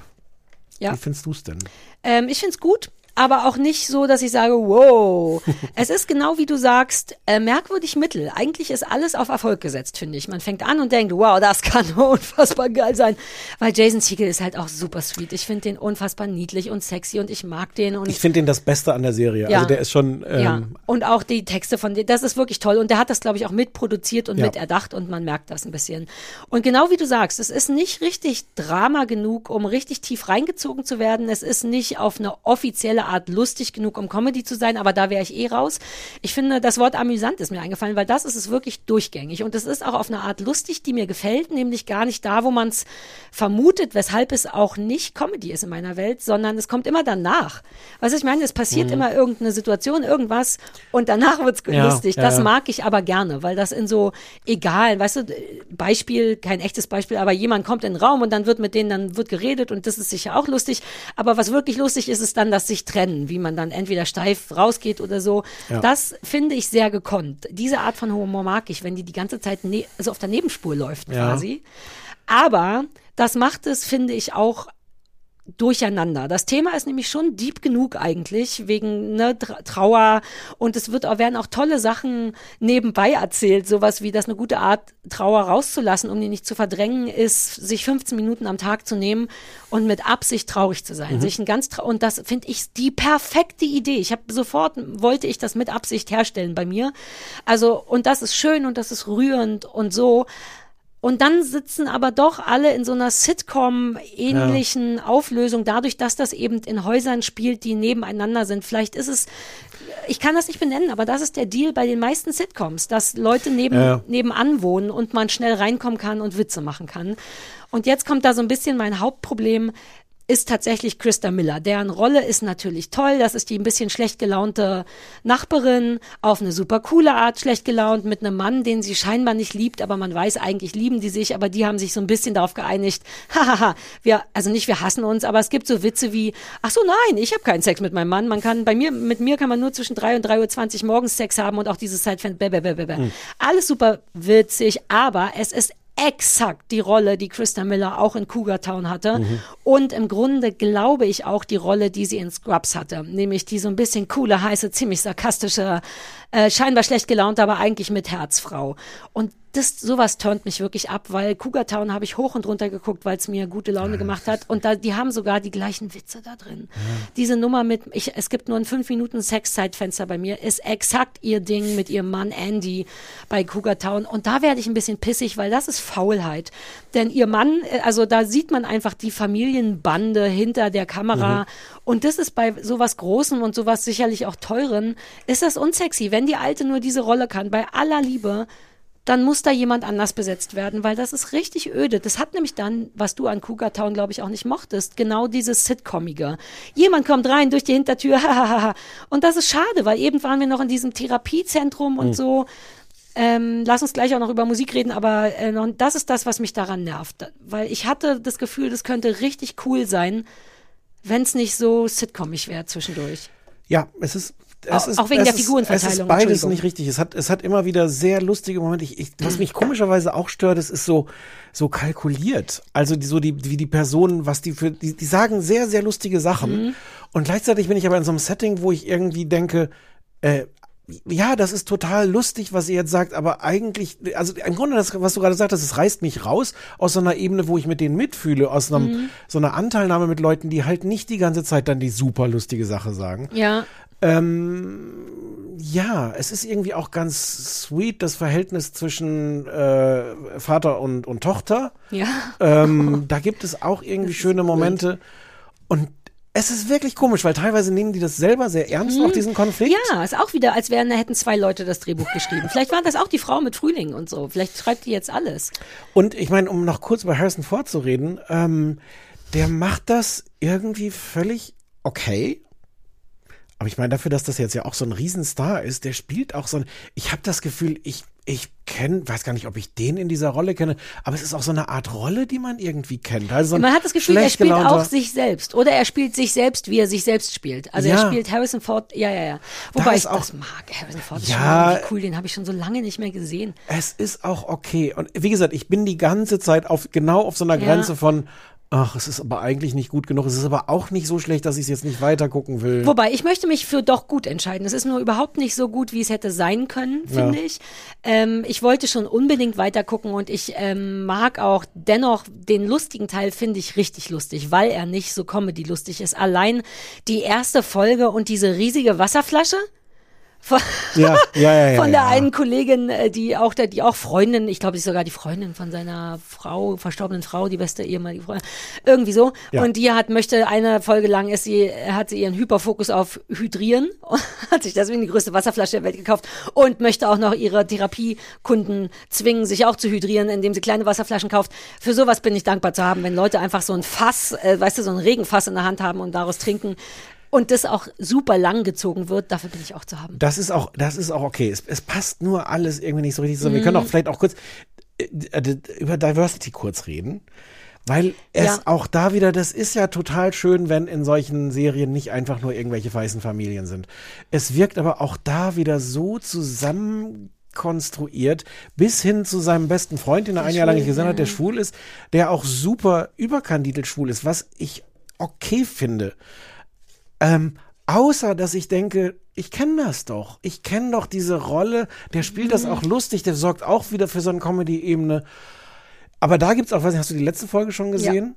Ja. Wie findest du es denn? Ähm, ich find's gut, aber auch nicht so, dass ich sage, wow. es ist genau wie du sagst, äh, merkwürdig mittel. Eigentlich ist alles auf Erfolg gesetzt, finde ich. Man fängt an und denkt, wow, das kann unfassbar geil sein. Weil Jason Segel ist halt auch super sweet. Ich finde den unfassbar niedlich und sexy und ich mag den und Ich finde den das Beste an der Serie. Ja. Also der ist schon. Ähm, ja, und auch die Texte von dir, das ist wirklich toll. Und der hat das, glaube ich, auch mitproduziert und Ja. miterdacht und man merkt das ein bisschen. Und genau wie du sagst, es ist nicht richtig Drama genug, um richtig tief reingezogen zu werden. Es ist nicht auf eine offizielle Art lustig genug, um Comedy zu sein, aber da wäre ich eh raus. Ich finde, das Wort amüsant ist mir eingefallen, weil das ist es wirklich durchgängig. Und es ist auch auf eine Art lustig, die mir gefällt, nämlich gar nicht da, wo man es vermutet, weshalb es auch nicht Comedy ist in meiner Welt, sondern es kommt immer danach. Was ich meine, es passiert immer irgendeine Situation, irgendwas und danach wird's Ja, lustig. ja, Das ja. mag ich aber gerne, weil das in so, egal, weißt du, Beispiel, kein echtes Beispiel, aber jemand kommt in den Raum und dann wird mit denen, dann wird geredet und das ist sicher auch lustig. Aber was wirklich lustig ist, ist dann das sich trennen, wie man dann entweder steif rausgeht oder so. Ja. Das finde ich sehr gekonnt. Diese Art von Humor mag ich, wenn die die ganze Zeit ne also auf der Nebenspur läuft Ja. quasi. Aber das macht es, finde ich, auch durcheinander. Das Thema ist nämlich schon deep genug eigentlich, wegen ne, Tra- Trauer und es wird auch, werden auch tolle Sachen nebenbei erzählt, sowas wie, dass eine gute Art, Trauer rauszulassen, um die nicht zu verdrängen, ist, sich 15 Minuten am Tag zu nehmen und mit Absicht traurig zu sein. Sich ein ganz und das finde ich die perfekte Idee. Ich habe sofort wollte ich das mit Absicht herstellen bei mir. Also und das ist schön und das ist rührend und so. Und dann sitzen aber doch alle in so einer Sitcom-ähnlichen Auflösung, dadurch, dass das eben in Häusern spielt, die nebeneinander sind. Vielleicht ist es, ich kann das nicht benennen, aber das ist der Deal bei den meisten Sitcoms, dass Leute neben, Ja. nebenan wohnen und man schnell reinkommen kann und Witze machen kann. Und jetzt kommt da so ein bisschen mein Hauptproblem ist tatsächlich Christa Miller. Deren Rolle ist natürlich toll. Das ist die ein bisschen schlecht gelaunte Nachbarin, auf eine super coole Art schlecht gelaunt, mit einem Mann, den sie scheinbar nicht liebt, aber man weiß, eigentlich lieben die sich, aber die haben sich so ein bisschen darauf geeinigt, hahaha, wir, also nicht wir hassen uns, aber es gibt so Witze wie, ach so, nein, ich habe keinen Sex mit meinem Mann. Man kann, bei mir, mit mir kann man nur zwischen 3 und 3.20 Uhr morgens Sex haben und auch dieses Zeitfenster, bäh, bäh, bäh, bäh, bäh. Alles super witzig, aber es ist exakt die Rolle, die Christa Miller auch in Cougar Town hatte. Und im Grunde glaube ich auch die Rolle, die sie in Scrubs hatte. Nämlich die so ein bisschen coole, heiße, ziemlich sarkastische, äh, scheinbar schlecht gelaunt, aber eigentlich mit Herzfrau. Und das, sowas turnt mich wirklich ab, weil Cougar Town habe ich hoch und runter geguckt, weil es mir gute Laune gemacht hat. Und da, die haben sogar die gleichen Witze da drin. Diese Nummer mit, ich, es gibt nur ein fünf Minuten Sexzeitfenster bei mir, ist exakt ihr Ding mit ihrem Mann Andy bei Cougar Town. Und da werde ich ein bisschen pissig, weil das ist Faulheit. Denn ihr Mann, äh, also da sieht man einfach die Familienbande hinter der Kamera. Und das ist bei sowas Großem und sowas sicherlich auch teuren, ist das unsexy. Wenn die Alte nur diese Rolle kann, bei aller Liebe, dann muss da jemand anders besetzt werden, weil das ist richtig öde. Das hat nämlich dann, was du an Cougar Town, glaube ich, auch nicht mochtest, genau dieses Sitcomige. Jemand kommt rein durch die Hintertür, hahaha. und das ist schade, weil eben waren wir noch in diesem Therapiezentrum und so. Ähm, lass uns gleich auch noch über Musik reden, aber äh, noch, das ist das, was mich daran nervt. Weil ich hatte das Gefühl, das könnte richtig cool sein, wenn es nicht so sitcomig wäre zwischendurch. Ja, es ist. Ist, auch wegen der Figurenverteilung, Es ist beides nicht richtig. Es hat, es hat immer wieder sehr lustige Momente. Ich, ich, was mich komischerweise auch stört, es ist so, so kalkuliert. Also die, so die, wie die Personen, was die für, die, die sagen sehr, sehr lustige Sachen. Mhm. Und gleichzeitig bin ich aber in so einem Setting, wo ich irgendwie denke, äh, ja, das ist total lustig, was ihr jetzt sagt, aber eigentlich, also im Grunde, das, was du gerade sagtest, es reißt mich raus aus so einer Ebene, wo ich mit denen mitfühle, aus einem, Mhm. so einer Anteilnahme mit Leuten, die halt nicht die ganze Zeit dann die super lustige Sache sagen. Ja. Ähm, ja, es ist irgendwie auch ganz sweet, das Verhältnis zwischen äh, Vater und, und Tochter. Ja. Ähm, da gibt es auch irgendwie schöne Momente. Und es ist wirklich komisch, weil teilweise nehmen die das selber sehr ernst, auch diesen Konflikt. Ja, ist auch wieder, als wären, da hätten zwei Leute das Drehbuch geschrieben. Vielleicht war das auch die Frau mit Frühling und so. Vielleicht schreibt die jetzt alles. Und ich meine, um noch kurz über Harrison Ford zu reden, ähm, der macht das irgendwie völlig okay. Aber ich meine, dafür, dass das jetzt ja auch so ein Riesenstar ist, der spielt auch so ein. Ich habe das Gefühl, ich, ich kenne, weiß gar nicht, ob ich den in dieser Rolle kenne, aber es ist auch so eine Art Rolle, die man irgendwie kennt. Also so Man hat das Gefühl, er spielt gelaunter- auch sich selbst. Oder er spielt sich selbst, wie er sich selbst spielt. Also Ja. er spielt Harrison Ford, ja, ja, ja. Wobei ist ich auch- das mag. Harrison Ford ist Ja. schon cool, den habe ich schon so lange nicht mehr gesehen. Es ist auch okay. Und wie gesagt, ich bin die ganze Zeit auf genau auf so einer Ja. Grenze von, ach, es ist aber eigentlich nicht gut genug. Es ist aber auch nicht so schlecht, dass ich es jetzt nicht weiter gucken will. Wobei, ich möchte mich für doch gut entscheiden. Es ist nur überhaupt nicht so gut, wie es hätte sein können, finde Ja. ich. Ähm, ich wollte schon unbedingt weiter gucken und ich ähm, mag auch dennoch den lustigen Teil, finde ich richtig lustig, weil er nicht so Comedy-lustig ist. Allein die erste Folge und diese riesige Wasserflasche. Von, Ja, ja, ja, von der einen Kollegin, äh, die auch da, die auch Freundin, ich glaube, sie ist sogar die Freundin von seiner Frau, verstorbenen Frau, die beste ehemalige Freundin, irgendwie so. Und die hat möchte eine Folge lang ist sie hat sie ihren Hyperfokus auf Hydrieren, hat sich deswegen die größte Wasserflasche der Welt gekauft und möchte auch noch ihre Therapiekunden zwingen, sich auch zu hydrieren, indem sie kleine Wasserflaschen kauft. Für sowas bin ich dankbar zu haben, wenn Leute einfach so ein Fass, äh, weißt du, so ein Regenfass in der Hand haben und daraus trinken. Und das auch super lang gezogen wird, dafür bin ich auch zu haben. Das ist auch, das ist auch okay. Es, es passt nur alles irgendwie nicht so richtig zusammen. Wir Mhm. können auch vielleicht auch kurz äh, äh, über Diversity kurz reden. Weil es Ja. auch da wieder, das ist ja total schön, wenn in solchen Serien nicht einfach nur irgendwelche weißen Familien sind. Es wirkt aber auch da wieder so zusammen konstruiert, bis hin zu seinem besten Freund, den er ein Jahr lang nicht gesehen hat, der schwul ist, der auch super überkandidelt schwul ist, was ich okay finde. Ähm, außer, dass ich denke, ich kenne das doch. Ich kenne doch diese Rolle. Der spielt das auch lustig. Der sorgt auch wieder für so eine Comedy-Ebene. Aber da gibt's auch, weiß nicht, hast du die letzte Folge schon gesehen?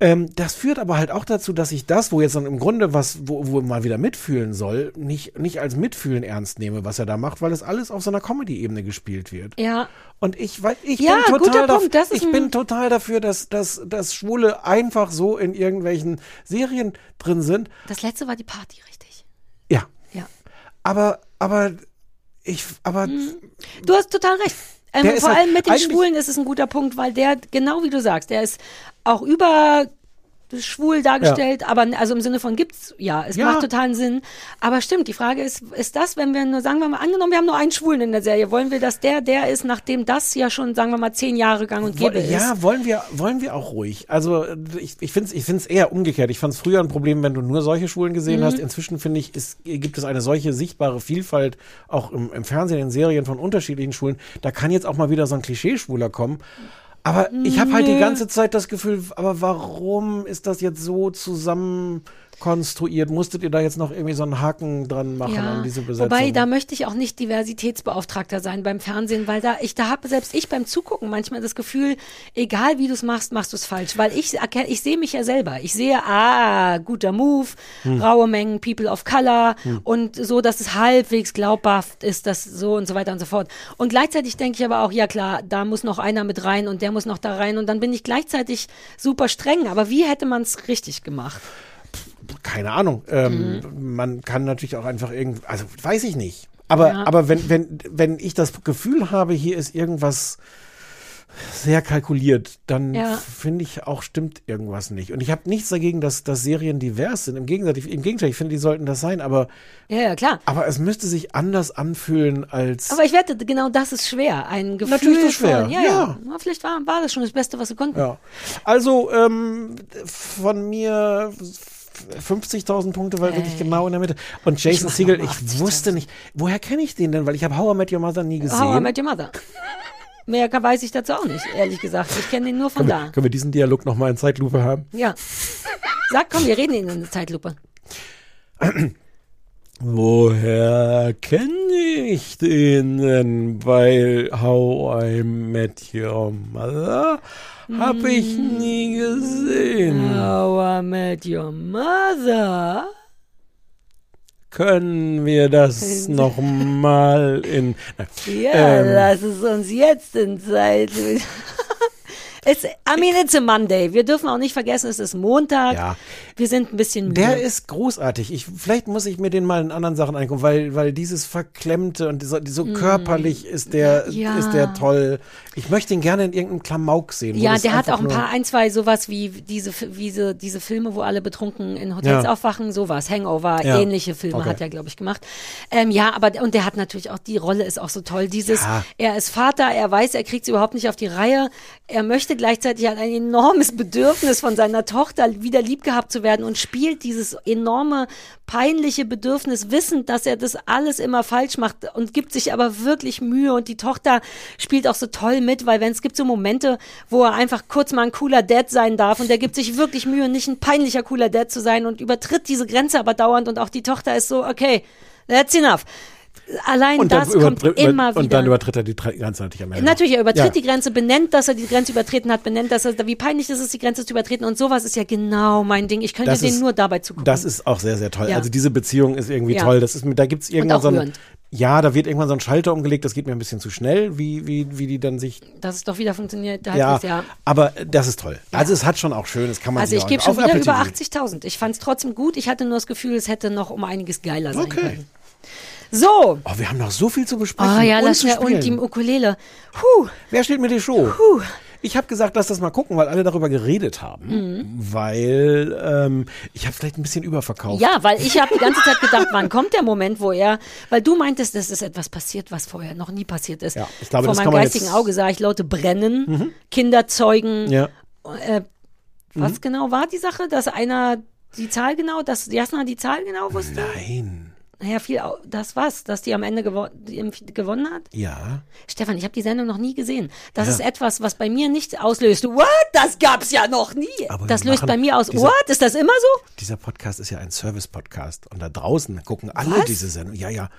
Ähm, das führt aber halt auch dazu, dass ich das, wo jetzt dann im Grunde was, wo, wo man wieder mitfühlen soll, nicht, nicht als Mitfühlen ernst nehme, was er da macht, weil es alles auf so einer Comedy-Ebene gespielt wird. Ja. Und ich, weil ich Ja, bin total, daf- Punkt, ich bin total dafür, dass, dass, dass Schwule einfach so in irgendwelchen Serien drin sind. Das letzte war die Party, richtig. Ja. Ja. Aber, aber, ich, aber, Du hast total recht. Ähm, vor halt allem mit den Schwulen ist es ein guter Punkt, weil der, genau wie du sagst, der ist auch über schwul dargestellt, aber also im Sinne von gibt's, ja, es Ja. macht totalen Sinn. Aber stimmt, die Frage ist, ist das, wenn wir nur, sagen wir mal, angenommen, wir haben nur einen Schwulen in der Serie, wollen wir, dass der der ist, nachdem das ja schon, sagen wir mal, zehn Jahre gang und gäbe ist? Ja, wollen wir, wollen wir auch ruhig. Also ich, ich finde es ich find's eher umgekehrt. Ich fand es früher ein Problem, wenn du nur solche Schulen gesehen Mhm. hast. Inzwischen finde ich, es, gibt es eine solche sichtbare Vielfalt auch im, im Fernsehen, in Serien von unterschiedlichen Schulen. Da kann jetzt auch mal wieder so ein Klischeeschwuler kommen. Aber ich habe halt die ganze Zeit das Gefühl, aber warum ist das jetzt so konstruiert? Musstet ihr da jetzt noch irgendwie so einen Haken dran machen an diese Besetzung? Wobei, da möchte ich auch nicht Diversitätsbeauftragter sein beim Fernsehen, weil da ich da habe selbst ich beim Zugucken manchmal das Gefühl, egal wie du es machst, machst du es falsch, weil ich erkenne, ich sehe mich ja selber. Ich sehe, ah, guter Move, Hm. raue Mengen People of Color und so, dass es halbwegs glaubhaft ist, dass so und so weiter und so fort. Und gleichzeitig denke ich aber auch, ja klar, da muss noch einer mit rein und der muss noch da rein und dann bin ich gleichzeitig super streng. Aber wie hätte man es richtig gemacht? Keine Ahnung. Ähm, Mhm. Man kann natürlich auch einfach irgendwie, also weiß ich nicht. Aber, Ja. aber wenn, wenn, wenn ich das Gefühl habe, hier ist irgendwas sehr kalkuliert, dann Ja. finde ich auch, stimmt irgendwas nicht. Und ich habe nichts dagegen, dass, dass Serien divers sind. Im Gegenteil, ich, im Gegenteil, ich finde, die sollten das sein, aber, Ja, ja, klar. aber es müsste sich anders anfühlen als. Aber ich wette, genau das ist schwer. Ein Gefühl Natürlich ist schwer, Von, ja, ja. ja. Vielleicht war, war das schon das Beste, was sie konnten. Ja. Also ähm, von mir 50.000 Punkte, weil wirklich genau in der Mitte. Und Jason noch mal ich wusste nicht, woher kenne ich den denn? Weil ich habe How I Met Your Mother nie gesehen. How I Met Your Mother. Mehr weiß ich dazu auch nicht, ehrlich gesagt. Ich kenne den nur von können, wir, da. können wir diesen Dialog nochmal in Zeitlupe haben? Ja. Sag, komm, wir reden ihn in der Zeitlupe. Woher kenne ich den denn? Weil How I Met Your Mother habe ich nie gesehen. How I Met Your Mother. Können wir das nochmal in... Na, Ja, ähm, lass es uns jetzt in Zeit. Es, I mean, it's a Monday. Wir dürfen auch nicht vergessen, es ist Montag. Ja. Wir sind ein bisschen müde. Der ist großartig. Ich, vielleicht muss ich mir den mal in anderen Sachen angucken, weil, weil dieses Verklemmte und so, so körperlich ist der, Mm. Ja. ist der toll. Ich möchte ihn gerne in irgendeinem Klamauk sehen. Ja, der hat auch ein paar, ein, zwei sowas wie diese, wie diese, diese Filme, wo alle betrunken in Hotels Ja. aufwachen, sowas, Hangover, Ja. ähnliche Filme Okay. hat er, glaube ich, gemacht. Ähm, ja, aber, und der hat natürlich auch, die Rolle ist auch so toll. Dieses, er ist Vater, er weiß, er kriegt es überhaupt nicht auf die Reihe. Er möchte gleichzeitig hat ein enormes Bedürfnis von seiner Tochter wieder lieb gehabt zu werden und spielt dieses enorme, peinliche Bedürfnis, wissend, dass er das alles immer falsch macht und gibt sich aber wirklich Mühe und die Tochter spielt auch so toll mit, weil wenn es gibt so Momente, wo er einfach kurz mal ein cooler Dad sein darf und der gibt sich wirklich Mühe, nicht ein peinlicher cooler Dad zu sein und übertritt diese Grenze aber dauernd und auch die Tochter ist so, okay, that's enough. Allein und das kommt immer wieder. und dann übertritt er die Grenze natürlich am Ende. Natürlich, er übertritt Ja. die Grenze, benennt, dass er die Grenze übertreten hat, benennt, dass er, wie peinlich ist es, die Grenze zu übertreten und sowas ist ja genau mein Ding. Ich könnte Das den ist- nur dabei zugucken. Das ist auch sehr, sehr toll. Ja. Also diese Beziehung ist irgendwie Ja. toll. Das ist, da gibt's irgendwann so ein, ja, da wird irgendwann so ein Schalter umgelegt. Das geht mir ein bisschen zu schnell, wie, wie, wie die dann sich, Dass es doch wieder funktioniert. ja, halbwegs, ja. aber das ist toll. Also es hat schon auch schön, das kann man Also ich gebe schon wieder Apple über TV. 80.000. Ich fand es trotzdem gut. Ich hatte nur das Gefühl, es hätte noch um einiges geiler sein Okay. können. So. Oh, wir haben noch so viel zu besprechen. Oh ja, und lass mir und die. Ukulele. Huh. Wer steht mir die Show? Puh. Ich habe gesagt, lass das mal gucken, weil alle darüber geredet haben. Mhm. Weil ähm, ich habe vielleicht ein bisschen überverkauft. Ja, weil ich habe die ganze Zeit gedacht, wann kommt der Moment, wo er, weil du meintest, dass es etwas passiert, was vorher noch nie passiert ist. Ja, ich glaube, Vor das meinem kann man geistigen jetzt- Mhm. Auge sah ich Leute brennen, Kinder zeugen. Ja. Äh, was Mhm. genau war die Sache, dass einer die Zahl genau, dass Jasna die Zahl genau wusste? Nein. Naja, viel, das was, dass die am Ende gewo gewonnen hat? Ja. Stefan, ich habe die Sendung noch nie gesehen. Das Ja. ist etwas, was bei mir nicht auslöst. What? Das gab's ja noch nie. Aber das löst bei mir aus. diese- What? Ist das immer so? Dieser Podcast ist ja ein Service-Podcast. Und da draußen gucken alle Was? diese Sendung. Ja, ja.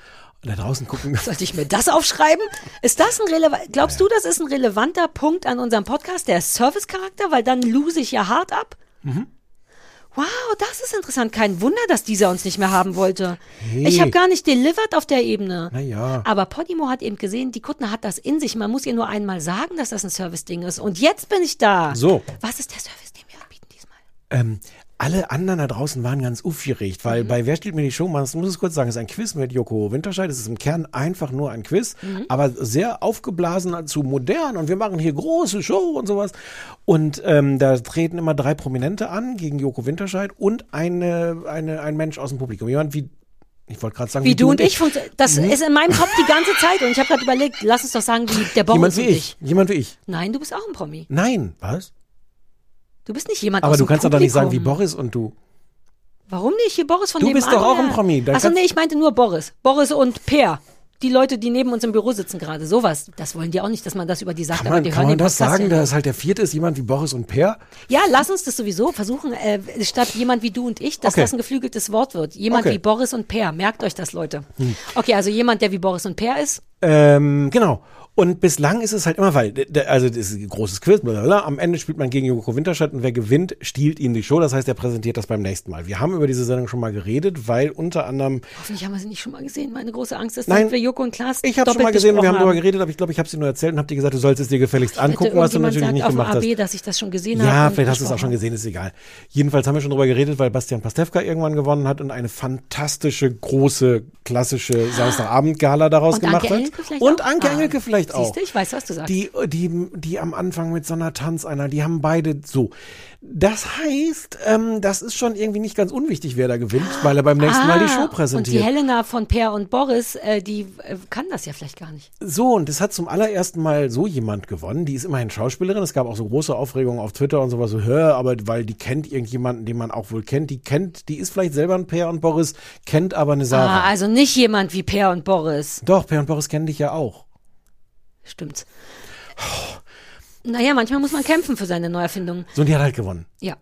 Und da draußen gucken. Sollte ich mir das aufschreiben? Ist das ein relevant? Glaubst du, das ist ein relevanter Punkt an unserem Podcast, der Service-Charakter? Weil dann lose ich ja hart ab. Mhm. Wow, das ist interessant. Kein Wunder, dass dieser uns nicht mehr haben wollte. Hey. Ich habe gar nicht delivered auf der Ebene. Naja. Aber Podimo hat eben gesehen, die Kuttner hat das in sich. Man muss ihr nur einmal sagen, dass das ein Service-Ding ist. Und jetzt bin ich da. So. Was ist der Service, den wir anbieten diesmal? Ähm, alle anderen da draußen waren ganz aufgeregt, weil bei Wer steht mir die Show? Man muss es kurz sagen, es ist ein Quiz mit Joko Winterscheid. Es ist im Kern einfach nur ein Quiz, aber sehr aufgeblasen zu modern und wir machen hier große Show und sowas. Und ähm, da treten immer drei Prominente an gegen Joko Winterscheid und eine, eine, ein Mensch aus dem Publikum. Jemand wie, ich wollte gerade sagen, Wie du und ich. funktio- Das ist in meinem Kopf die ganze Zeit. Und ich habe gerade überlegt, lass uns doch sagen, wie der Jemand Boris wie und ich. Jemand wie ich. Nein, du bist auch ein Promi. Nein, was? Du bist nicht jemand Aber du kannst doch Publikum. nicht sagen wie Boris und du. Warum nicht? Hier Boris von Du nebenan. bist doch auch ein Promi. Achso, nee, ich meinte nur Boris. Boris und Peer. die Leute, die neben uns im Büro sitzen gerade. Sowas. Das wollen die auch nicht, dass man das über die sagt. Kann aber man, die kann hören man das Podcast sagen, ja. dass halt der vierte ist jemand wie Boris und Per? Ja, lass uns das sowieso versuchen, äh, statt jemand wie du und ich, dass Okay. das ein geflügeltes Wort wird. Jemand Okay. wie Boris und Per. Merkt euch das, Leute. Hm. Okay, also jemand, der wie Boris und Per ist. Ähm, genau. Und bislang ist es halt immer, weil, also das ist ein großes Quiz, blablabla. am Ende spielt man gegen Joko Winterscheid und wer gewinnt, stiehlt ihm die Show. Das heißt, er präsentiert das beim nächsten Mal. Wir haben über diese Sendung schon mal geredet, weil unter anderem, Hoffentlich haben wir sie nicht schon mal gesehen. Meine große Angst ist, Nein. dass wir Joko und Klaas ich habe schon mal gesehen und wir haben darüber geredet, aber ich glaube, ich habe sie nur erzählt und habe dir gesagt, du sollst es dir gefälligst angucken, was du natürlich sagt nicht auf gemacht dem hast. AB, dass ich das schon gesehen habe. Ja, vielleicht hast du es auch schon gesehen, ist egal. Jedenfalls haben wir schon drüber geredet, weil Bastian Pastewka irgendwann gewonnen hat und eine fantastische, große, klassische Samstagabend-Gala daraus Und gemacht Anke hat. Engelke vielleicht und auch? Anke Ah, Engelke vielleicht auch. Siehst du, ich weiß, was du sagst. Die, die, die am Anfang mit so einer Tanzeiner, die haben beide so. Das heißt, ähm, das ist schon irgendwie nicht ganz unwichtig, wer da gewinnt, weil er beim nächsten Mal die Show Ah, Und die präsentiert. Helena von Per und Boris, äh, die äh, kann das ja vielleicht gar nicht. So, und das hat zum allerersten Mal so jemand gewonnen. Die ist immerhin Schauspielerin. Es gab auch so große Aufregungen auf Twitter und sowas so, hör, aber weil die kennt irgendjemanden, den man auch wohl kennt. Die kennt, die ist vielleicht selber ein Per und Boris, kennt aber eine Sarah. Ah, also nicht jemand wie Per und Boris. Doch, Per und Boris kennen dich ja auch. Stimmt. Naja, manchmal muss man kämpfen für seine Neuerfindungen. So, und die hat halt gewonnen. Ja,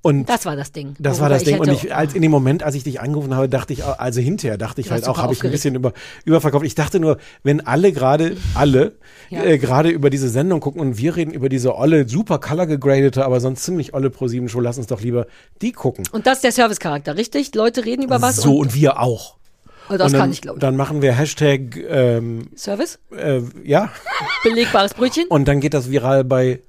Und das war das Ding. Das war das Ding. Und ich, als in dem Moment, als ich dich angerufen habe, dachte ich, also hinterher dachte ich halt auch, habe ich ein bisschen über, überverkauft. Ich dachte nur, wenn alle gerade, alle, Ja. äh, gerade über diese Sendung gucken und wir reden über diese olle, super color gegradete, aber sonst ziemlich olle Pro7 Show, lass uns doch lieber die gucken. Und das ist der Servicecharakter, richtig? Leute reden über was so, und, und wir auch. Oh, das dann, kann ich, glaube ich. Dann machen wir Hashtag, ähm, Service? äh, ja, Belegbares Brötchen? und dann geht das viral bei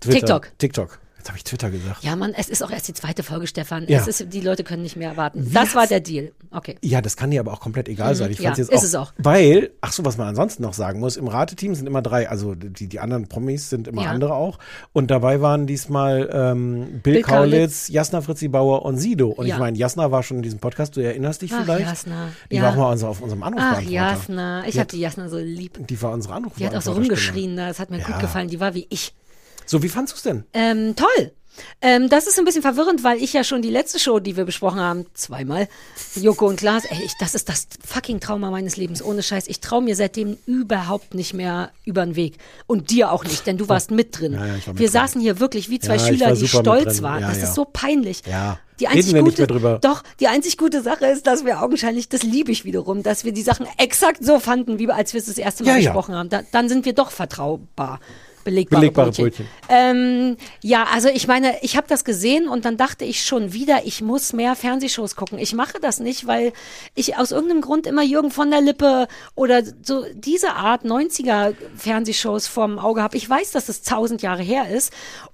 Twitter. TikTok. TikTok. Jetzt habe ich Twitter gesagt. Ja, Mann, es ist auch erst die zweite Folge, Stefan. Ja. Es ist, die Leute können nicht mehr erwarten. Das war der Deal. Okay. Ja, das kann dir aber auch komplett egal sein. Ich Mhm. ja, jetzt ist auch, es auch. Weil, ach so, was man ansonsten noch sagen muss, im Rateteam sind immer drei, also die, die anderen Promis sind immer Ja. andere auch. Und dabei waren diesmal ähm, Bill, Bill Kaulitz, Kaulitz. Jasna Fritzi Bauer und Sido. Und Ja. ich meine, Jasna war schon in diesem Podcast, du erinnerst dich Ach, vielleicht? Jasna. Die war auch mal unser, auf unserem Ach, Anrufbeantworter. Jasna. Ich habe die Jasna so lieb. Die war unsere Die hat auch so rumgeschrien, da. das hat mir gut gefallen. Die war wie ich. So, wie fandst du es denn? Ähm, toll. Ähm, das ist ein bisschen verwirrend, weil ich ja schon die letzte Show, die wir besprochen haben, zweimal, Joko und Klaas, ey, ich, das ist das fucking Trauma meines Lebens, ohne Scheiß. Ich traue mir seitdem überhaupt nicht mehr über den Weg. Und dir auch nicht, denn du warst mit drin. Ja, ja, war mit wir drin. saßen hier wirklich wie zwei Ja, Schüler, die stolz waren. Das ist so peinlich. Ja. Die einzig gute. Doch, die einzig gute Sache ist, dass wir augenscheinlich, das liebe ich wiederum, dass wir die Sachen exakt so fanden, wie als wir es das erste Mal besprochen haben. Da, dann sind wir doch vertraubar. Belegbare, Belegbare Brötchen. Ähm, ja, also ich meine, ich habe das gesehen und dann dachte ich schon wieder, ich muss mehr Fernsehshows gucken. Ich mache das nicht, weil ich aus irgendeinem Grund immer Jürgen von der Lippe oder so diese Art 90er Fernsehshows vorm Auge habe. Ich weiß, dass es tausend Jahre her ist.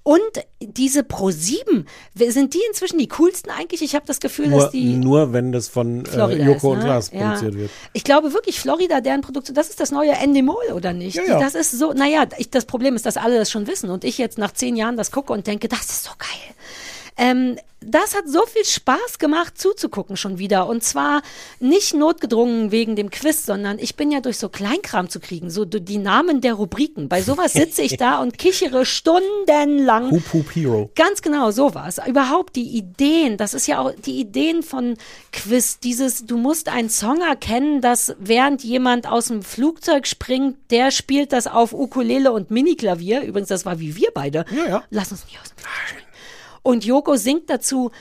Und diese Pro 7, sind die inzwischen die coolsten eigentlich? Ich habe das Gefühl, Nur, dass die nur wenn das von äh, Joko ist, und ne? Klaas Ja. produziert wird. Ich glaube wirklich, Florida, deren Produktion, das ist das neue Endemol, oder nicht? Ja, ja. Das ist so, naja, ich, das Problem ist, dass alle das schon wissen und ich jetzt nach zehn Jahren das gucke und denke, das ist so geil. Ähm, das hat so viel Spaß gemacht zuzugucken schon wieder. Und zwar nicht notgedrungen wegen dem Quiz, sondern ich bin ja durch so Kleinkram zu kriegen, so die Namen der Rubriken. Bei sowas sitze ich da und kichere stundenlang. Hoop Hoop Hero. Ganz genau, sowas. Überhaupt die Ideen, das ist ja auch die Ideen von Quiz, dieses, du musst einen Song erkennen, dass während jemand aus dem Flugzeug springt, der spielt das auf Ukulele und Miniklavier. Übrigens, das war wie wir beide. Ja, ja. Lass uns nicht aus dem Flugzeug springen. Und Joko singt dazu,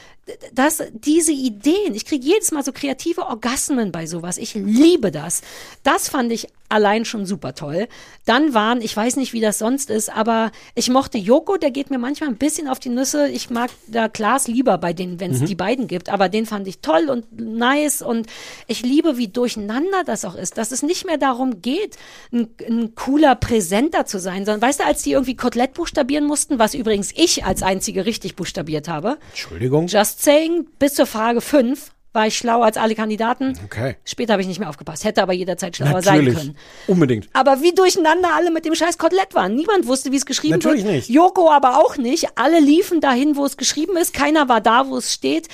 dass diese Ideen, ich kriege jedes Mal so kreative Orgasmen bei sowas. Ich liebe das. Das fand ich allein schon super toll. Dann waren, ich weiß nicht, wie das sonst ist, aber ich mochte Joko, der geht mir manchmal ein bisschen auf die Nüsse. Ich mag da Klaas lieber bei denen, wenn es die beiden gibt, aber den fand ich toll und nice und ich liebe, wie durcheinander das auch ist, dass es nicht mehr darum geht, ein, ein cooler Präsenter zu sein, sondern weißt du, als die irgendwie Kotelett buchstabieren mussten, was übrigens ich als einzige richtig buchstabiert habe, Entschuldigung. Just saying, bis zur Frage 5 war ich schlauer als alle Kandidaten. Okay. Später habe ich nicht mehr aufgepasst, hätte aber jederzeit schlauer sein Natürlich. können. Unbedingt. Aber wie durcheinander alle mit dem scheiß Kotelett waren. Niemand wusste, wie es geschrieben Natürlich wird. nicht. Joko aber auch nicht. Alle liefen dahin, wo es geschrieben ist. Keiner war da, wo es steht.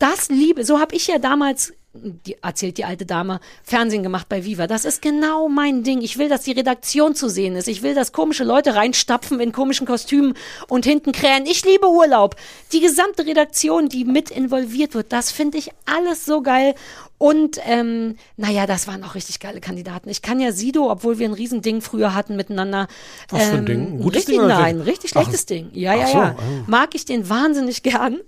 Das liebe, so habe ich ja damals, die, erzählt die alte Dame, Fernsehen gemacht bei Viva. Das ist genau mein Ding. Ich will, dass die Redaktion zu sehen ist. Ich will, dass komische Leute reinstapfen in komischen Kostümen und hinten krähen. Ich liebe Urlaub. Die gesamte Redaktion, die mit involviert wird, das finde ich alles so geil. Und ähm, naja, das waren auch richtig geile Kandidaten. Ich kann ja Sido, obwohl wir ein Riesending früher hatten miteinander. Was für ein ähm, Ding? Ein gutes richtig, Ding oder Nein, schlecht? richtig Ach, schlechtes Ding. Ja, ja, ach so, ja. oh. Mag ich den wahnsinnig gern.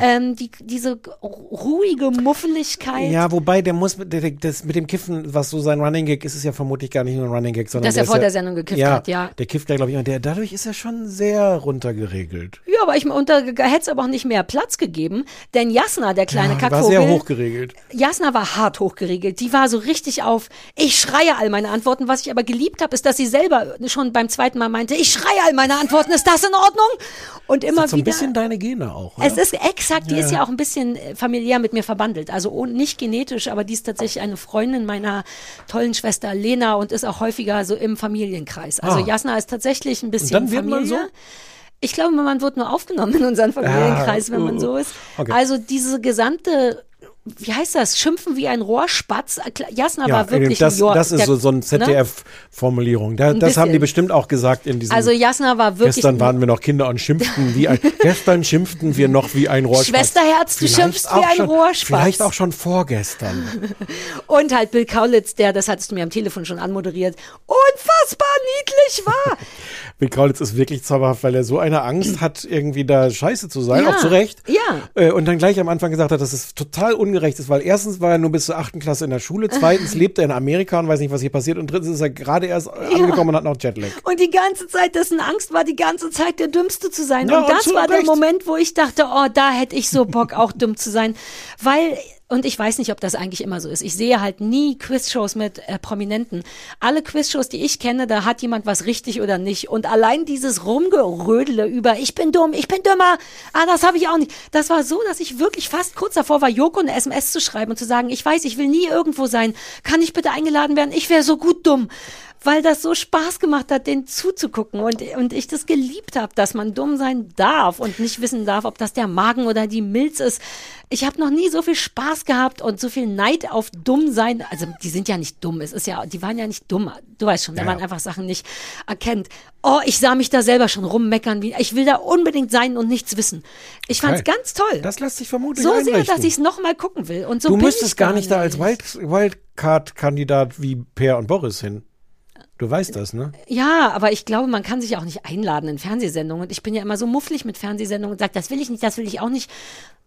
Ähm, die, diese ruhige Muffeligkeit. Ja, wobei der muss mit, der, das mit dem Kiffen, was so sein Running Gag ist, ist ja vermutlich gar nicht nur ein Running Gag, sondern Dass er der vor ist der Sendung gekifft ja, hat, ja. Der kifft ja, glaube ich, und der dadurch ist er schon sehr runtergeregelt. Ja, aber ich unter hätte es aber auch nicht mehr Platz gegeben, denn Jasna, der kleine Ja, war Kackvogel, sehr hochgeregelt. Jasna war hart hochgeregelt. Die war so richtig auf, ich schreie all meine Antworten. Was ich aber geliebt habe, ist, dass sie selber schon beim zweiten Mal meinte, ich schreie all meine Antworten. Ist das in Ordnung? Und immer so ein wieder. bisschen deine Gene auch. Es oder? ist exakt, die Ja. ist ja auch ein bisschen äh, familiär mit mir verbandelt. Also nicht genetisch, aber die ist tatsächlich eine Freundin meiner tollen Schwester Lena und ist auch häufiger so im Familienkreis. Also Ah. Jasna ist tatsächlich ein bisschen dann wird man Familie. so? Ich glaube, man wird nur aufgenommen in unseren Familienkreis, wenn man uh, so ist. okay. Also diese gesamte, wie heißt das? Schimpfen wie ein Rohrspatz. Jasna ja, war wirklich das, ein Jor das ist der- so, so ein ne? ZDF-Formulierung. Da, Ein das haben die bisschen. bestimmt auch gesagt in diesem. Also Jasna war wirklich Gestern waren wir noch Kinder und schimpften wie ein. gestern schimpften wir noch wie ein Rohrspatz. Schwesterherz, du Vielleicht schimpfst wie ein schon, Rohrspatz. Vielleicht auch schon vorgestern. Und halt Bill Kaulitz, der, das hattest du mir am Telefon schon anmoderiert, unfassbar niedlich war. Bill Kaulitz ist wirklich zauberhaft, weil er so eine Angst hat, irgendwie da scheiße zu sein, Ja, auch zu Recht. ja. Äh, Und dann gleich am Anfang gesagt hat, dass es total ungerecht ist, weil erstens war er nur bis zur achten Klasse in der Schule, zweitens lebt er in Amerika und weiß nicht, was hier passiert und drittens ist er gerade erst angekommen und hat noch Jetlag. Und die ganze Zeit, dessen Angst war, die ganze Zeit der Dümmste zu sein. Ja, und das war der Recht. Moment, wo ich dachte, oh, da hätte ich so Bock, auch dumm zu sein. Weil, und ich weiß nicht, ob das eigentlich immer so ist. Ich sehe halt nie Quizshows mit äh, Prominenten. Alle Quizshows, die ich kenne, da hat jemand was richtig oder nicht. Und allein dieses Rumgerödele über, ich bin dumm, ich bin dümmer, ah, das habe ich auch nicht. Das war so, dass ich wirklich fast kurz davor war, Joko eine SMS zu schreiben und zu sagen, ich weiß, ich will nie irgendwo sein. Kann ich bitte eingeladen werden? Ich wäre so gut dumm weil das so Spaß gemacht hat, den zuzugucken und, und ich das geliebt habe, dass man dumm sein darf und nicht wissen darf, ob das der Magen oder die Milz ist. Ich habe noch nie so viel Spaß gehabt und so viel Neid auf dumm sein. Also die sind ja nicht dumm, es ist ja, die waren ja nicht dumm. Du weißt schon, wenn Ja, man ja. einfach Sachen nicht erkennt. Oh, ich sah mich da selber schon rummeckern, wie ich will da unbedingt sein und nichts wissen. Ich fand's Okay. ganz toll. Das lässt sich vermutlich so sehr, einrichten. dass ich es noch mal gucken will. Und so du müsstest gar nicht da als Wild, Wildcard-Kandidat wie Per und Boris hin. Du weißt das, ne? Ja, aber ich glaube, man kann sich auch nicht einladen in Fernsehsendungen. Und ich bin ja immer so mufflig mit Fernsehsendungen und sage, das will ich nicht, das will ich auch nicht.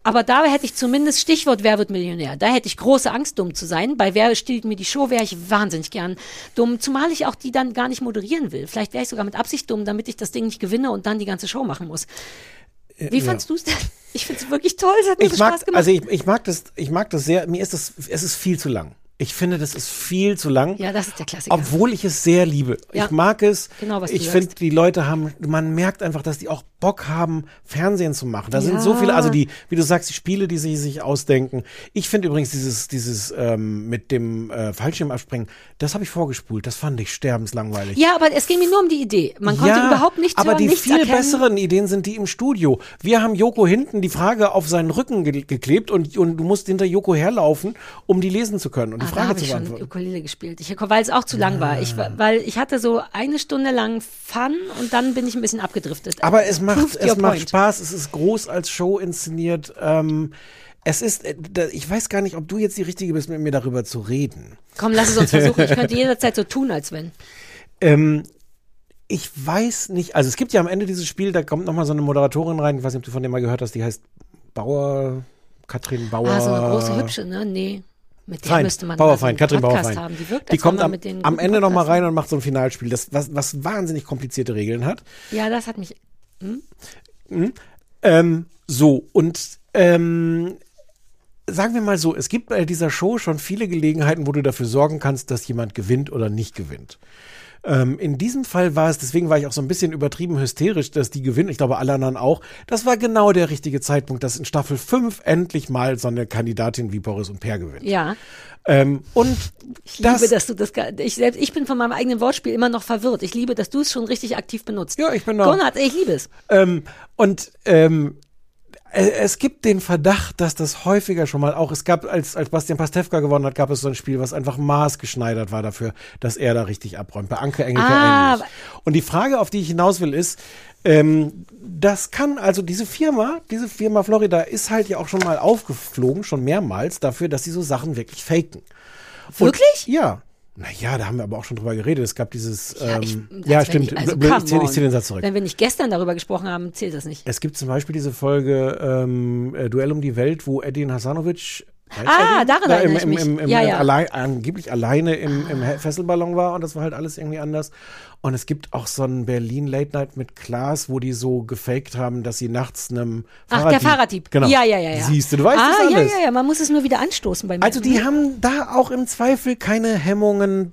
Aber da hätte ich zumindest Stichwort Wer wird Millionär. Da hätte ich große Angst, dumm zu sein. Bei Wer stiehlt mir die Show wäre ich wahnsinnig gern dumm. Zumal ich auch die dann gar nicht moderieren will. Vielleicht wäre ich sogar mit Absicht dumm, damit ich das Ding nicht gewinne und dann die ganze Show machen muss. Wie ja. fandst du es denn? Ich finde es wirklich toll. Es hat mir Ich so mag, Spaß gemacht. also ich, ich mag das, ich mag das sehr. Mir ist das, es ist viel zu lang. Ich finde, das ist viel zu lang. ja, das ist der Klassiker. Obwohl ich es sehr liebe. Ja. Ich mag es. Genau, was du ich finde, die Leute haben, man merkt einfach, dass die auch Bock haben, Fernsehen zu machen. Da sind Ja. so viele, also die, wie du sagst, die Spiele, die sie sich ausdenken. Ich finde übrigens dieses, dieses ähm, mit dem äh, Fallschirmabspringen, das habe ich vorgespult. Das fand ich sterbenslangweilig. ja, aber es ging mir nur um die Idee. Man konnte Ja, überhaupt nichts aber hören, die nichts viel erkennen. besseren Ideen sind die im Studio. Wir haben Joko hinten die Frage auf seinen Rücken ge geklebt und, und du musst hinter Joko herlaufen, um die lesen zu können und die Ah, da Frage habe zu ich schon beantworten. Ukulele gespielt. Ich, weil es auch zu lang war. Ich, weil ich hatte so eine Stunde lang Fun und dann bin ich ein bisschen abgedriftet. Aber es macht, es macht point. Spaß, es ist groß als Show inszeniert. Ähm, es ist, äh, da- ich weiß gar nicht, ob du jetzt die Richtige bist, mit mir darüber zu reden. Komm, lass es uns versuchen. Ich könnte jederzeit so tun, als wenn. Ähm, ich weiß nicht, also es gibt ja am Ende dieses Spiel, da kommt nochmal so eine Moderatorin rein, ich weiß nicht, ob du von der mal gehört hast, die heißt Bauer, Katrin Bauer. Ah, so eine große Hübsche, ne? Nee. Mit der Feind, müsste man Bauerfeind, einen Katrin Bauerfeind. haben. Die wirkt, Die kommt am, am Ende nochmal rein und macht so ein Finalspiel, das, was, was wahnsinnig komplizierte Regeln hat. Ja, das hat mich. Ähm, so, und ähm, sagen wir mal so, es gibt bei dieser Show schon viele Gelegenheiten, wo du dafür sorgen kannst, dass jemand gewinnt oder nicht gewinnt. Ähm, in diesem Fall war es, deswegen war ich auch so ein bisschen übertrieben hysterisch, dass die gewinnen. Ich glaube, alle anderen auch. Das war genau der richtige Zeitpunkt, dass in Staffel 5 endlich mal so eine Kandidatin wie Boris und Per gewinnt. Ja. Ähm, und Ich das, liebe, dass du das. gar- Ich selbst, ich bin von meinem eigenen Wortspiel immer noch verwirrt. Ich liebe, dass du es schon richtig aktiv benutzt. Ja, ich bin da. Konrad, ich liebe es. Ähm, und ähm, Äh, Es gibt den Verdacht, dass das häufiger schon mal auch, es gab, als, als Bastian Pastewka gewonnen hat, gab es so ein Spiel, was einfach maßgeschneidert war dafür, dass er da richtig abräumt. Bei Anke Engelke Ah, ähnlich. Und die Frage, auf die ich hinaus will, ist, ähm, das kann, also diese Firma, diese Firma Florida ist halt ja auch schon mal aufgeflogen, schon mehrmals dafür, dass sie so Sachen wirklich faken. Und- Wirklich? Ja. Naja, da haben wir aber auch schon drüber geredet. Es gab dieses, ja, ich- ähm, ja stimmt, Ich, also, ich zähle zähl den Satz zurück. Wenn wir nicht gestern darüber gesprochen haben, zählt das nicht. Es gibt zum Beispiel diese Folge ähm, äh, Duell um die Welt, wo Edin Hasanovic Ah, daran Da erinnere im, ich im, im, Ja, ja. Allein, angeblich alleine im, im Fesselballon war und das war halt alles irgendwie anders. Und es gibt auch so einen Berlin Late Night mit Klaas, wo die so gefaked haben, dass sie nachts einem Ach, der Fahrraddieb. Genau. Ja, ja, ja, ja. Siehst du, du weißt ah, das alles. ja, ja, ja, man muss es nur wieder anstoßen bei mir. Also die haben da auch im Zweifel keine Hemmungen,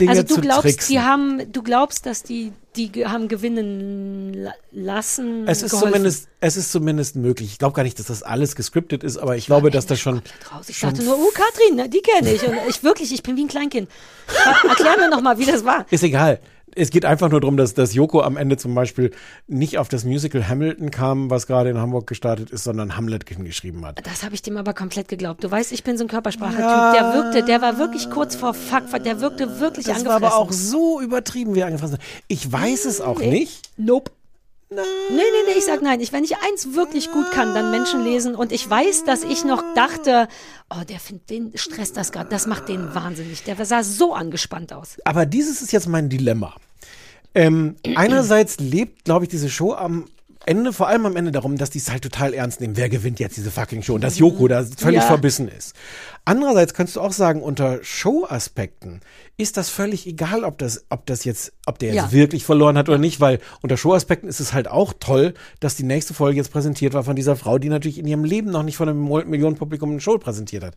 Dinge also du glaubst, tricksen. die haben, du glaubst, dass die, die haben gewinnen la- lassen. es ist geholfen. zumindest, es ist zumindest möglich. Ich glaube gar nicht, dass das alles gescriptet ist, aber ich, glaube, dass das schon, raus. Ich schon dachte nur, oh, Katrin, ne, die kenne ich. Und ich wirklich, ich bin wie ein Kleinkind. Er- Erklär mir noch mal, wie das war. Ist egal. Es geht einfach nur darum, dass, dass Joko am Ende zum Beispiel nicht auf das Musical Hamilton kam, was gerade in Hamburg gestartet ist, sondern Hamlet hingeschrieben hat. Das habe ich dem aber komplett geglaubt. Du weißt, ich bin so ein Körpersprachetyp. Ja. Der wirkte, der war wirklich kurz vor Fuck, der wirkte wirklich Das angefressen. war aber auch so übertrieben, wie er angefressen hat. Ich weiß es auch Nee. nicht. Nope. Nee, nee, nee, ich sag nein. Ich, wenn ich eins wirklich gut kann, dann Menschen lesen. Und ich weiß, dass ich noch dachte, oh, der findet, den stresst das gerade. Das macht den wahnsinnig. Der sah so angespannt aus. Aber dieses ist jetzt mein Dilemma. Ähm, einerseits lebt, glaube ich, diese Show am Ende, vor allem am Ende darum, dass die es halt total ernst nehmen. Wer gewinnt jetzt diese fucking Show? Und dass Joko da völlig Ja. verbissen ist. Andererseits kannst du auch sagen, unter Show-Aspekten ist das völlig egal, ob das, ob das jetzt, ob der jetzt Ja. wirklich verloren hat oder nicht, weil unter Show-Aspekten ist es halt auch toll, dass die nächste Folge jetzt präsentiert war von dieser Frau, die natürlich in ihrem Leben noch nicht von einem Millionenpublikum eine Show präsentiert hat.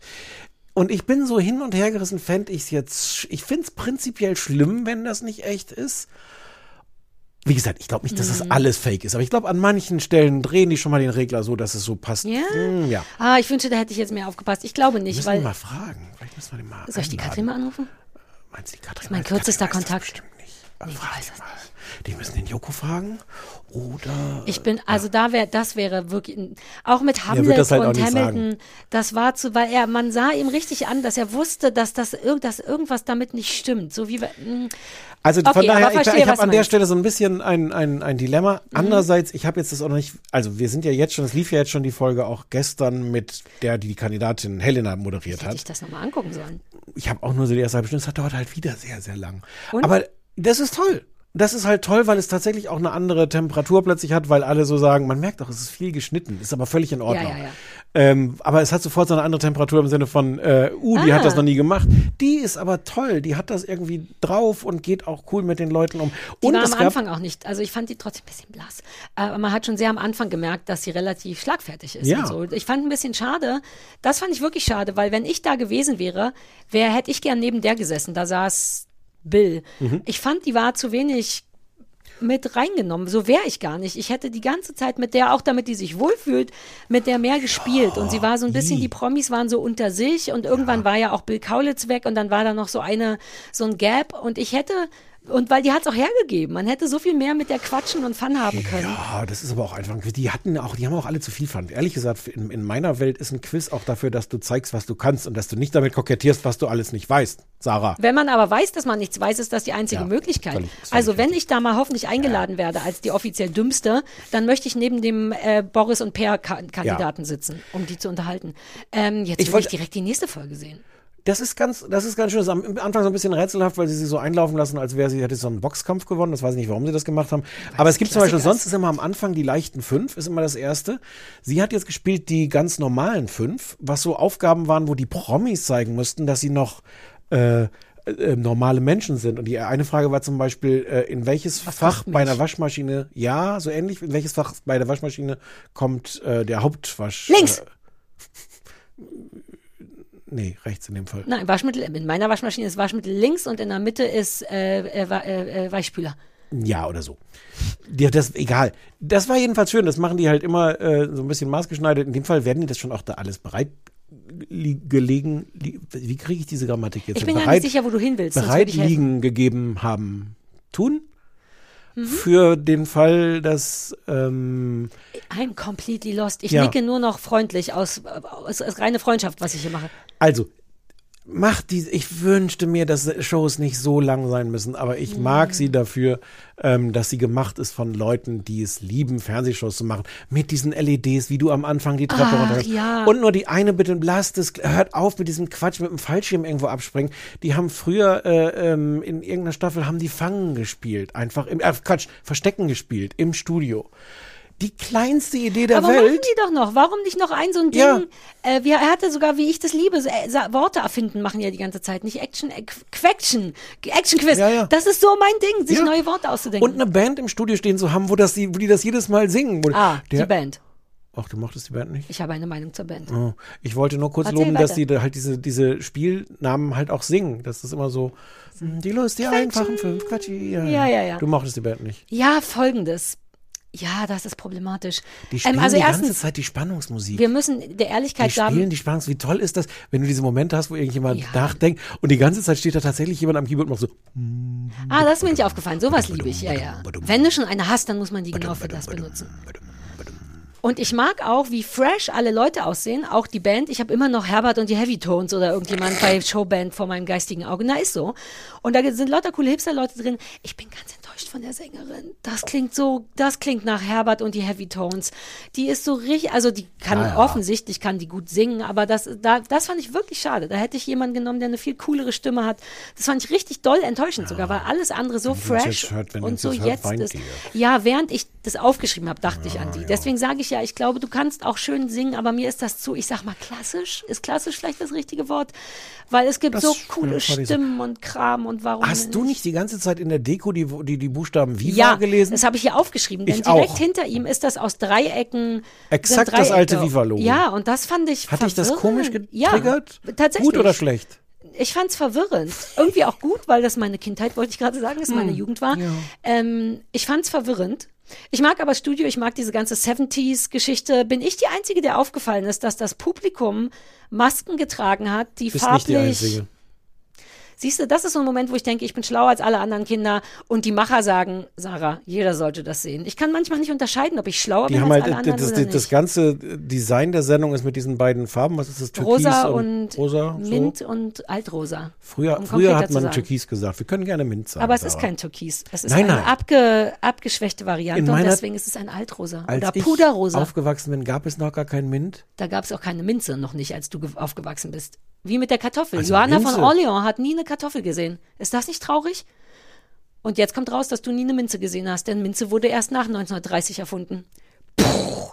Und ich bin so hin und her gerissen, fände ich es jetzt, ich finde es prinzipiell schlimm, wenn das nicht echt ist. Wie gesagt, ich glaube nicht, dass das Mhm. alles fake ist, aber ich glaube, an manchen Stellen drehen die schon mal den Regler so, dass es so passt. Ja? Hm, ja. Ah, ich wünschte, da hätte ich jetzt mehr aufgepasst. Ich glaube nicht, Müssen weil. wir mal fragen. Vielleicht müssen wir den mal Soll ich die einladen. Katrin mal anrufen? Meinst du, die Katrin? Das ist mein weiß- kürzester weiß das Kontakt. bestimmt nicht. Aber frag die mal. Die müssen den Joko fragen. Oder. Ich bin, also da wäre, das wäre wirklich, auch mit Hamlet halt und Hamilton, das war zu, weil er, man sah ihm richtig an, dass er wusste, dass das, dass irgendwas damit nicht stimmt. So wie, wir- mm. Also Okay, von daher, ich, verstehe, ich was habe an der. Stelle so ein bisschen ein, ein, ein Dilemma. Mhm. Andererseits, ich habe jetzt das auch noch nicht, also wir sind ja jetzt schon, es lief ja jetzt schon die Folge auch gestern mit der, die die Kandidatin Helena moderiert hätte hat. ich das nochmal angucken sollen. Ich habe auch nur so die erste halbe Stunde, es dauert halt wieder sehr, sehr lang. Und? Aber das ist toll. Das ist halt toll, weil es tatsächlich auch eine andere Temperatur plötzlich hat, weil alle so sagen, man merkt doch, es ist viel geschnitten, ist aber völlig in Ordnung. Ja, ja, ja. Ähm, aber es hat sofort so eine andere Temperatur im Sinne von, äh, uh, die Ah. hat das noch nie gemacht. Die ist aber toll, die hat das irgendwie drauf und geht auch cool mit den Leuten um. Die und war am Anfang auch nicht, also ich fand die trotzdem ein bisschen blass. Aber man hat schon sehr am Anfang gemerkt, dass sie relativ schlagfertig ist Ja. so. Ich fand ein bisschen schade, das fand ich wirklich schade, weil wenn ich da gewesen wäre, wer hätte ich gern neben der gesessen? Da saß Bill. Mhm. Ich fand, die war zu wenig mit reingenommen. So wäre ich gar nicht. Ich hätte die ganze Zeit mit der, auch damit die sich wohlfühlt, mit der mehr gespielt. Und sie war so ein bisschen, die Promis waren so unter sich und irgendwann war ja auch Bill Kaulitz weg und dann war da noch so eine, so ein Gap und ich hätte, und weil die hat es auch hergegeben, man hätte so viel mehr mit der quatschen und Fun haben können. Ja, das ist aber auch einfach, die hatten auch, die haben auch alle zu viel Fun. Ehrlich gesagt, in, in meiner Welt ist ein Quiz auch dafür, dass du zeigst, was du kannst und dass du nicht damit kokettierst, was du alles nicht weißt, Sarah. Wenn man aber weiß, dass man nichts weiß, ist das die einzige Ja, Möglichkeit. völlig- völlig also wenn ich da mal hoffentlich eingeladen werde als die offiziell dümmste, dann möchte ich neben dem äh, Boris und Per Ka Kandidaten sitzen, um die zu unterhalten. Ähm, jetzt Ich will wollte- ich direkt die nächste Folge sehen. Das ist ganz, das ist ganz schön. Das ist am Anfang so ein bisschen rätselhaft, weil sie sie so einlaufen lassen, als wäre sie hätte so einen Boxkampf gewonnen. Das weiß ich nicht, warum sie das gemacht haben. Aber es gibt zum Beispiel, sonst ist immer am Anfang die leichten fünf, ist immer das erste. Sie hat jetzt gespielt die ganz normalen fünf, was so Aufgaben waren, wo die Promis zeigen mussten, dass sie noch äh, äh, normale Menschen sind. Und die eine Frage war zum Beispiel, äh, in welches Fach kostet bei einer? Waschmaschine, ja, so ähnlich, in welches Fach bei der Waschmaschine kommt äh, der Hauptwasch? Links. Nee, rechts in dem Fall. Nein, Waschmittel, in meiner Waschmaschine ist Waschmittel links und in der Mitte ist äh, äh, äh, äh, Weichspüler. Ja, oder so. Ja, das, egal. Das war jedenfalls schön. Das machen die halt immer äh, so ein bisschen maßgeschneidert. In dem Fall werden die das schon auch da alles bereit gelegen. Wie kriege ich diese Grammatik jetzt? Ich bin ja nicht sicher, wo du hin willst. bereit liegen gegeben haben. Tun? Für den Fall, dass ähm, I'm completely lost. Ich Ja. nicke nur noch freundlich aus, aus, aus reine Freundschaft, was ich hier mache. Also, macht die, ich wünschte mir, dass Shows nicht so lang sein müssen, aber ich mag sie dafür, ähm, dass sie gemacht ist von Leuten, die es lieben, Fernsehshows zu machen. Mit diesen LEDs, wie du am Anfang die Treppe runtergehst. ja. Und nur die eine bitte, lasst es, hört auf mit diesem Quatsch, mit dem Fallschirm irgendwo abspringen. Die haben früher äh, ähm, in irgendeiner Staffel haben die Fangen gespielt. Einfach im, äh, Quatsch, Verstecken gespielt im Studio. Die kleinste Idee der Aber Welt. machen die doch noch. Warum nicht noch ein so ein Ding? Ja. Äh, wie, er hatte sogar, wie ich das liebe, so, äh, Worte erfinden machen ja die ganze Zeit. Nicht Action, äh, Quaction, Action Quiz. Ja, ja. Das ist so mein Ding, sich neue Worte auszudenken. Und eine Band im Studio stehen zu haben, wo, das, die, wo die das jedes Mal singen. Wo ah, der, die Band. Ach, du mochtest die Band nicht? Ich habe eine Meinung zur Band. Oh, ich wollte nur kurz Erzähl loben, dass weiter. die da halt diese, diese Spielnamen halt auch singen. Das ist immer so, hm, die Lust, die einfachen fünf, Quatschi. Ja, Ja, ja, ja. Du mochtest die Band nicht. Ja, folgendes. Ja, das ist problematisch. Die spielen ähm, also die ganze erstens, Zeit die Spannungsmusik. wir müssen der Ehrlichkeit die sagen, spielen die Spannungsmusik. Wie toll ist das, wenn du diese Momente hast, wo irgendjemand Ja. nachdenkt und die ganze Zeit steht da tatsächlich jemand am Keyboard und macht so, Ah, das ist mir nicht aufgefallen. Sowas liebe ich, ja, ja. Wenn du schon eine hast, dann muss man die genau für das benutzen. Und ich mag auch, wie fresh alle Leute aussehen, auch die Band. Ich habe immer noch Herbert und die Heavy Tones oder irgendjemand bei Showband vor meinem geistigen Auge. Na, ist so. Und da sind lauter coole Hipster-Leute drin. Ich bin ganz enttäuscht von der Sängerin. Das klingt so, das klingt nach Herbert und die Heavy Tones. Die ist so richtig, also die kann ja. offensichtlich, kann die gut singen, aber das, da, das fand ich wirklich schade. Da hätte ich jemanden genommen, der eine viel coolere Stimme hat. Das fand ich richtig doll enttäuschend sogar, weil alles andere so fresh hört, und so jetzt hört, ist. Ja, während ich das aufgeschrieben habe, dachte ich an die. Deswegen sage ich ja, ich glaube, du kannst auch schön singen, aber mir ist das zu, ich sag mal, klassisch. Ist klassisch vielleicht das richtige Wort? Weil es gibt Das so coole. Stimmen und Kram und warum. hast du nicht die ganze Zeit in der Deko die, die, die Buchstaben Viva ja, gelesen? das habe ich hier aufgeschrieben, denn Ich direkt auch. hinter ihm ist das aus Dreiecken. Exakt das alte. Viva-Logo. Ja, und das fand ich Hat dich das komisch getriggert? Ja, tatsächlich. Gut oder schlecht? Ich fand's verwirrend. Irgendwie auch gut, weil das meine Kindheit, wollte ich gerade sagen, dass Hm. meine Jugend war. Ähm, ich fand's verwirrend. Ich mag aber Studio, ich mag diese ganze 70s-Geschichte. Bin ich die Einzige, der aufgefallen ist, dass das Publikum Masken getragen hat, die Bist nicht die farblich. Einzige. Siehst du, das ist so ein Moment, wo ich denke, ich bin schlauer als alle anderen Kinder und die Macher sagen, Sarah, jeder sollte das sehen. Ich kann manchmal nicht unterscheiden, ob ich schlauer Die bin haben als halt, alle das, anderen das, oder das, nicht. ganze Design der Sendung ist mit diesen beiden Farben. Was ist das? Türkis Rosa und, Rosa? So? Mint und Altrosa. Früher, um früher hat man. Türkis gesagt. Wir können gerne Mint sagen. Aber es ist Sarah. kein Türkis. Es ist Nein, eine nein. Abge, abgeschwächte Variante In und meiner- deswegen ist es ein Altrosa Als oder ich Puderrosa. aufgewachsen bin, gab es noch gar kein Mint. Da gab es auch keine Minze noch nicht, als du ge- aufgewachsen bist. Wie mit der Kartoffel. Also Johanna Minze? von Orleans hat nie eine Kartoffel gesehen. Ist das nicht traurig? Und jetzt kommt raus, dass du nie eine Minze gesehen hast, denn Minze wurde erst nach 1930 erfunden. Puh.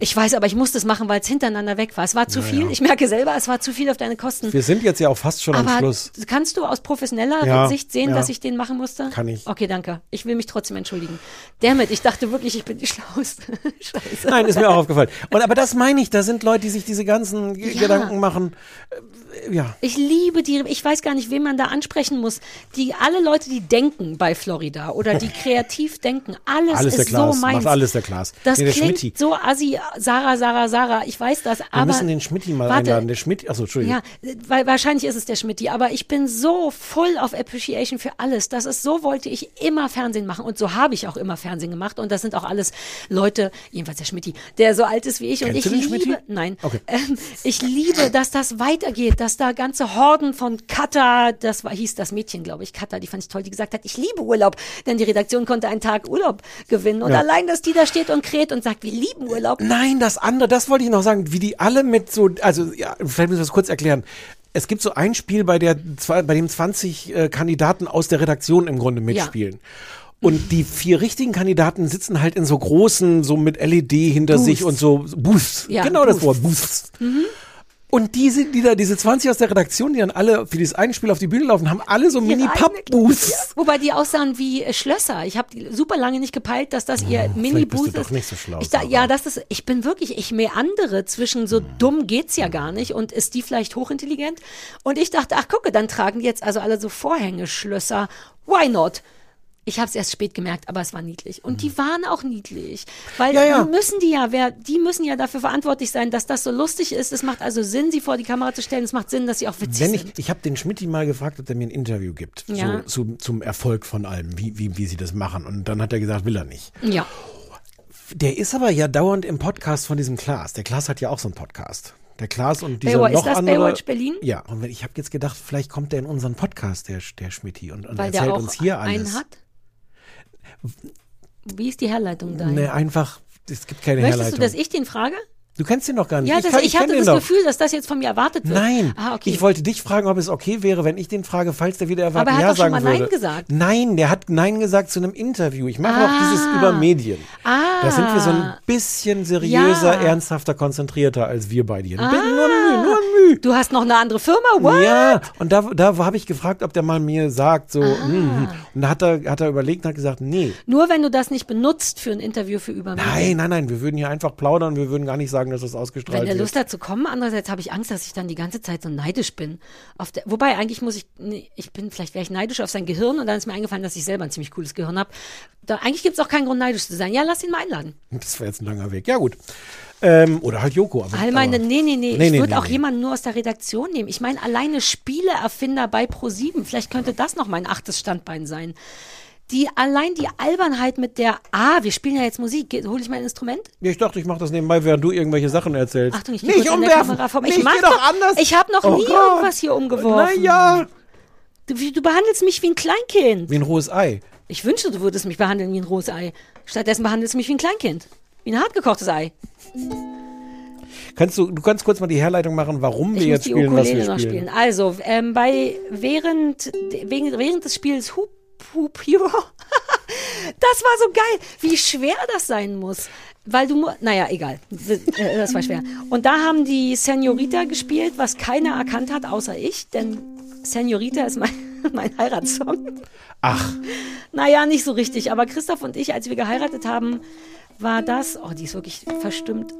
Ich weiß, aber ich musste es machen, weil es hintereinander weg war. Es war zu Ja, viel. Ich merke selber, es war zu viel auf deine Kosten. Wir sind jetzt ja auch fast schon am aber Schluss. kannst du aus professioneller Ja, Sicht sehen, ja. dass ich den machen musste? Kann ich. Okay, danke. Ich will mich trotzdem entschuldigen. Damit, ich dachte wirklich, ich bin die Schlauste. Scheiße. Nein, ist mir auch aufgefallen. Und, aber das meine ich, da sind Leute, die sich diese ganzen Ja. Gedanken machen. Äh, Ja. Ich liebe die, ich weiß gar nicht, wen man da ansprechen muss. Die, alle Leute, die denken bei Florida oder die kreativ denken, alles, Alles der ist Klaas. so meins. Macht alles der Klaas. Das Nee, der klingt Schmitti. so assi, Sarah, Sarah, Sarah, ich weiß das, Wir aber. müssen den Schmitti mal Warte. einladen. Der Schmitti, achso, Entschuldigung. Ja, weil wahrscheinlich ist es der Schmidti, aber ich bin so voll auf Appreciation für alles. Das ist so wollte ich immer Fernsehen machen und so habe ich auch immer Fernsehen gemacht und das sind auch alles Leute, jedenfalls der Schmidti, der so alt ist wie ich Kennst und ich du den liebe, Schmidti? nein, Okay. ähm, ich liebe, dass das weitergeht, dass da ganze Horden von Kata, das war hieß das Mädchen, glaube ich, Kata, die fand ich toll, die gesagt hat, ich liebe Urlaub, denn die Redaktion konnte einen Tag Urlaub gewinnen und Ja. allein, dass die da steht und kräht und sagt, wir lieben Urlaub. Nein, das andere, das wollte ich noch sagen, wie die alle mit so, also ja, vielleicht müssen wir das kurz erklären. Es gibt so ein Spiel, bei der bei dem 20 äh, Kandidaten aus der Redaktion im Grunde mitspielen. Und die vier richtigen Kandidaten sitzen halt in so großen, so mit LED hinter Booths. sich und so Booths. Ja, genau das Booths. Wort, Booths. Und diese, die da, diese 20 aus der Redaktion, die dann alle für dieses eine Spiel auf die Bühne laufen, haben alle so Ihre Mini-Papp-Booths. Wobei die aussahen wie äh, Schlösser. Ich habe super lange nicht gepeilt, dass das ihr Mini-Booth bist du ist. doch nicht so schlau, Ich da, ja, das ist, ich bin wirklich, ich meandere zwischen so dumm geht's ja gar nicht und ist die vielleicht hochintelligent? Und ich dachte, ach gucke, dann tragen die jetzt also alle so Vorhängeschlösser. Why not? Ich habe es erst spät gemerkt, aber es war niedlich. Und die waren auch niedlich. Weil Mhm. Ja, ja. die müssen die ja, wer, die müssen ja dafür verantwortlich sein, dass das so lustig ist. Es macht also Sinn, sie vor die Kamera zu stellen. Es macht Sinn, dass sie auch witzig Wenn ich, sind. ich habe den Schmidti mal gefragt, ob er mir ein Interview gibt Ja. so, zu, zum Erfolg von allem, wie, wie, wie sie das machen. Und dann hat er gesagt, will er nicht. Ja. Der ist aber ja dauernd im Podcast von diesem Klaas. Der Klaas hat ja auch so einen Podcast. Der Klaas und dieser Baywatch, noch ist das andere. Baywatch Berlin? Ja, und ich habe jetzt gedacht, vielleicht kommt der in unseren Podcast, der, der Schmidti, und, und Weil erzählt uns hier alles. einen hat. Wie ist die Herleitung da? Nee, einfach, es gibt keine Möchtest Herleitung. du, dass ich den frage? du kennst ihn doch gar nicht. Ja, das, kann- ich, kenn hatte das doch. Gefühl, dass das jetzt von mir erwartet wird. Nein, Ah, okay. ich wollte dich fragen, ob es okay wäre, wenn ich den frage, falls der wieder erwarten Aber er hat Ja doch schon mal Nein würde. gesagt. Nein, der hat Nein gesagt zu einem Interview. Ich mache auch Ah. dieses über Medien. Ah. Da sind wir so ein bisschen seriöser, Ja. ernsthafter, konzentrierter als wir beide hier. Ah. Nur ein Du hast noch eine andere Firma? What? Ja, und da, da habe ich gefragt, ob der mal mir sagt, so, hm. und da hat er, hat er überlegt und hat gesagt, nee. Nur wenn du das nicht benutzt für ein Interview für Übermedien. Nein, nein, nein, wir würden hier einfach plaudern, wir würden gar nicht sagen, dass das ausgestrahlt Wenn der wird. Lust hat zu kommen, andererseits habe ich Angst, dass ich dann die ganze Zeit so neidisch bin. Der, wobei eigentlich muss ich, nee, ich bin, vielleicht wäre ich neidisch auf sein Gehirn und dann ist mir eingefallen, dass ich selber ein ziemlich cooles Gehirn habe. Da, eigentlich gibt es auch keinen Grund, neidisch zu sein. Ja, lass ihn mal einladen. Das wäre jetzt ein langer Weg. Ja, gut. Ähm, oder halt Joko. Aber, All meine, aber, nee, nee, nee, Nee, ich nee, würde nee, auch jemanden nur aus der Redaktion nehmen. Ich meine, alleine Spieleerfinder bei Pro7, vielleicht könnte das noch mein achtes Standbein sein. Die, allein die Albernheit mit der, ah, wir spielen ja jetzt Musik, hole ich mein Instrument? Ja, ich dachte, ich mache das nebenbei, während du irgendwelche Sachen erzählst. Achtung, ich nicht umwerfen. Nicht, Ich mach doch anders. ich hab noch Oh nie Gott. irgendwas hier umgeworfen. Na ja. Du, du behandelst mich wie ein Kleinkind. Wie ein rohes Ei. Ich wünschte, du würdest mich behandeln wie ein rohes Ei. Stattdessen behandelst du mich wie ein Kleinkind. Wie ein hartgekochtes Ei. Kannst du, du kannst kurz mal die Herleitung machen, warum wir Ich muss jetzt die spielen, was wir spielen. spielen. Also, ähm, bei, während, wegen, während des Spiels Hoop, Hoop Hero, das war so geil, wie schwer das sein muss. Weil du, naja, egal, Äh, das war schwer. Und da haben die Senorita gespielt, was keiner erkannt hat, außer ich, denn Senorita ist mein, mein Heiratssong. Ach, Naja, nicht so richtig, aber Christoph und ich, als wir geheiratet haben, war das, oh, die ist wirklich verstimmt.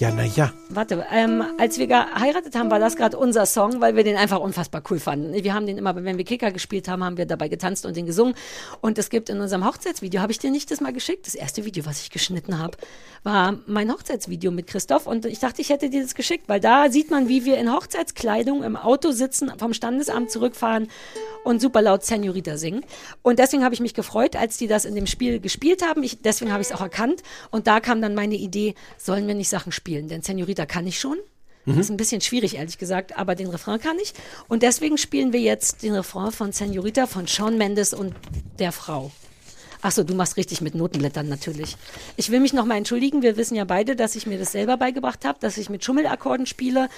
Ja, na ja. Warte, ähm, als wir geheiratet haben, war das gerade unser Song, weil wir den einfach unfassbar cool fanden. Wir haben den immer, wenn wir Kicker gespielt haben, haben wir dabei getanzt und den gesungen. Und es gibt in unserem Hochzeitsvideo, habe ich dir nicht das mal geschickt? Das erste Video, was ich geschnitten habe, war mein Hochzeitsvideo mit Christoph. Und ich dachte, ich hätte dir das geschickt, weil da sieht man, wie wir in Hochzeitskleidung im Auto sitzen, vom Standesamt zurückfahren und super laut Senorita singen. Und deswegen habe ich mich gefreut, als die das in dem Spiel gespielt haben. Ich, deswegen habe ich es auch erkannt. Und da kam dann meine Idee, sollen wir nicht Sachen spielen? Denn Senorita kann ich schon. Das ist ein bisschen schwierig, ehrlich gesagt, aber den Refrain kann ich. Und deswegen spielen wir jetzt den Refrain von Senorita von Shawn Mendes und der Frau. Achso, du machst richtig mit Notenblättern natürlich. Ich will mich nochmal entschuldigen. Wir wissen ja beide, dass ich mir das selber beigebracht habe, dass ich mit Schummelakkorden spiele.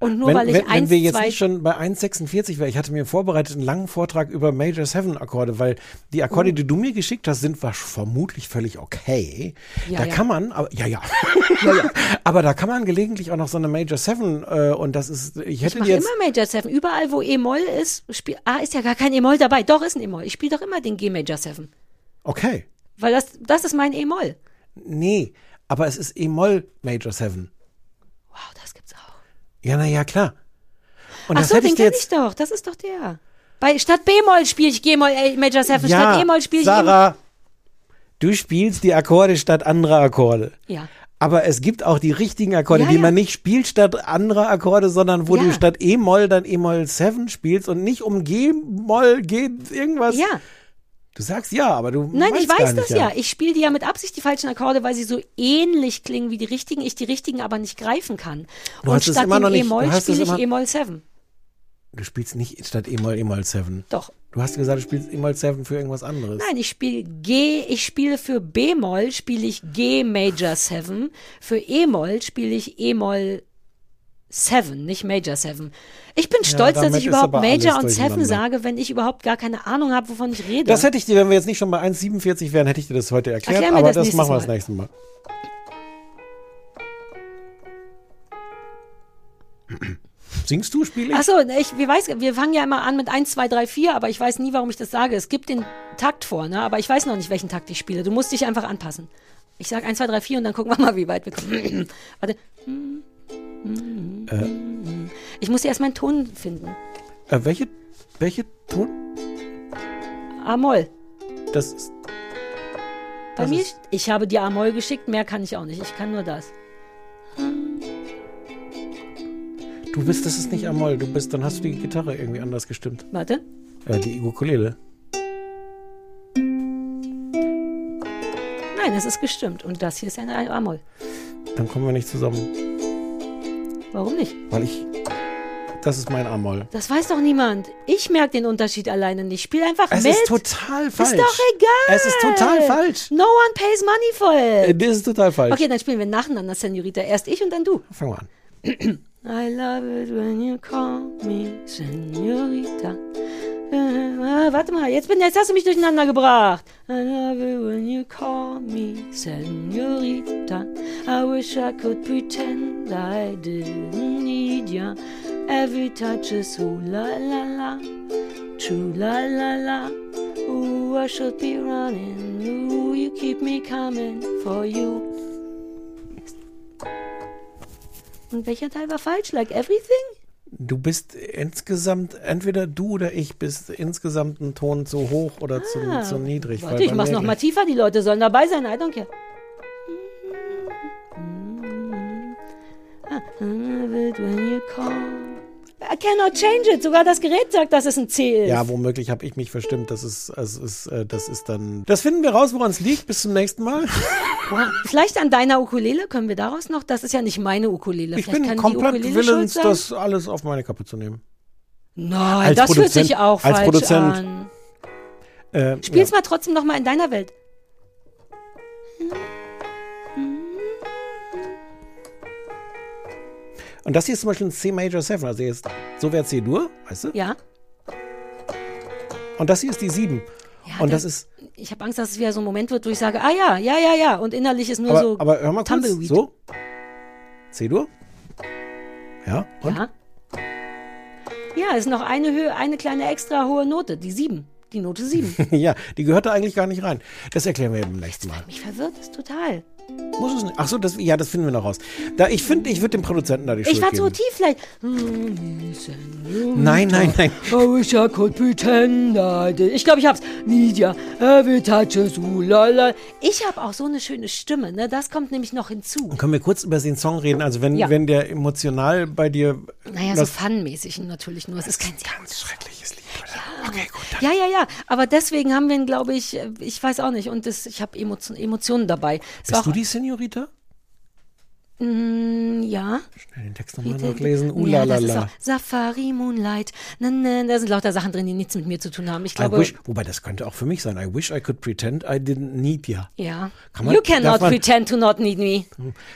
Und nur wenn, weil ich wenn, wenn wir jetzt nicht schon bei 1,46 wäre, ich hatte mir vorbereitet einen langen Vortrag über Major 7 Akkorde, weil die. Akkorde, die du mir geschickt hast, sind vermutlich völlig okay. Ja, da ja. kann man, aber, ja, ja. ja, ja. Aber da kann man gelegentlich auch noch so eine Major 7 äh, und das ist, ich Ich hätte mache dir jetzt, immer Major 7. Überall, wo E-Moll ist, spiel, ah, ist ja gar kein E-Moll dabei. Doch, ist ein E-Moll. Ich spiele doch immer den G Major 7. okay. Weil das, das ist mein E-Moll. Nee, aber es ist E-Moll Major 7. Wow, das. Ja, na ja, klar. Und Ach das so, hätte den ich dir kenn jetzt, ich doch. Das ist doch der. Bei, statt B-Moll spiele ich G-Moll, äh, Major 7. ja, statt E-Moll spiele ich Sarah, du spielst die Akkorde statt anderer Akkorde. Ja. Aber es gibt auch die richtigen Akkorde, Ja, die ja. man nicht spielt statt anderer Akkorde, sondern wo Ja. du statt E-Moll dann E-Moll 7 spielst und nicht um G-Moll, G irgendwas. Ja. Du sagst ja, aber du Nein, ich weiß das ja. Ich spiele die ja mit Absicht die falschen Akkorde, weil sie so ähnlich klingen wie die richtigen, ich die richtigen aber nicht greifen kann. Du Und statt dem nicht- E-Moll spiele ich E-Moll 7. Du spielst nicht statt E-Moll E-Moll 7. Doch. Du hast gesagt, du spielst E-Moll 7 für irgendwas anderes. Nein, ich spiele G, ich spiele für B-Moll spiele ich G Major 7, für E-Moll spiele ich E-Moll 7, nicht Major 7. Ich bin stolz, dass damit ich überhaupt Major und 7 durcheinander. sage, wenn ich überhaupt gar keine Ahnung habe, wovon ich rede. Das hätte ich dir, wenn wir jetzt nicht schon bei 1,47 wären, hätte ich dir das heute erklärt, Erklär aber das das, machen wir das nächste Mal. Singst du, spiel ich? Achso, ich, wir, weiß, wir fangen ja immer an mit 1, 2, 3, 4, aber ich weiß nie, warum ich das sage. Es gibt den Takt vor, ne? aber ich weiß noch nicht, welchen Takt ich spiele. Du musst dich einfach anpassen. Ich sag 1, 2, 3, 4 und dann gucken wir mal, wie weit wir kommen. Warte. Äh, Ich muss erst meinen Ton finden. äh, welche, welche Ton? A-Moll. Das ist. Bei Das mir, ist- ich habe dir A-Moll geschickt, mehr kann ich auch nicht. Ich kann nur das. Du bist, das ist nicht Amol. Du bist, dann hast du die Gitarre irgendwie anders gestimmt. Warte. Äh, die Ukulele. Nein, es ist gestimmt. Und das hier ist ein A-Moll. Dann kommen wir nicht zusammen. Warum nicht? Weil ich. Das ist mein Amol. Das weiß doch niemand. Ich merke den Unterschied alleine nicht. Spiel einfach Es mit. ist total falsch. Ist doch egal. Es ist total falsch. No one pays money for Äh, it. Das ist total falsch. Okay, dann spielen wir nacheinander, Senorita. Erst ich und dann du. Fangen wir an. I love it when you call me Senorita. Äh, warte mal, jetzt, bin, jetzt hast du mich durcheinander gebracht. I love it when you call me Senorita. I wish I could pretend I didn't need ya. Every touch is ooh la la la, true la la la. Ooh, I should be running. Ooh, you keep me coming for you. Und welcher Teil war falsch? Like everything? Du bist insgesamt, entweder du oder ich bist insgesamt einen Ton zu hoch oder zu, Ah, zu niedrig. Warte, ich mach's mir noch mal gleich- tiefer. Die Leute sollen dabei sein. I don't care. Ah, I love it when you call. I cannot change it. Sogar das Gerät sagt, dass es ein C ist. Ja, womöglich habe ich mich verstimmt. Das ist, es ist, äh, das ist dann. Das finden wir raus, woran es liegt. Bis zum nächsten Mal. Vielleicht an deiner Ukulele können wir daraus noch. Das ist ja nicht meine Ukulele. Ich Vielleicht bin komplett willens, das alles auf meine Kappe zu nehmen. Nein, Als das fühlt Produzent- sich auch als falsch Produzent. an. Äh, Spiel's ja. mal trotzdem noch mal in deiner Welt. Und das hier ist zum Beispiel ein C Major 7. Also jetzt, so wäre C-Dur, weißt du? Ja. Und das hier ist die 7. Und das ist. Ich habe Angst, dass es wieder so ein Moment wird, wo ich sage, ah ja, ja, ja, ja. Und innerlich ist nur Aber, so aber hör mal kurz. Tumbleweed. So. C-Dur. Ja. Und? Ja. Ja, ist noch eine Höhe, eine kleine extra hohe Note, die sieben. Die Note sieben. ja, die gehört da eigentlich gar nicht rein. Das erklären wir beim nächsten Mal. Mich verwirrt es total. Muss es nicht. Ach so, das, ja, das finden wir noch raus. Da, ich finde, ich würde dem Produzenten da die Ich Schuld war geben. zu tief vielleicht. Nein, nein, nein. I wish I could pretend I did. Ich glaube, ich hab's. Nidia, every touch is ooh la la. Ich habe auch so eine schöne Stimme, ne? Das kommt nämlich noch hinzu. Können wir kurz über den Song reden? Also wenn, Ja. wenn der emotional bei dir. Naja, so das, funmäßig natürlich nur. Es ist kein ganz schreckliches Lied. Ja, ja, ja. Aber deswegen haben wir ihn, glaube ich, äh, ich weiß auch nicht. Und das, ich habe Emotion, Emotionen dabei. Es Bist du die Senorita? Mm, ja. Schnell den Text nochmal nachlesen. Ja, Uh, das ist auch Safari, Moonlight. Na, na, da sind lauter Sachen drin, die nichts mit mir zu tun haben. Ich glaube, wish, wobei das könnte auch für mich sein. I wish I could pretend I didn't need ya. ja. Kann man- you cannot man- pretend to not need me.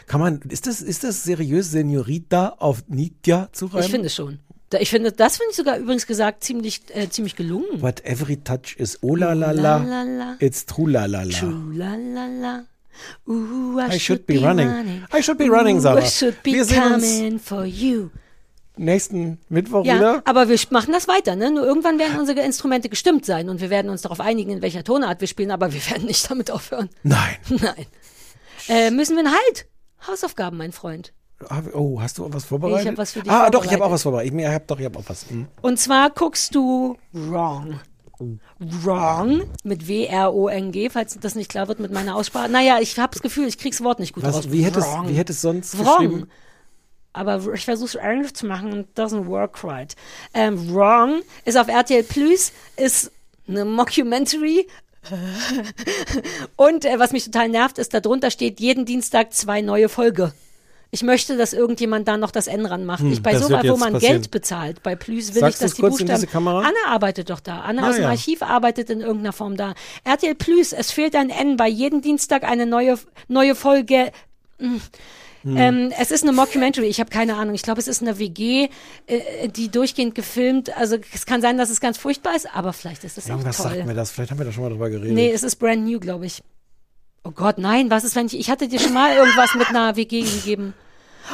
Kann man, ist das, ist das seriös, Senorita auf Nidja zu reimen? Ich finde schon. Ich finde, das finde ich sogar übrigens gesagt ziemlich, äh, ziemlich gelungen. But every touch is oh la la la it's true la la la. True, la la la. Ooh, I, I should be running. I should be running, Ooh, Sarah. I should be Wir sehen uns- coming for you. Nächsten Mittwoch Ja, wieder. aber wir machen das weiter, ne? Nur irgendwann werden unsere Instrumente gestimmt sein und wir werden uns darauf einigen, in welcher Tonart wir spielen, aber wir werden nicht damit aufhören. Nein. Nein. Äh, müssen wir einen Halt? Hausaufgaben, mein Freund. Oh, hast du was vorbereitet? Ich hab was für dich Ah, doch, ich habe auch was vorbereitet. Ich, habe doch, ich habe auch was. Hm. Und zwar guckst du Wrong. Wrong mit W-R-O-N-G, falls das nicht klar wird mit meiner Aussprache. Naja, ich habe das Gefühl, ich krieg's Wort nicht gut raus. Was, wie hätte es, Wrong. wie hätte es sonst Wrong. geschrieben? Aber ich versuche es englisch zu machen und doesn't work right. Ähm, Wrong ist auf RTL Plus, ist eine Mockumentary. und äh, was mich total nervt, ist, darunter steht jeden Dienstag zwei neue Folge. Ich möchte, dass irgendjemand da noch das N ranmacht. Hm, ich bei so wo man passieren. Geld bezahlt. Bei Plus will Sagst ich, dass die Buchstaben. Anna arbeitet doch da. Anna Ah, aus dem ja. Archiv arbeitet in irgendeiner Form da. RTL Plus, es fehlt ein N. Bei jedem Dienstag eine neue neue Folge. Hm. Hm. Ähm, es ist eine Mockumentary, ich habe keine Ahnung. Ich glaube, es ist eine WG, äh, die durchgehend gefilmt. Also es kann sein, dass es ganz furchtbar ist, aber vielleicht ist es auch Irgendwas sagt toll. mir das. Vielleicht haben wir da schon mal drüber geredet. Nee, es ist brand new, glaube ich. Oh Gott, nein, was ist, wenn ich. Ich hatte dir schon mal irgendwas mit einer WG gegeben.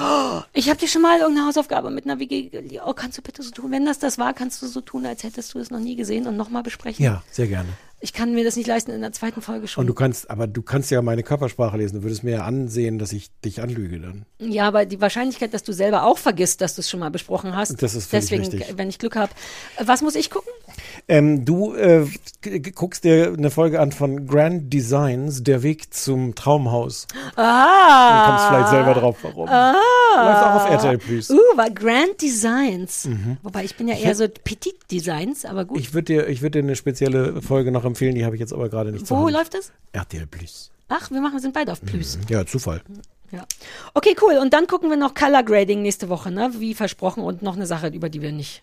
Oh, Ich habe dir schon mal irgendeine Hausaufgabe mit einer WG gegeben. Oh, kannst du bitte so tun? Wenn das das war, kannst du so tun, als hättest du es noch nie gesehen und nochmal besprechen. Ja, sehr gerne. Ich kann mir das nicht leisten in der zweiten Folge schon. Und du kannst, aber du kannst ja meine Körpersprache lesen. Du würdest mir ja ansehen, dass ich dich anlüge dann. Ja, aber die Wahrscheinlichkeit, dass du selber auch vergisst, dass du es schon mal besprochen hast. Das ist völlig Deswegen, richtig. wenn ich Glück habe. Was muss ich gucken? Ähm, du äh, guckst dir eine Folge an von Grand Designs, der Weg zum Traumhaus. Ah. Du kommst vielleicht selber drauf, warum. Ah. Läuft auch auf RTL Plus. Uh, war Grand Designs. Mhm. Wobei ich bin ja eher so Petit Designs, aber gut. Ich würde dir, ich würd dir eine spezielle Folge noch empfehlen, die habe ich jetzt aber gerade nicht Wo läuft das? RTL Plus. Ach, wir machen, sind beide auf Plus. Ja, Zufall. Ja. Okay, cool. Und dann gucken wir noch Color Grading nächste Woche, ne? Wie versprochen und noch eine Sache, über die wir nicht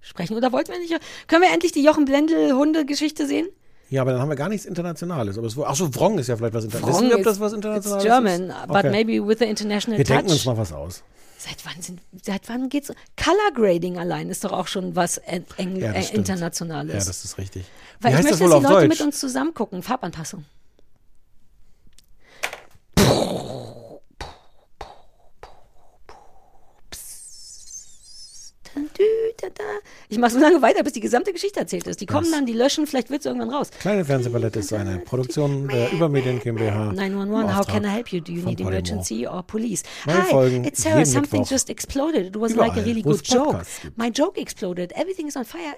sprechen. Oder wollten wir nicht? Können wir endlich die Jochen Blendl Hunde-Geschichte sehen? Ja, aber dann haben wir gar nichts Internationales. Aber es, ach so, Wrong ist ja vielleicht was Internationales. Wrong Wissen wir, ob is- das was Internationales It's German, ist? but Okay. maybe with the international Wir touch. denken uns mal was aus. Seit wann sind, seit wann geht's? Color Grading allein ist doch auch schon was en, eng, Ja, das äh, internationales. Ja, das ist richtig. Wie Weil ich heißt möchte, das dass die Leute Deutsch? mit uns zusammen gucken. Farbanpassung. Ich mache so lange weiter, bis die gesamte Geschichte erzählt ist. Die kommen dann, die löschen, vielleicht wird es irgendwann raus. Kleine Fernsehballette ist eine Produktion der Übermedien GmbH. 911, how can I help you? Do you need emergency or police? Neue Hi, Folgen it's Sarah. Something Mittwoch. just exploded. It was Überall, like a really good joke. Podcasts. My joke exploded. Everything is on fire.